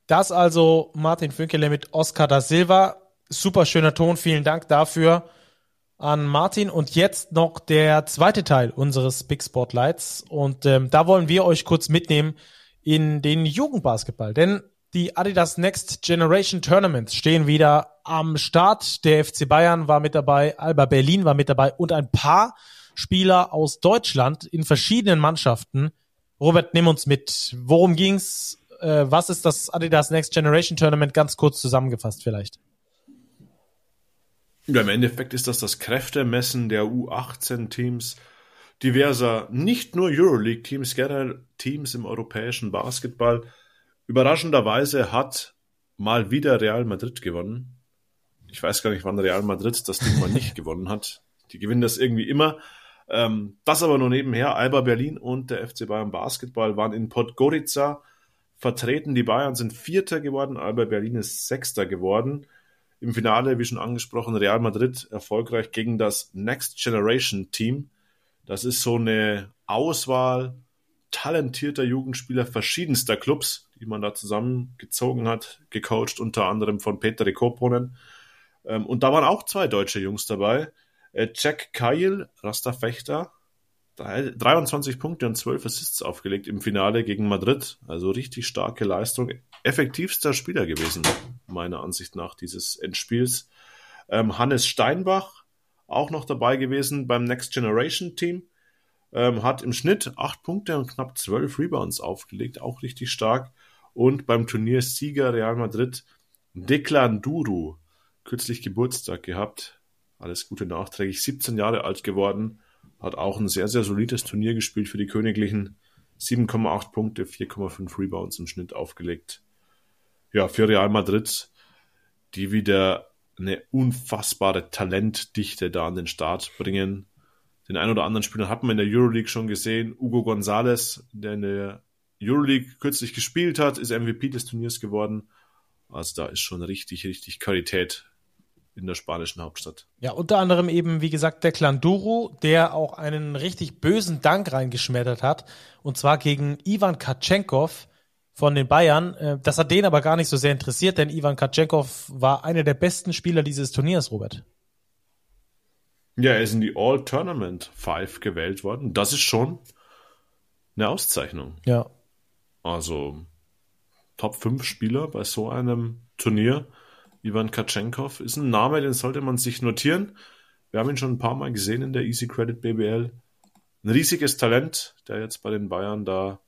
Speaker 2: Das also Martin Fünkele mit Oscar da Silva. Super schöner Ton, vielen Dank dafür an Martin. Und jetzt noch der zweite Teil unseres Big Spotlights. Und ähm, da wollen wir euch kurz mitnehmen in den Jugendbasketball. Denn die Adidas Next Generation Tournaments stehen wieder am Start. Der FC Bayern war mit dabei, Alba Berlin war mit dabei und ein paar Spieler aus Deutschland in verschiedenen Mannschaften. Robert, nimm uns mit. Worum ging's? Äh, was ist das Adidas Next Generation Tournament? Ganz kurz zusammengefasst vielleicht.
Speaker 3: Ja, im Endeffekt ist das das Kräftemessen der U18-Teams diverser, nicht nur Euroleague-Teams, generell Teams im europäischen Basketball. Überraschenderweise hat mal wieder Real Madrid gewonnen. Ich weiß gar nicht, wann Real Madrid das Ding mal nicht gewonnen hat. Die gewinnen das irgendwie immer. Ähm, das aber nur nebenher. Alba Berlin und der FC Bayern Basketball waren in Podgorica vertreten. Die Bayern sind Vierter geworden, Alba Berlin ist Sechster geworden. Im Finale, wie schon angesprochen, Real Madrid erfolgreich gegen das Next Generation Team. Das ist so eine Auswahl talentierter Jugendspieler verschiedenster Clubs, die man da zusammengezogen hat, gecoacht unter anderem von Peter Koponen. Ähm, und da waren auch zwei deutsche Jungs dabei. Äh, Jack Kyle, Rasterfechter, 23 Punkte und 12 Assists aufgelegt im Finale gegen Madrid. Also richtig starke Leistung. Effektivster Spieler gewesen, meiner Ansicht nach, dieses Endspiels. Ähm, Hannes Steinbach, auch noch dabei gewesen beim Next Generation Team. Ähm, hat im Schnitt 8 Punkte und knapp 12 Rebounds aufgelegt, auch richtig stark. Und beim Turniersieger Real Madrid, Declan Duru, kürzlich Geburtstag gehabt. Alles Gute nachträglich, 17 Jahre alt geworden hat auch ein sehr, sehr solides Turnier gespielt für die Königlichen. 7,8 Punkte, 4,5 Rebounds im Schnitt aufgelegt. Ja, für Real Madrid, die wieder eine unfassbare Talentdichte da an den Start bringen. Den einen oder anderen Spieler hat man in der Euroleague schon gesehen. Hugo González, der in der Euroleague kürzlich gespielt hat, ist MVP des Turniers geworden. Also da ist schon richtig, richtig Qualität in der spanischen Hauptstadt.
Speaker 2: Ja, unter anderem eben, wie gesagt, der Clan Duro, der auch einen richtig bösen Dank reingeschmettert hat. Und zwar gegen Ivan Katschenkov von den Bayern. Äh, das hat den aber gar nicht so sehr interessiert, denn Ivan Katschenkov war einer der besten Spieler dieses Turniers, Robert.
Speaker 3: Ja, er ist in die All-Tournament 5 gewählt worden. Das ist schon eine Auszeichnung.
Speaker 2: Ja.
Speaker 3: Also Top 5 Spieler bei so einem Turnier Ivan Katschenkov ist ein Name, den sollte man sich notieren. Wir haben ihn schon ein paar Mal gesehen in der Easy Credit BBL. Ein riesiges Talent, der jetzt bei den Bayern da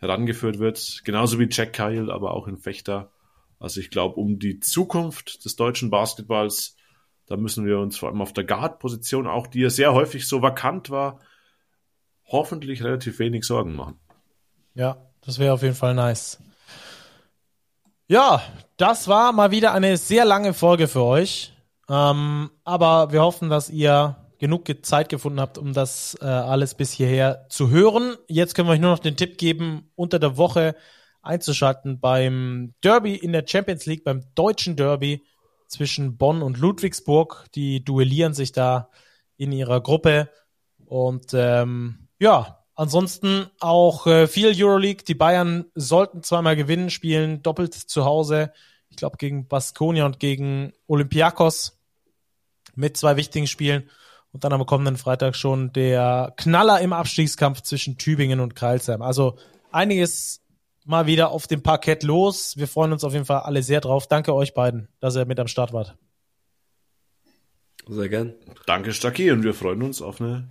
Speaker 3: herangeführt wird. Genauso wie Jack Kyle, aber auch in Fechter. Also ich glaube, um die Zukunft des deutschen Basketballs, da müssen wir uns vor allem auf der Guard-Position, auch die ja sehr häufig so vakant war, hoffentlich relativ wenig Sorgen machen.
Speaker 2: Ja, das wäre auf jeden Fall nice. Ja, das war mal wieder eine sehr lange Folge für euch. Ähm, aber wir hoffen, dass ihr genug Zeit gefunden habt, um das äh, alles bis hierher zu hören. Jetzt können wir euch nur noch den Tipp geben, unter der Woche einzuschalten beim Derby in der Champions League, beim deutschen Derby zwischen Bonn und Ludwigsburg. Die duellieren sich da in ihrer Gruppe. Und ähm, ja, Ansonsten auch äh, viel Euroleague. Die Bayern sollten zweimal gewinnen, spielen doppelt zu Hause. Ich glaube gegen Baskonia und gegen Olympiakos mit zwei wichtigen Spielen. Und dann am kommenden Freitag schon der Knaller im Abstiegskampf zwischen Tübingen und Kreilsheim. Also einiges mal wieder auf dem Parkett los. Wir freuen uns auf jeden Fall alle sehr drauf. Danke euch beiden, dass ihr mit am Start wart.
Speaker 3: Sehr gern. Danke, Stacki, und wir freuen uns auf eine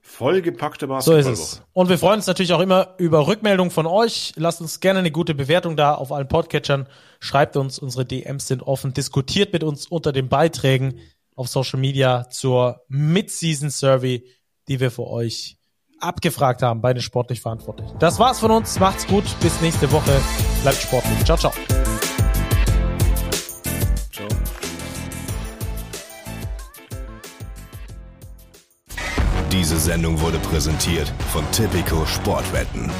Speaker 3: Vollgepackte Basketballwoche.
Speaker 2: So ist es. Und wir freuen uns natürlich auch immer über Rückmeldungen von euch. Lasst uns gerne eine gute Bewertung da auf allen Podcatchern. Schreibt uns, unsere DMs sind offen. Diskutiert mit uns unter den Beiträgen auf Social Media zur Mid-Season Survey, die wir für euch abgefragt haben bei den sportlich Verantwortlichen. Das war's von uns. Macht's gut. Bis nächste Woche. Bleibt sportlich. Ciao, ciao.
Speaker 7: Diese Sendung wurde präsentiert von Tipico Sportwetten.